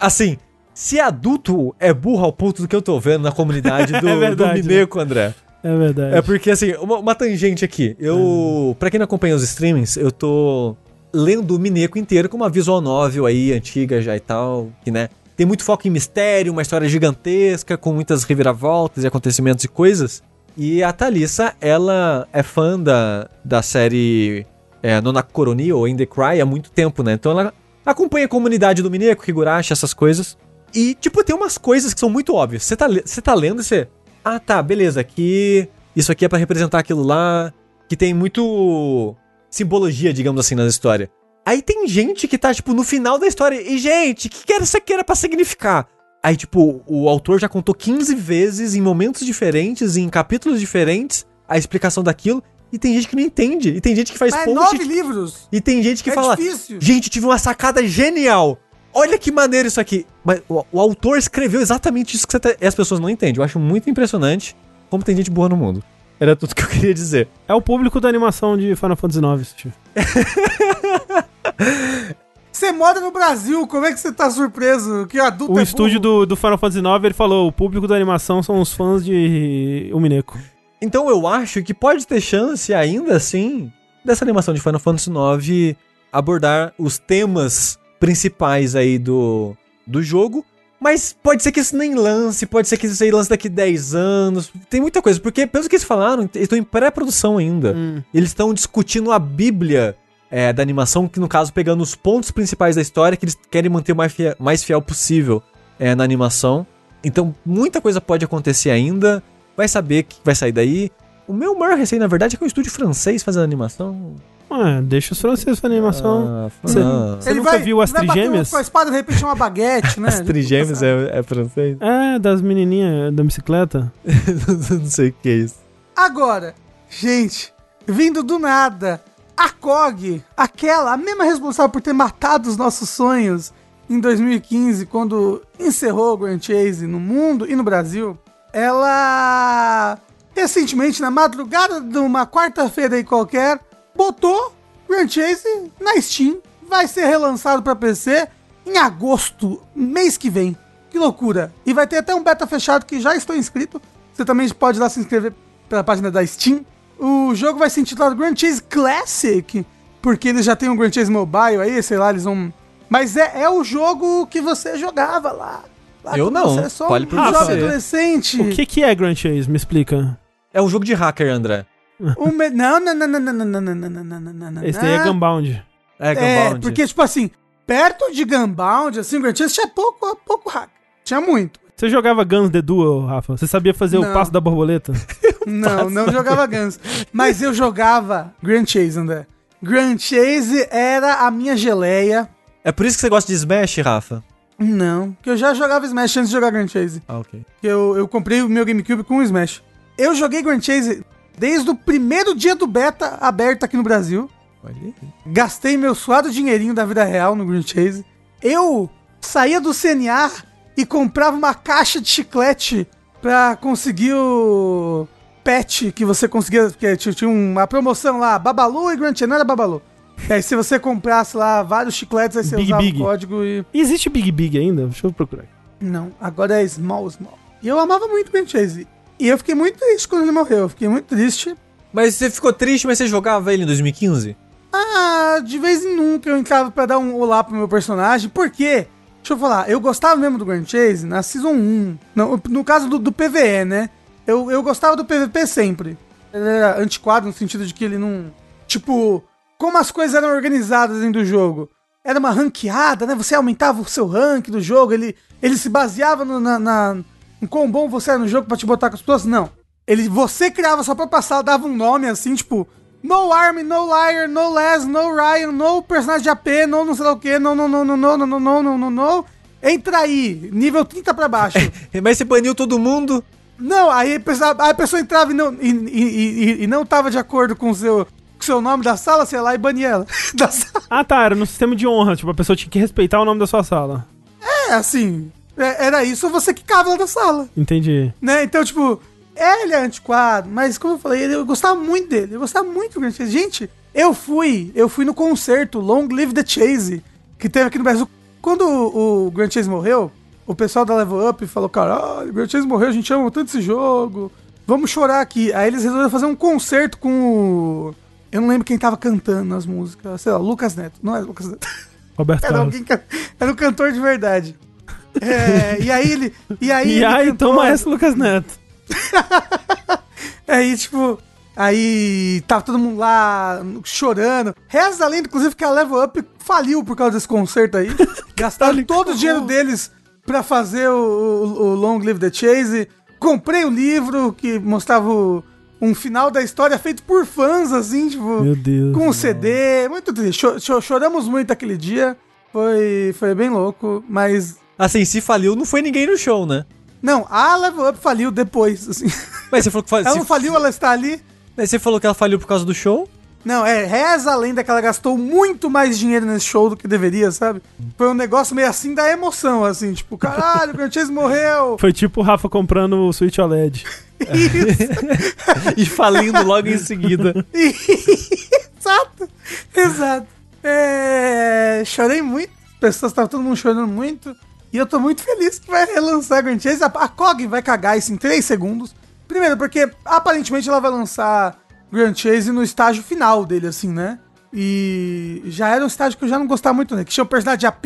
Assim, se adulto é burro ao ponto do que eu tô vendo na comunidade do, É verdade, do Mineco, André. É verdade. É porque, assim, uma, uma tangente aqui. Eu. Pra quem não acompanha os streamings, eu tô lendo o Mineco inteiro com uma visual novel aí, antiga já e tal, que, né? Tem muito foco em mistério, uma história gigantesca, com muitas reviravoltas e acontecimentos e coisas. E a Thalissa, ela é fã da, da série é, Nonakoroni ou In The Cry há muito tempo, né? Então ela acompanha a comunidade do Mineco, Higurashi, essas coisas. E, tipo, tem umas coisas que são muito óbvias. Você tá, tá lendo e você... Ah, tá, beleza, aqui... Isso aqui é pra representar aquilo lá. Que tem muito... Simbologia, digamos assim, na história. Aí tem gente que tá, tipo, no final da história. E, gente, o que, que era isso aqui era pra significar? Aí, tipo, o autor já contou 15 vezes, em momentos diferentes, em capítulos diferentes, a explicação daquilo. E tem gente que não entende. E tem gente que faz Mas é post. nove livros. E tem gente que é fala. difícil. Gente, tive uma sacada genial. Olha que maneiro isso aqui. Mas o, o autor escreveu exatamente isso que você tá... as pessoas não entendem. Eu acho muito impressionante como tem gente boa no mundo. Era tudo que eu queria dizer. É o público da animação de Final Fantasy IX, Xixi. Você mora no Brasil, como é que você tá surpreso que adulto O é estúdio do, do Final Fantasy IX, ele falou, o público da animação são os fãs de Umineco. Então eu acho que pode ter chance, ainda assim, dessa animação de Final Fantasy IX abordar os temas principais aí do, do jogo. Mas pode ser que isso nem lance, pode ser que isso aí lance daqui 10 anos. Tem muita coisa, porque pelo que eles falaram, eles estão em pré-produção ainda. Eles estão discutindo a bíblia é, da animação, que no caso pegando os pontos principais da história que eles querem manter o mais fiel, mais fiel possível é, na animação. Então muita coisa pode acontecer ainda. Vai saber que vai sair daí. O meu maior receio, na verdade, é que é um estúdio francês fazendo animação. Ué, deixa os franceses fazendo animação. Ah, Você- ah. Você nunca viu as vai trigêmeas? Com a espada, de repente, é uma baguete, né? As trigêmeas é, é francês? É, das menininhas da bicicleta. Não sei o que é isso. Agora, gente, vindo do nada, a COG, aquela, a mesma responsável por ter matado os nossos sonhos em 2015, quando encerrou o Grand Chase no mundo e no Brasil, ela recentemente, na madrugada de uma quarta-feira aí qualquer, botou Grand Chase na Steam. Vai ser relançado para PC em agosto, mês que vem. Que loucura! E vai ter até um beta fechado que já estou inscrito. Você também pode ir lá se inscrever pela página da Steam. O jogo vai ser intitulado Grand Chase Classic, porque eles já têm um Grand Chase Mobile aí, sei lá, eles vão. Mas é, é o jogo que você jogava lá. lá Eu não. Você é só Fale um por jovem você. adolescente. O que que é Grand Chase? Me explica. É um jogo de hacker, André. Um me- Não, não, não, não, não, não, não, não, não, não, não, não, não. Esse daí é Gunbound. É, É, Gunbound. porque, tipo assim, perto de Gunbound, assim, Grand Chase tinha pouco, pouco hack. Tinha muito. Você jogava Guns The Duel, Rafa? Você sabia fazer Não. o passo da borboleta? Não, não jogava Guns. Mas eu jogava Grand Chase, André. Grand Chase era a minha geleia. É por isso que você gosta de Smash, Rafa? Não, que eu já jogava Smash antes de jogar Grand Chase. Ah, ok. Que eu, eu comprei o meu GameCube com o Smash. Eu joguei Grand Chase desde o primeiro dia do beta aberto aqui no Brasil. Gastei meu suado dinheirinho da vida real no Grand Chase. Eu saía do CNA e comprava uma caixa de chiclete pra conseguir o pet que você conseguia, porque tinha uma promoção lá, Babalu e Grand Chase, não era Babalu. E aí se você comprasse lá vários chicletes, aí você Big usava Big. o código e... E existe Big Big ainda? Deixa eu procurar. Não, agora é Small Small. E eu amava muito o Grand Chase. E eu fiquei muito triste quando ele morreu, eu fiquei muito triste. Mas você ficou triste, mas você jogava ele em 2015? Ah, de vez em nunca eu entrava pra dar um olá pro meu personagem. Por quê? Deixa eu falar, eu gostava mesmo do Grand Chase na Season 1. No, no caso do, do PVE, né? Eu, eu gostava do PVP sempre. Ele era antiquado no sentido de que ele não. Tipo, como as coisas eram organizadas dentro do jogo. Era uma ranqueada, né? Você aumentava o seu rank do jogo, ele, ele se baseava no, na, na, em quão bom você era no jogo pra te botar com as pessoas. Não. Ele, você criava sua própria sala, dava um nome assim, tipo, No Army, No Liar, No Les, No Ryan, No personagem de AP, No não sei lá o que, No, No, No, No, No, No, No, No, No, No, No. Entra aí, nível 30 pra baixo. Mas você baniu todo mundo? Não, aí a pessoa, entrava e não, e, e, e, e não tava de acordo com o seu, com seu nome da sala, sei lá, e bania ela. Da sala. Ah, tá, era no sistema de honra. Tipo, a pessoa tinha que respeitar o nome da sua sala. É, assim, é- era isso, você quicava ela da sala. Entendi. né? Então, tipo, é, ele é antiquado, mas como eu falei, eu gostava muito dele. Eu gostava muito do Grand Chase. Gente, eu fui, eu fui no concerto Long Live the Chase, que teve aqui no Brasil. Quando o, o Grand Chase morreu, o pessoal da Level Up falou, caralho, o Grand Chase morreu, a gente ama tanto esse jogo. Vamos chorar aqui. Aí eles resolveram fazer um concerto com o... Eu não lembro quem tava cantando as músicas. Sei lá, Lucas Neto. Não é Lucas Neto. Roberto Era, Carlos. alguém, era um cantor de verdade. É, e aí ele... E aí, E aí, cantou- toma essa, Lucas Neto. Aí, tipo, aí tava todo mundo lá chorando. Reza a lenda, inclusive, que a Level Up faliu por causa desse concerto aí. Gastaram todo o dinheiro deles pra fazer o, o- o Long Live the Chase. Comprei o livro que mostrava o- um final da história feito por fãs, assim, tipo, Meu Deus. com um CD. Muito triste. Cho- cho- choramos muito aquele dia. Foi, foi bem louco, mas. Assim, se faliu, não foi ninguém no show, né? Não, a Level Up faliu depois, assim. Mas você falou que faliu. Ela não faliu, ela está ali. Mas você falou que ela faliu por causa do show? Não, é, reza a lenda que ela gastou muito mais dinheiro nesse show do que deveria, sabe? Foi um negócio meio assim da emoção, assim, tipo, caralho, o Grand morreu! Foi tipo o Rafa comprando o Switch OLED. Isso, E falindo logo em seguida. exato, exato. É, chorei muito, as pessoas estavam todo mundo chorando muito, e eu tô muito feliz que vai relançar Grand Chase. A, COG vai cagar isso em 3 segundos. Primeiro, porque aparentemente ela vai lançar Grand Chase no estágio final dele, assim, né? E já era um estágio que eu já não gostava muito, né? Que tinha o personagem AP.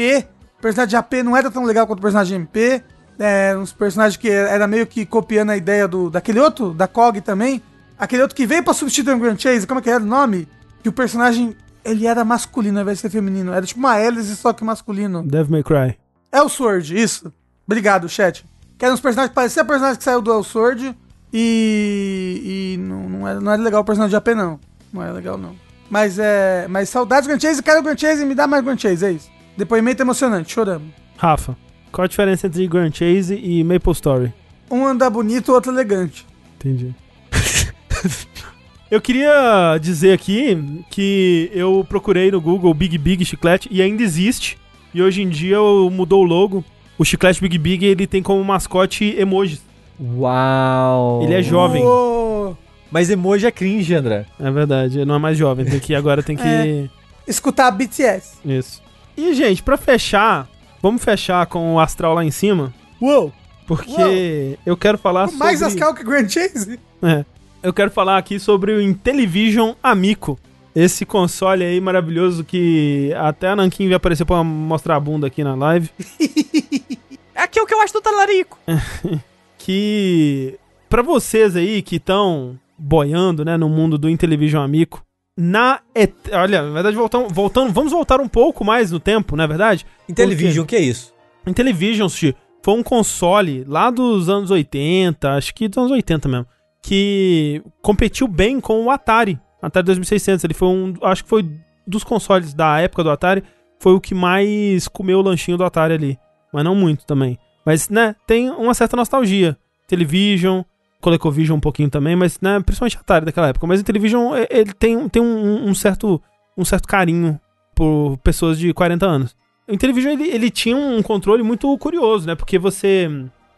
O personagem AP não era tão legal quanto o personagem MP. É, uns personagens que era meio que copiando a ideia do daquele outro, da COG também. Aquele outro que veio pra substituir o Grand Chase, como é que era o nome? Que o personagem, ele era masculino ao invés de ser feminino. Era tipo uma hélice, só que masculino. Devil May Cry. É o Sword, isso. Obrigado, chat. Que eram uns personagens que pareciam personagem que saiu do El Sword. E. E não, não, era, não era legal o personagem de AP, não. Não era legal, não. Mas é. Mas saudades do Grand Chase, quero o Grand Chase, me dá mais Grand Chase, é isso. Depoimento emocionante, choramos. Rafa, qual a diferença entre Grand Chase e Maple Story? Um anda bonito, o outro elegante. Entendi. eu queria dizer aqui que eu procurei no Google Big Big Chiclete e ainda existe. E hoje em dia eu- mudou o logo. O chiclete Big Big ele tem como mascote emojis. Uau! Ele é jovem. Uou. Mas emoji é cringe, André. É verdade, ele não é mais jovem. Tem que agora tem que É. Escutar BTS. isso. E gente, pra fechar, vamos fechar com o astral lá em cima. Uou! Porque eu quero falar sobre Mais Ascal que Grand Chase? É. Eu quero falar aqui sobre o Intellivision Amico. Esse console aí maravilhoso que até a Nankin vai aparecer pra mostrar a bunda aqui na live. É aqui o que eu acho do talarico. Que pra vocês aí que estão boiando, né, no mundo do Intellivision Amico, na et... olha, na verdade voltando, voltando, vamos voltar um pouco mais no tempo, não é verdade? Intellivision, o que é isso? Intellivision, foi um console lá dos anos 80, acho que dos anos 80 mesmo, que competiu bem com o Atari, Atari 2600. Ele foi um, acho que foi dos consoles da época do Atari, foi o que mais comeu o lanchinho do Atari ali, mas não muito também. Mas, né, tem uma certa nostalgia. Television, ColecoVision um pouquinho também, mas, né, principalmente Atari daquela época. Mas o Television, ele tem, tem um, um certo, um certo carinho por pessoas de 40 anos. o Intellivision ele, ele tinha um controle muito curioso, né? Porque você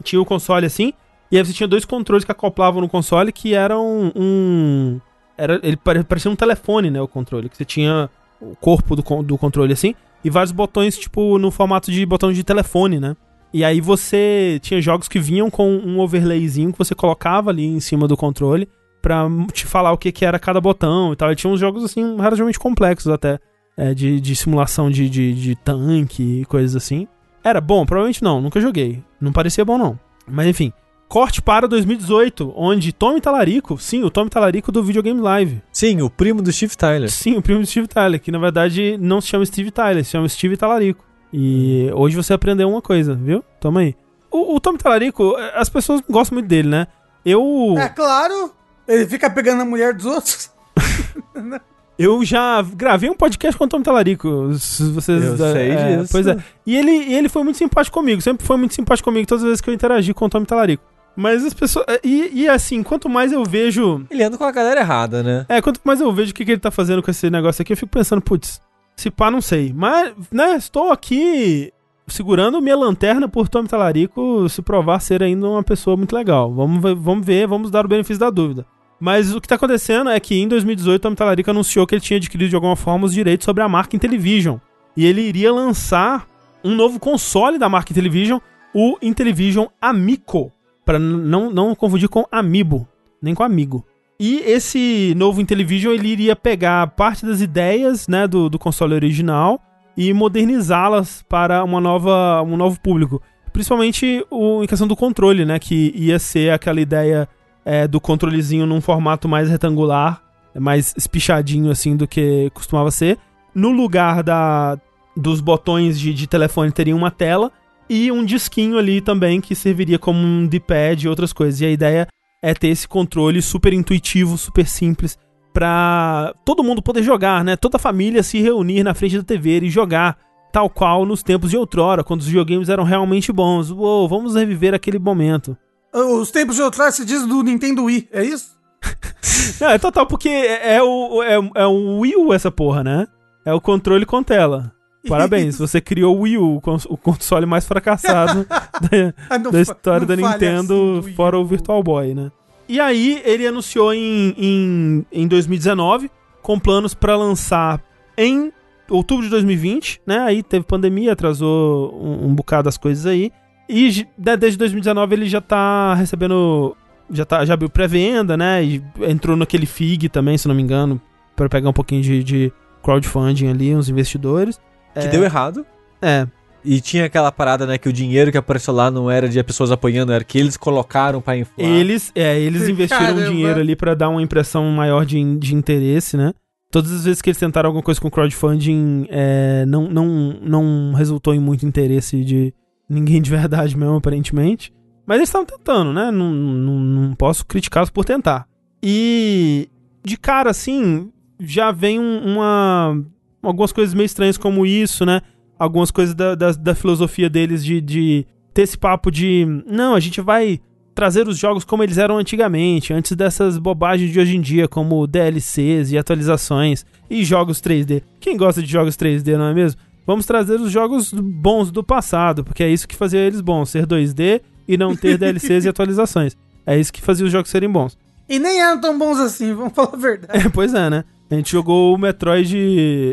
tinha o console assim, e aí você tinha dois controles que acoplavam no console que eram um. Era, ele pare- parecia um telefone, né? O controle. Que você tinha o corpo do, do controle assim, e vários botões, tipo, no formato de botão de telefone, né? E aí você tinha jogos que vinham com um overlayzinho que você colocava ali em cima do controle pra te falar o que, que era cada botão e tal. E tinha uns jogos, assim, relativamente complexos até, é, de, de simulação de, de, de tanque e coisas assim. Era bom? Provavelmente não, nunca joguei. Não parecia bom, não. Mas enfim, corte para 2018, onde Tommy Talarico, sim, o Tommy Talarico do Videogame Live. Sim, o primo do Steve Tyler. Sim, o primo do Steve Tyler, que na verdade não se chama Steve Tyler, se chama Steve Talarico. E hoje você aprendeu uma coisa, viu? Toma aí. O, o Tommy Talarico, eh, as pessoas gostam muito dele, né? Eu. É claro, ele fica pegando a mulher dos outros. Eu já gravei um podcast com o Tom Talarico. Se vocês, Eu sei é, disso. Pois é. E ele, ele foi muito simpático comigo. Sempre foi muito simpático comigo todas as vezes que eu interagi com o Tom Talarico. Mas as pessoas. E, e assim, quanto mais eu vejo. Ele anda com a galera errada, né? É, quanto mais eu vejo o que, que ele tá fazendo com esse negócio aqui, eu fico pensando, putz, se pá, não sei. Mas, né, estou aqui segurando minha lanterna por Tom Talarico se provar ser ainda uma pessoa muito legal. Vamos ver, vamos ver, vamos dar o benefício da dúvida. Mas o que tá acontecendo é que em 2018 Tom Talarico anunciou que ele tinha adquirido de alguma forma os direitos sobre a marca Intellivision. E ele iria lançar um novo console da marca Intellivision, o Intellivision Amico. Pra n- não, não confundir com Amiibo, nem com Amigo. E esse novo Intellivision ele iria pegar parte das ideias né, do, do console original e modernizá-las para uma nova, um novo público. Principalmente o, em questão do controle, né? Que ia ser aquela ideia é, do controlezinho num formato mais retangular, mais espichadinho assim do que costumava ser. No lugar da, dos botões de, de telefone teria uma tela e um disquinho ali também que serviria como um D-pad e outras coisas. E a ideia é ter esse controle super intuitivo, super simples, pra todo mundo poder jogar, né? Toda a família se reunir na frente da TV e jogar, tal qual nos tempos de outrora, quando os videogames eram realmente bons. Uou, vamos reviver aquele momento. Os tempos de outrás se diz do Nintendo Wii, é isso? Não, é total, porque é, é o, é, é o Wii U essa porra, né? É o controle com tela. Parabéns, você criou o Wii U, o cons- o console mais fracassado da, Ah, não da história da Nintendo, assim fora o Virtual Boy, né? E aí, ele anunciou em, em, em 2019, com planos pra lançar em outubro de 2020, né? Aí teve pandemia, atrasou um, um bocado as coisas aí. E né, desde 2019 ele já tá recebendo. Já, tá, já abriu pré-venda, né? E entrou naquele FIG também, se não me engano, pra pegar um pouquinho de, de crowdfunding ali, uns investidores. Que É, deu errado. É, E tinha aquela parada, né, que o dinheiro que apareceu lá não era de pessoas apoiando, era que eles colocaram pra inflar. Eles, é, eles investiram Caramba. dinheiro ali pra dar uma impressão maior de, de interesse, né? Todas as vezes que eles tentaram alguma coisa com crowdfunding, é, não, não, não resultou em muito interesse de ninguém de verdade mesmo, aparentemente. Mas eles estavam tentando, né? Não, não, não posso criticá-los por tentar. E de cara, assim, já vem um- uma. Algumas coisas meio estranhas como isso, né? Algumas coisas da, da, da filosofia deles de, de ter esse papo de. Não, a gente vai trazer os jogos como eles eram antigamente, antes dessas bobagens de hoje em dia, como DLCs e atualizações e jogos 3D. Quem gosta de jogos 3D, não é mesmo? Vamos trazer os jogos bons do passado, porque é isso que fazia eles bons, ser 2D e não ter DLCs e atualizações. É isso que fazia os jogos serem bons. E nem eram tão bons assim, vamos falar a verdade. É, pois é, né? A gente jogou o Metroid,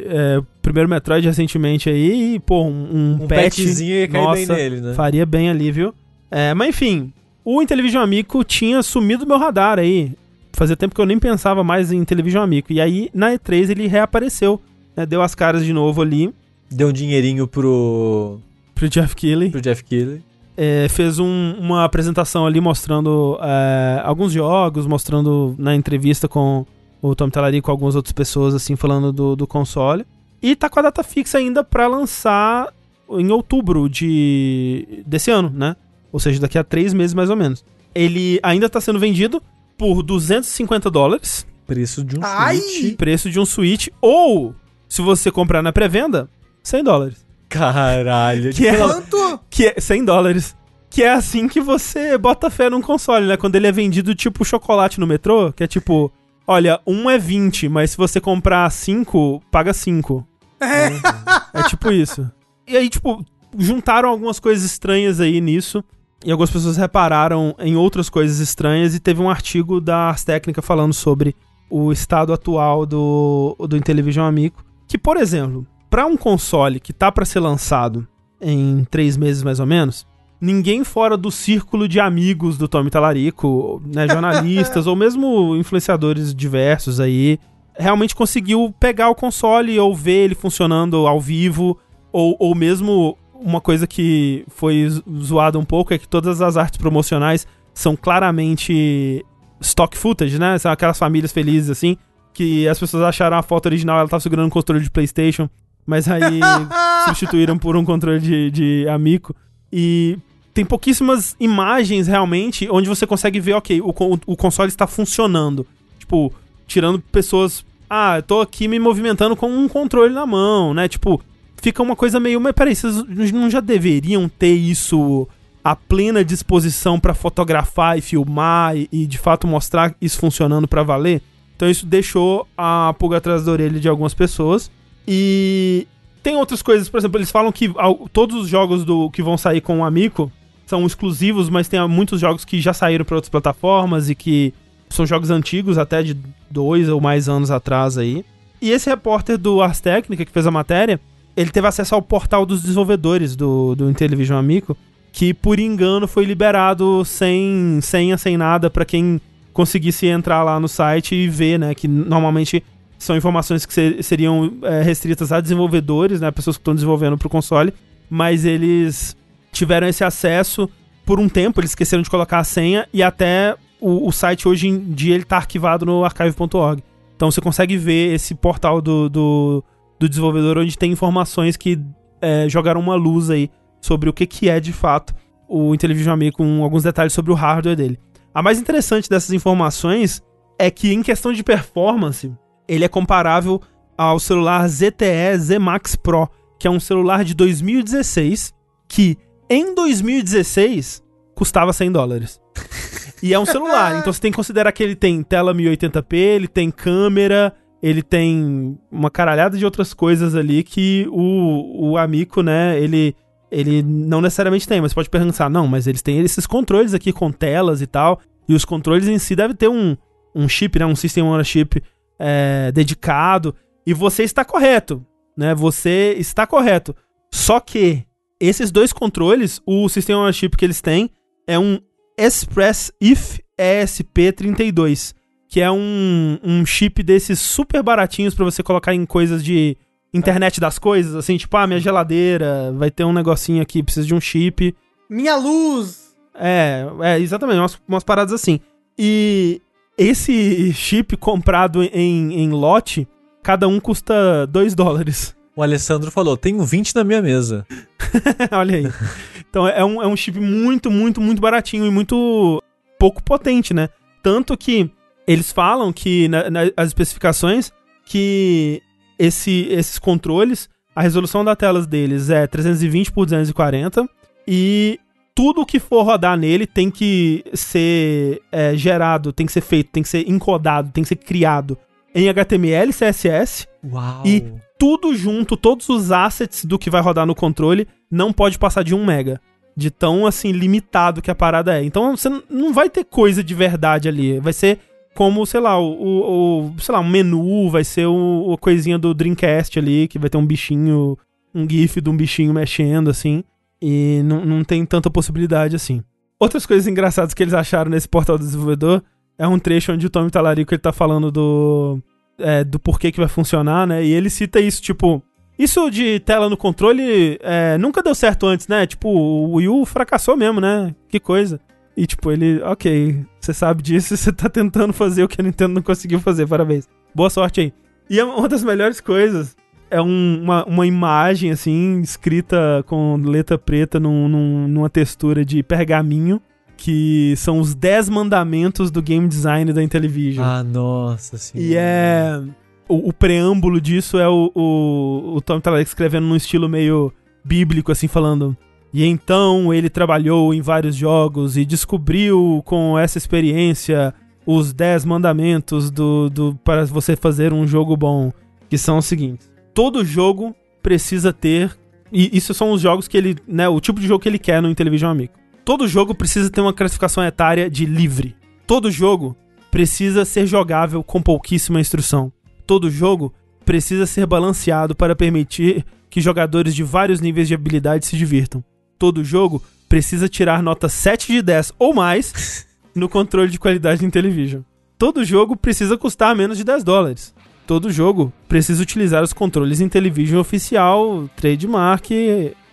é, primeiro Metroid recentemente aí, e, pô, um, um, Um patch, petzinho ia cair bem nossa, nele, né? faria bem ali, viu? É, mas enfim, o Intellivision Amico tinha sumido do meu radar aí. Fazia tempo que eu nem pensava mais em Intellivision Amico. E aí, na E3, ele reapareceu, né? Deu as caras de novo ali Deu um dinheirinho pro, pro Jeff Keighley. pro Jeff Keighley. É, fez um- uma apresentação ali mostrando é, alguns jogos, mostrando na entrevista com o Tom Tallarico com algumas outras pessoas, assim, falando do, do console. E tá com a data fixa ainda pra lançar em outubro de desse ano, né? Ou seja, daqui a três meses mais ou menos. Ele ainda tá sendo vendido por 250 dólares, Preço de um Ai! Switch. preço de um Switch, ou, se você comprar na pré-venda, 100 dólares. Caralho. Que é, Quanto? que é 100 dólares. Que é assim que você bota fé num console, né? Quando ele é vendido tipo chocolate no metrô, que é tipo, olha, um é 20, mas se você comprar 5, paga 5. É. É tipo isso. E aí, tipo, juntaram algumas coisas estranhas aí nisso. E algumas pessoas repararam em outras coisas estranhas. E teve um artigo da Ars Técnica falando sobre o estado atual do, do Intellivision Amico. Que, por exemplo, para um console que tá para ser lançado em três meses mais ou menos, ninguém fora do círculo de amigos do Tommy Talarico, né, jornalistas ou mesmo influenciadores diversos aí, realmente conseguiu pegar o console ou ver ele funcionando ao vivo, ou, ou mesmo uma coisa que foi zoada um pouco é que todas as artes promocionais são claramente stock footage, né? São aquelas famílias felizes assim, que as pessoas acharam a foto original, ela tava segurando um controle de PlayStation, mas aí substituíram por um controle de, de Amico. E tem pouquíssimas imagens realmente onde você consegue ver, ok, o, o console está funcionando. Tipo, tirando pessoas. Ah, eu tô aqui me movimentando com um controle na mão, né? Tipo, fica uma coisa meio. Mas peraí, vocês não já deveriam ter isso à plena disposição para fotografar e filmar e, e, de fato mostrar isso funcionando para valer? Então isso deixou a pulga atrás da orelha de algumas pessoas. E tem outras coisas, por exemplo, eles falam que todos os jogos do que vão sair com o Amico são exclusivos, mas tem muitos jogos que já saíram para outras plataformas e que são jogos antigos, até de dois ou mais anos atrás aí. E esse repórter do Ars Técnica, que fez a matéria, ele teve acesso ao portal dos desenvolvedores do, do Intellivision Amico, que por engano foi liberado sem senha, sem nada, para quem conseguisse entrar lá no site e ver, né, que normalmente são informações que ser, seriam é, restritas a desenvolvedores, né, pessoas que estão desenvolvendo para o console, mas eles tiveram esse acesso por um tempo, eles esqueceram de colocar a senha e até o, o site hoje em dia ele tá arquivado no archive.org. Então você consegue ver esse portal do, do, do desenvolvedor onde tem informações que é, jogaram uma luz aí sobre o que, que é de fato o Intellivision Amigo com alguns detalhes sobre o hardware dele. A mais interessante dessas informações é que em questão de performance, ele é comparável ao celular ZTE Z Max Pro, que é um celular de 2016 que em 2016 custava 100 dólares. E é um celular, então você tem que considerar que ele tem tela 1080p, ele tem câmera, ele tem uma caralhada de outras coisas ali que o, o Amico, né, ele, ele não necessariamente tem, mas pode pensar, não, mas eles têm esses controles aqui com telas e tal, e os controles em si devem ter um, um chip, né, um System on Chip é, dedicado, e você está correto, né, você está correto. Só que esses dois controles, o System on a Chip que eles têm é um Express If ESP32, que é um, um chip desses super baratinhos para você colocar em coisas de internet das coisas, assim, tipo, ah, minha geladeira vai ter um negocinho aqui, precisa de um chip. Minha luz! É, é exatamente, umas, umas paradas assim. E esse chip comprado em, em lote, cada um custa 2 dólares. O Alessandro falou: tenho 20 na minha mesa. Olha aí. Então é um, é um chip muito, muito, muito baratinho e muito pouco potente, né? Tanto que eles falam que nas na, especificações que esse, esses controles, a resolução das telas deles é 320 por 240 e tudo que for rodar nele tem que ser é, gerado, tem que ser feito, tem que ser encodado, tem que ser criado em HTML, CSS Uau. e tudo junto, todos os assets do que vai rodar no controle, não pode passar de 1 mega. De tão, assim, limitado que a parada é. Então você não vai ter coisa de verdade ali. Vai ser como, sei lá, o, o sei lá, um menu, vai ser o, a coisinha do Dreamcast ali, que vai ter um bichinho, um gif de um bichinho mexendo, assim. E não, não tem tanta possibilidade assim. Outras coisas engraçadas que eles acharam nesse portal do desenvolvedor é um trecho onde o Tommy Talarico ele tá falando do é, do porquê que vai funcionar, né? E ele cita isso, tipo, isso de tela no controle é, nunca deu certo antes, né? Tipo, o Wii U fracassou mesmo, né? Que coisa. E tipo, ele, ok, você sabe disso e você tá tentando fazer o que a Nintendo não conseguiu fazer, parabéns. Boa sorte aí. E uma das melhores coisas é um, uma, uma imagem, assim, escrita com letra preta num, num, numa textura de pergaminho que são os 10 mandamentos do game design da Intellivision. Ah, nossa senhora. E é. O, o preâmbulo disso é o, o, o Tom Talek escrevendo num estilo meio bíblico, assim, falando. E então ele trabalhou em vários jogos e descobriu com essa experiência os 10 mandamentos do, do, para você fazer um jogo bom. Que são os seguintes: todo jogo precisa ter E isso são os jogos que ele, né, o tipo de jogo que ele quer no Intellivision Amigo. Todo jogo precisa ter uma classificação etária de livre. Todo jogo precisa ser jogável com pouquíssima instrução. Todo jogo precisa ser balanceado para permitir que jogadores de vários níveis de habilidade se divirtam. Todo jogo precisa tirar nota 7 de 10 ou mais no controle de qualidade de Intellivision. Todo jogo precisa custar menos de 10 dólares. Todo jogo precisa utilizar os controles Intellivision oficial, trademark,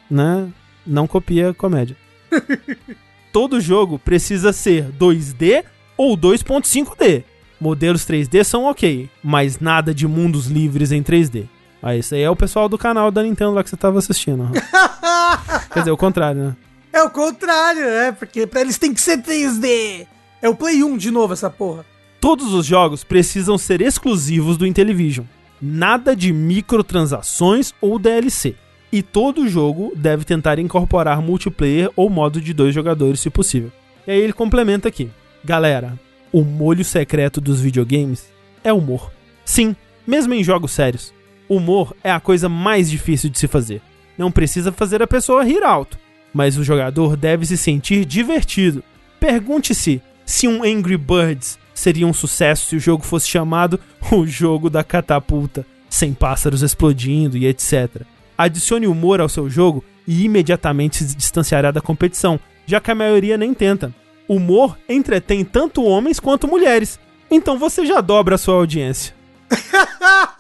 né? Não copia comédia. Todo jogo precisa ser 2D ou 2.5D. Modelos 3D são ok, mas nada de mundos livres em 3D. Ah, isso aí é o pessoal do canal da Nintendo lá que você tava assistindo. Quer dizer, o contrário, né? É o contrário, né? Porque pra eles tem que ser 3D. É o Play 1 de novo essa porra. Todos os jogos precisam ser exclusivos do Intellivision. Nada de microtransações ou DLC. E todo jogo deve tentar incorporar multiplayer ou modo de dois jogadores, se possível. E aí ele complementa aqui. Galera, o molho secreto dos videogames é humor. Sim, mesmo em jogos sérios. Humor é a coisa mais difícil de se fazer. Não precisa fazer a pessoa rir alto, mas o jogador deve se sentir divertido. Pergunte-se se um Angry Birds seria um sucesso se o jogo fosse chamado o jogo da catapulta, sem pássaros explodindo e etc. Adicione humor ao seu jogo e imediatamente se distanciará da competição, já que a maioria nem tenta. Humor entretém tanto homens quanto mulheres, então você já dobra a sua audiência.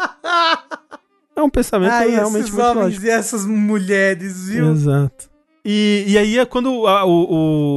é um pensamento Ai, realmente esses muito homens lógico. e essas mulheres, viu? Exato. E, e aí é quando a- o,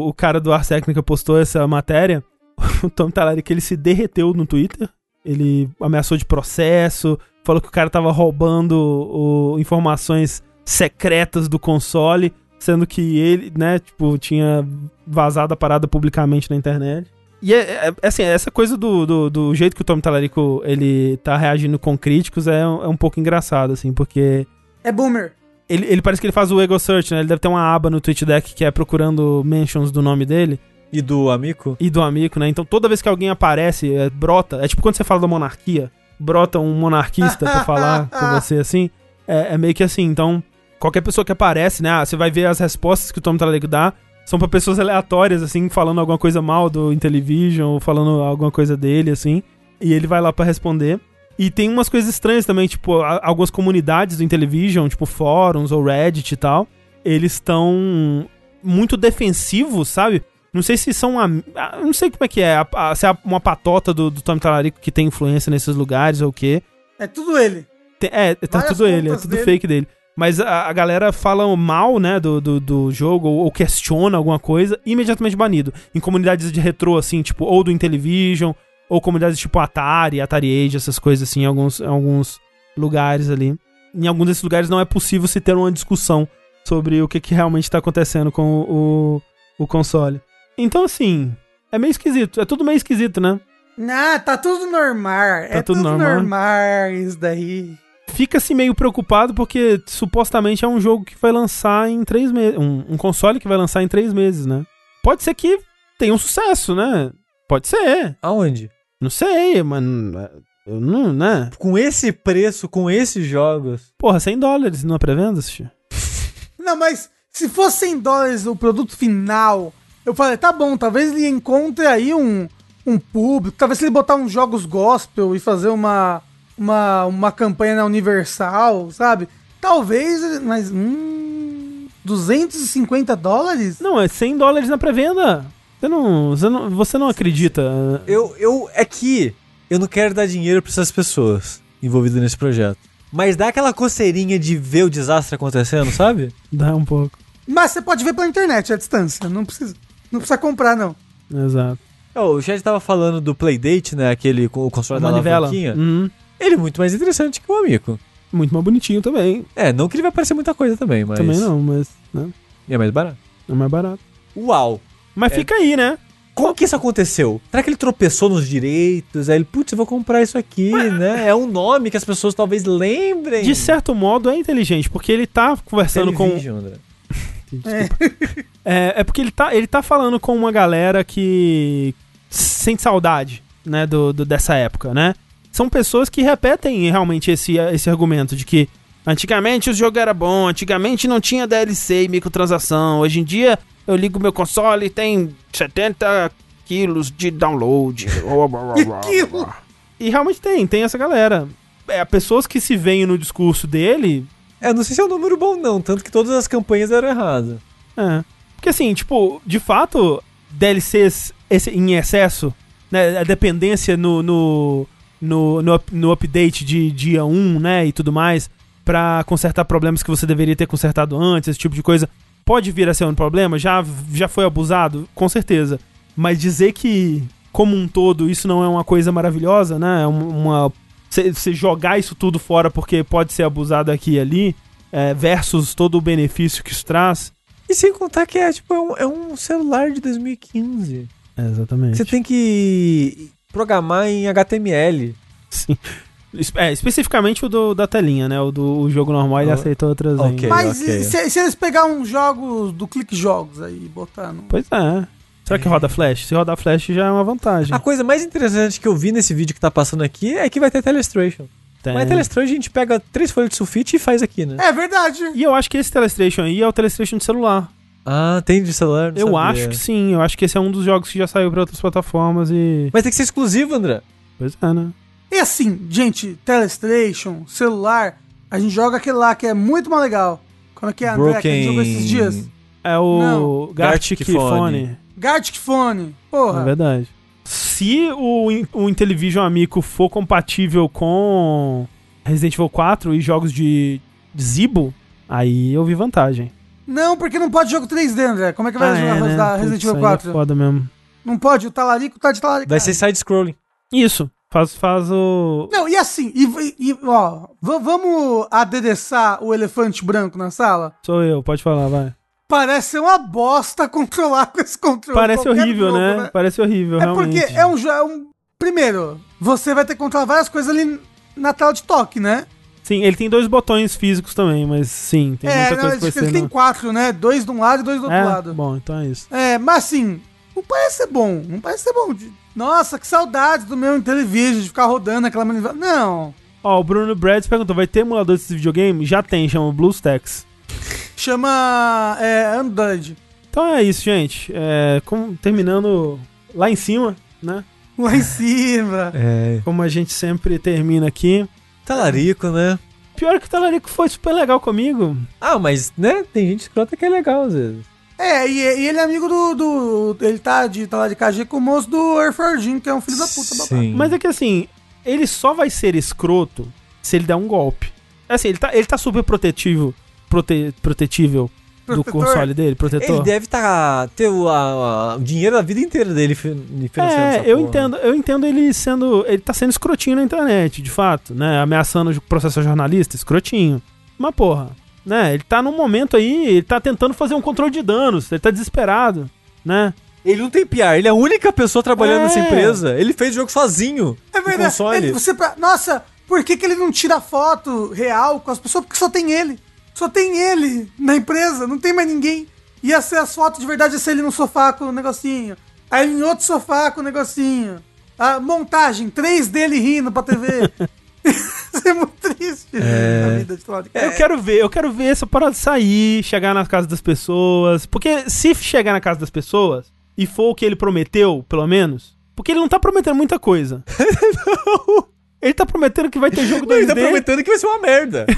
o, o cara do Ars Technica postou essa matéria, o Tom Talarico ele se derreteu no Twitter. Ele ameaçou de processo, falou que o cara tava roubando o- informações secretas do console, sendo que ele, né, tipo, tinha vazado a parada publicamente na internet. E é, é- é assim, essa coisa do, do, do jeito que o Tom Talarico ele tá reagindo com críticos é, um- é um pouco engraçado, assim, porque É boomer. ele, ele parece que ele faz o Ego Search, né? Ele deve ter uma aba no Twitch Deck que é procurando mentions do nome dele E do amigo? e do amigo, né? Então toda vez que alguém aparece, é, brota. É tipo quando você fala da monarquia, brota um monarquista pra falar com você assim. É, é meio que assim. Então, qualquer pessoa que aparece, né? ah, você vai ver as respostas que o Tom Talarico dá. São pra pessoas aleatórias, assim, falando alguma coisa mal do Intellivision ou falando alguma coisa dele, assim. E ele vai lá pra responder. E tem umas coisas estranhas também, tipo, a- algumas comunidades do Intellivision, tipo fóruns ou Reddit e tal, eles estão muito defensivos, sabe? Não sei se são. ah, Não sei como é que é. a- a- se é uma patota do, do Tom Talarico que tem influência nesses lugares ou o quê. É tudo ele. Tem- é, tá Várias tudo ele, é tudo dele. fake dele. Mas a, a galera fala mal, né, do, do, do jogo, ou, ou questiona alguma coisa, imediatamente banido. Em comunidades de retrô, assim, tipo, ou do Intellivision, ou comunidades tipo Atari, Atari Age, essas coisas assim, em alguns, em alguns lugares ali. Em alguns desses lugares não é possível se ter uma discussão sobre o que, que realmente tá acontecendo com o, o, o console. Então, assim, é meio esquisito. É tudo meio esquisito, né? Ah, tá tudo normal. é tudo tudo normal. normal isso daí. fica-se meio preocupado porque supostamente é um jogo que vai lançar em três meses. Um, um console que vai lançar em três meses, né? Pode ser que tenha um sucesso, né? Pode ser. Aonde? Não sei, mano. Eu não, né? Com esse preço, com esses jogos. Porra, 100 dólares na pré-venda, Xixi. Não, mas se fosse 100 dólares o produto final, eu falei, tá bom, talvez ele encontre aí um, um público, talvez se ele botar uns jogos gospel e fazer uma, uma, uma campanha na Universal, sabe? Talvez, mas, hum, 250 dólares? Não, é 100 dólares na pré-venda. Você não, você não, você não acredita. Eu, eu. É que eu não quero dar dinheiro pra essas pessoas envolvidas nesse projeto. Mas dá aquela coceirinha de ver o desastre acontecendo, sabe? Dá um pouco. Mas você pode ver pela internet à distância, não precisa, não precisa comprar, não. Exato. Ó, o chat tava falando do Playdate, né? Aquele com o console da Manivela. Uhum. Ele é muito mais interessante que o amigo. Muito mais bonitinho também. É, não que ele vai aparecer muita coisa também, mas. Também não, mas né, E é mais barato. é mais barato. Uau! Mas É. fica aí, né? Como que isso aconteceu? Será que ele tropeçou nos direitos? Aí ele, putz, eu vou comprar isso aqui, né? É um nome que as pessoas talvez lembrem. De certo modo é inteligente, porque ele tá conversando com. Television, André. É, é porque ele tá, ele tá falando com uma galera que sente saudade, né, do, do- dessa época, né? São pessoas que repetem realmente esse, esse argumento de que Antigamente o jogo era bom, antigamente não tinha DLC e microtransação. Hoje em dia eu ligo meu console e tem 70 quilos de download. E realmente tem, tem essa galera. É, pessoas que se veem no discurso dele. É, não sei se é um número bom, não. Tanto que todas as campanhas eram erradas. É. Porque assim, tipo, de fato, DLCs em excesso, né? A dependência no, no, no, no, no update de dia 1, né? E tudo mais, pra consertar problemas que você deveria ter consertado antes, esse tipo de coisa, pode vir a ser um problema. Já, já foi abusado? Com certeza. Mas dizer que, como um todo, isso não é uma coisa maravilhosa, né? é um- Uma. Você jogar isso tudo fora porque pode ser abusado aqui e ali, é, versus todo o benefício que isso traz. E sem contar que é, tipo, é um, é um celular de 2015. exatamente. Você tem que programar em HTML. Sim. É, especificamente o do, da telinha, né? O do o jogo normal ele Ah, aceita outras ok. ainda. Mas ok. e se, se eles pegar uns jogos do Clique Jogos aí e botar no. Pois é. Será que roda flash? Se rodar flash já é uma vantagem. A coisa mais interessante que eu vi nesse vídeo que tá passando aqui é que vai ter Telestration. Tem. Mas Telestration a gente pega três folhas de sulfite e faz aqui, né? É verdade. E eu acho que esse Telestration aí é o Telestration de celular. Ah, tem de celular? não eu sabia. acho que sim. Eu acho que esse é um dos jogos que já saiu pra outras plataformas e. Mas tem que ser exclusivo, André. Pois é, né? E assim, gente, Telestration, celular, a gente joga aquele lá que é muito mais legal. Como é que é, André? Que a gente jogou esses dias? É o. Gartic Gartic Phone. Gartic Phone. É Porra. verdade. Se o, o Intellivision Amico for compatível com Resident Evil 4 e jogos de Zibo, aí eu vi vantagem. Não, porque não pode jogo 3D, André. Como é que vai Ah, jogar é, né? Resident Evil aí 4? É foda mesmo. Não pode, o talarico tá de talarico. Vai ser side-scrolling. Isso. Faz, faz o. Não, e assim, e, e- ó, vamos adereçar o elefante branco na sala? Sou eu, pode falar, vai. Parece ser uma bosta controlar com esse controle. Parece horrível, jogo, né? Parece horrível, É realmente. porque é um jogo. É um... Primeiro, você vai ter que controlar várias coisas ali na tela de toque, né? Sim, ele tem dois botões físicos também, mas sim, tem é, muita não, coisa que vai ele tem no- quatro, né? Dois de um lado e dois do outro É, lado. bom, então é isso. É, mas assim, não parece ser bom. Não parece ser bom. Nossa, que saudade do meu Intellivision de ficar rodando aquela manivela. Não. Ó, o Bruno Brads perguntou: vai ter emulador desse videogame? Já tem, chama BlueStacks. Chama. É. Android. Então é isso, gente. É, como- terminando lá em cima, né? Lá em cima. É. Como a gente sempre termina aqui. Talarico, né? Pior que o Talarico foi super legal comigo. Ah, mas, né? Tem gente escrota que é legal às vezes. É, e, e ele é amigo do, do- Ele tá, de, tá lá de KG com o moço do Earthforging, que é um filho da puta. Sim. Mas é que assim, ele só vai ser escroto se ele der um golpe. Assim, ele tá, ele tá super protetivo, prote, protetível do Protetor. console dele, protetor. Ele deve tá, ter o, a- a- o dinheiro da vida inteira dele fi- financiando É, eu porra. entendo, eu entendo ele sendo. Ele tá sendo escrotinho na internet, de fato, né? Ameaçando o processo jornalista, escrotinho. Mas, porra, né? Ele tá num momento aí, ele tá tentando fazer um controle de danos, ele tá desesperado, né? Ele não tem PR, ele é a única pessoa trabalhando É. nessa empresa. Ele fez o jogo sozinho. É verdade. console. Ele- você, pra- nossa, por que, que ele não tira foto real com as pessoas? Porque só tem ele. Só tem ele na empresa, não tem mais ninguém. Ia ser as fotos de verdade, ia ser ele no sofá com o negocinho. Aí em outro sofá com o negocinho. A montagem, três dele rindo pra TV. Isso é muito triste. A vida de Claudio. Eu quero ver, eu quero ver essa parada sair, chegar na casa das pessoas. Porque se chegar na casa das pessoas e for o que ele prometeu, pelo menos. Porque ele não tá prometendo muita coisa. não. Ele tá prometendo que vai ter jogo 2D. Ele tá prometendo que vai ser uma merda.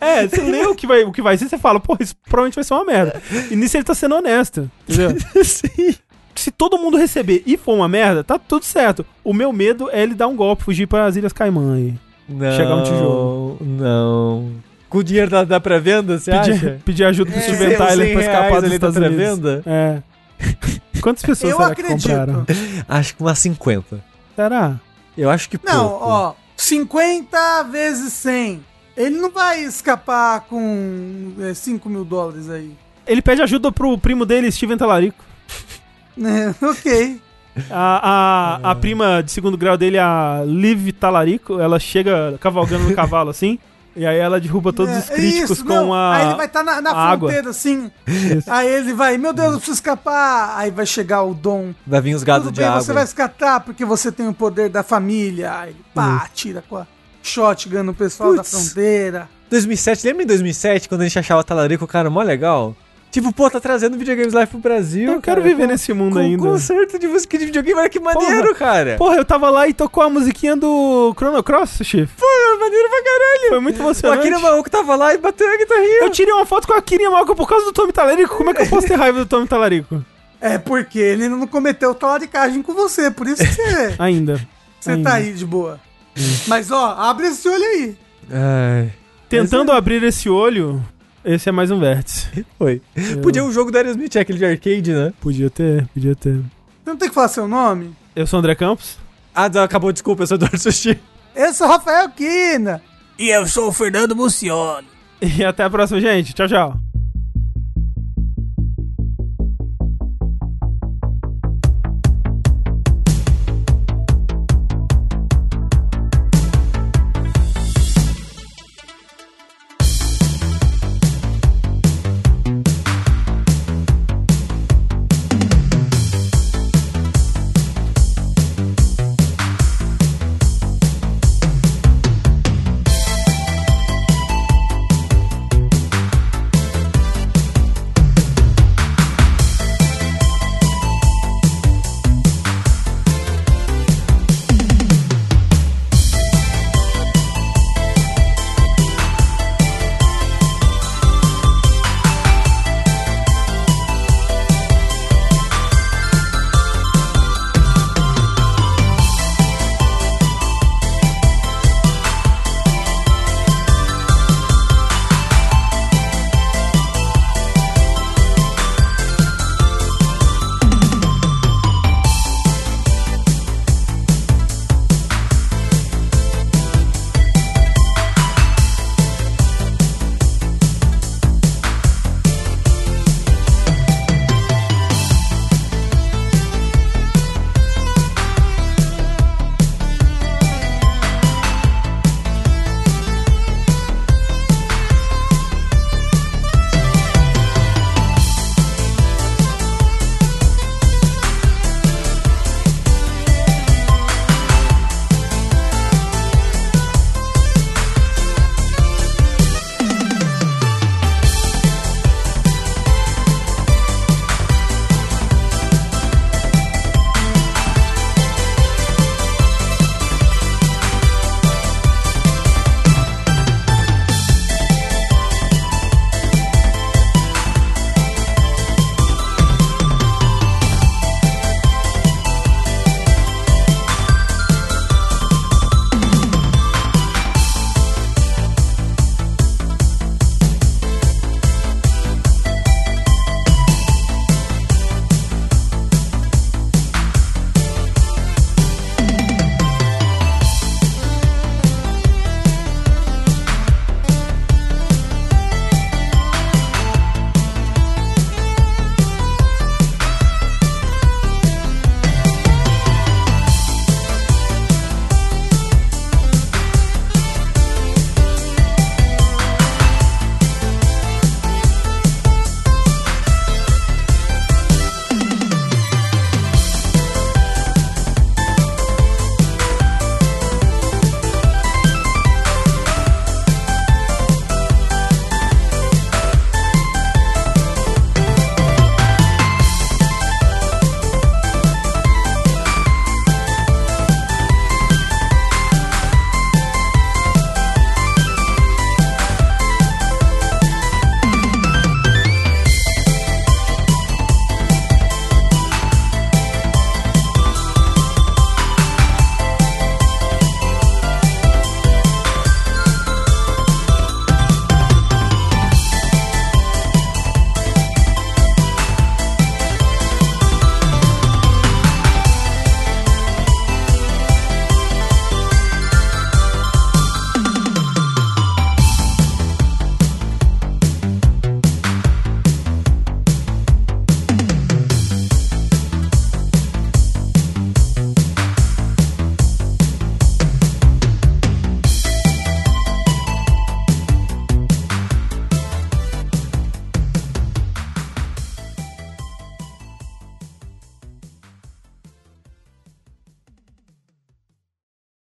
É, você lê o que vai, o que vai ser, você fala, pô, isso provavelmente vai ser uma merda. E nisso ele tá sendo honesto, entendeu? Sim. Se todo mundo receber e for uma merda, tá tudo certo. O meu medo é ele dar um golpe, fugir para as Ilhas Caimã aí. Não. Chegar um tijolo. Não. Com o dinheiro da, da pré-venda, você Pedir, acha? pedir ajuda pro É, Steven Tyler pra escapar dos ali da Estados Unidos. É. Quantas pessoas Eu será acredito. que compraram? Acho que umas 50. Será? Eu acho que Não, pouco. ó, 50 vezes 100. Ele não vai escapar com é, 5 mil dólares aí. Ele pede ajuda pro primo dele, Steven Talarico. É, ok. A, a, a prima de segundo grau dele, a Liv Talarico, ela chega cavalgando no cavalo assim. E aí ela derruba todos É, os críticos isso, com não. a. Aí ele vai estar na, na a água. fronteira, assim. Isso. Aí ele vai, meu Deus, eu preciso escapar. Aí vai chegar o Dom. Vai vir os gados Tudo de bem, água. você vai escapar porque você tem o poder da família. Aí ele pá, tira com a. shotgun no pessoal Putz. da fronteira. 2007, lembra em 2007 quando a gente achava talarico, cara, mó legal? Tipo, pô, tá trazendo videogames live pro Brasil. Eu quero cara, viver com- nesse mundo com ainda. concerto de música de videogame, olha que maneiro, cara. Porra, eu tava lá e tocou a musiquinha do Chrono Cross, Chief. Pô, maneiro pra caralho. Foi muito O emocionante. Akira Maluco tava lá e bateu a guitarrinha. Eu tirei uma foto com a Akira Yamaoka por causa do Tommy Talarico. Como é que eu posso ter raiva do Tommy Talarico? É porque ele não cometeu talaricagem com você, por isso que você, Ainda. você Ainda. tá aí de boa. Mas ó, abre esse olho aí. Ai, Tentando abrir esse olho, esse é mais um vértice. foi. Podia um jogo da Aerosmith, aquele de arcade, né? Podia ter, podia ter. Você não tem que falar seu nome? Eu sou o André Campos. Ah, não, acabou, desculpa, eu sou Eduardo Sushi. Eu sou Rafael Kina. E eu sou o Fernando Mucione. E até a próxima, gente. Tchau, tchau.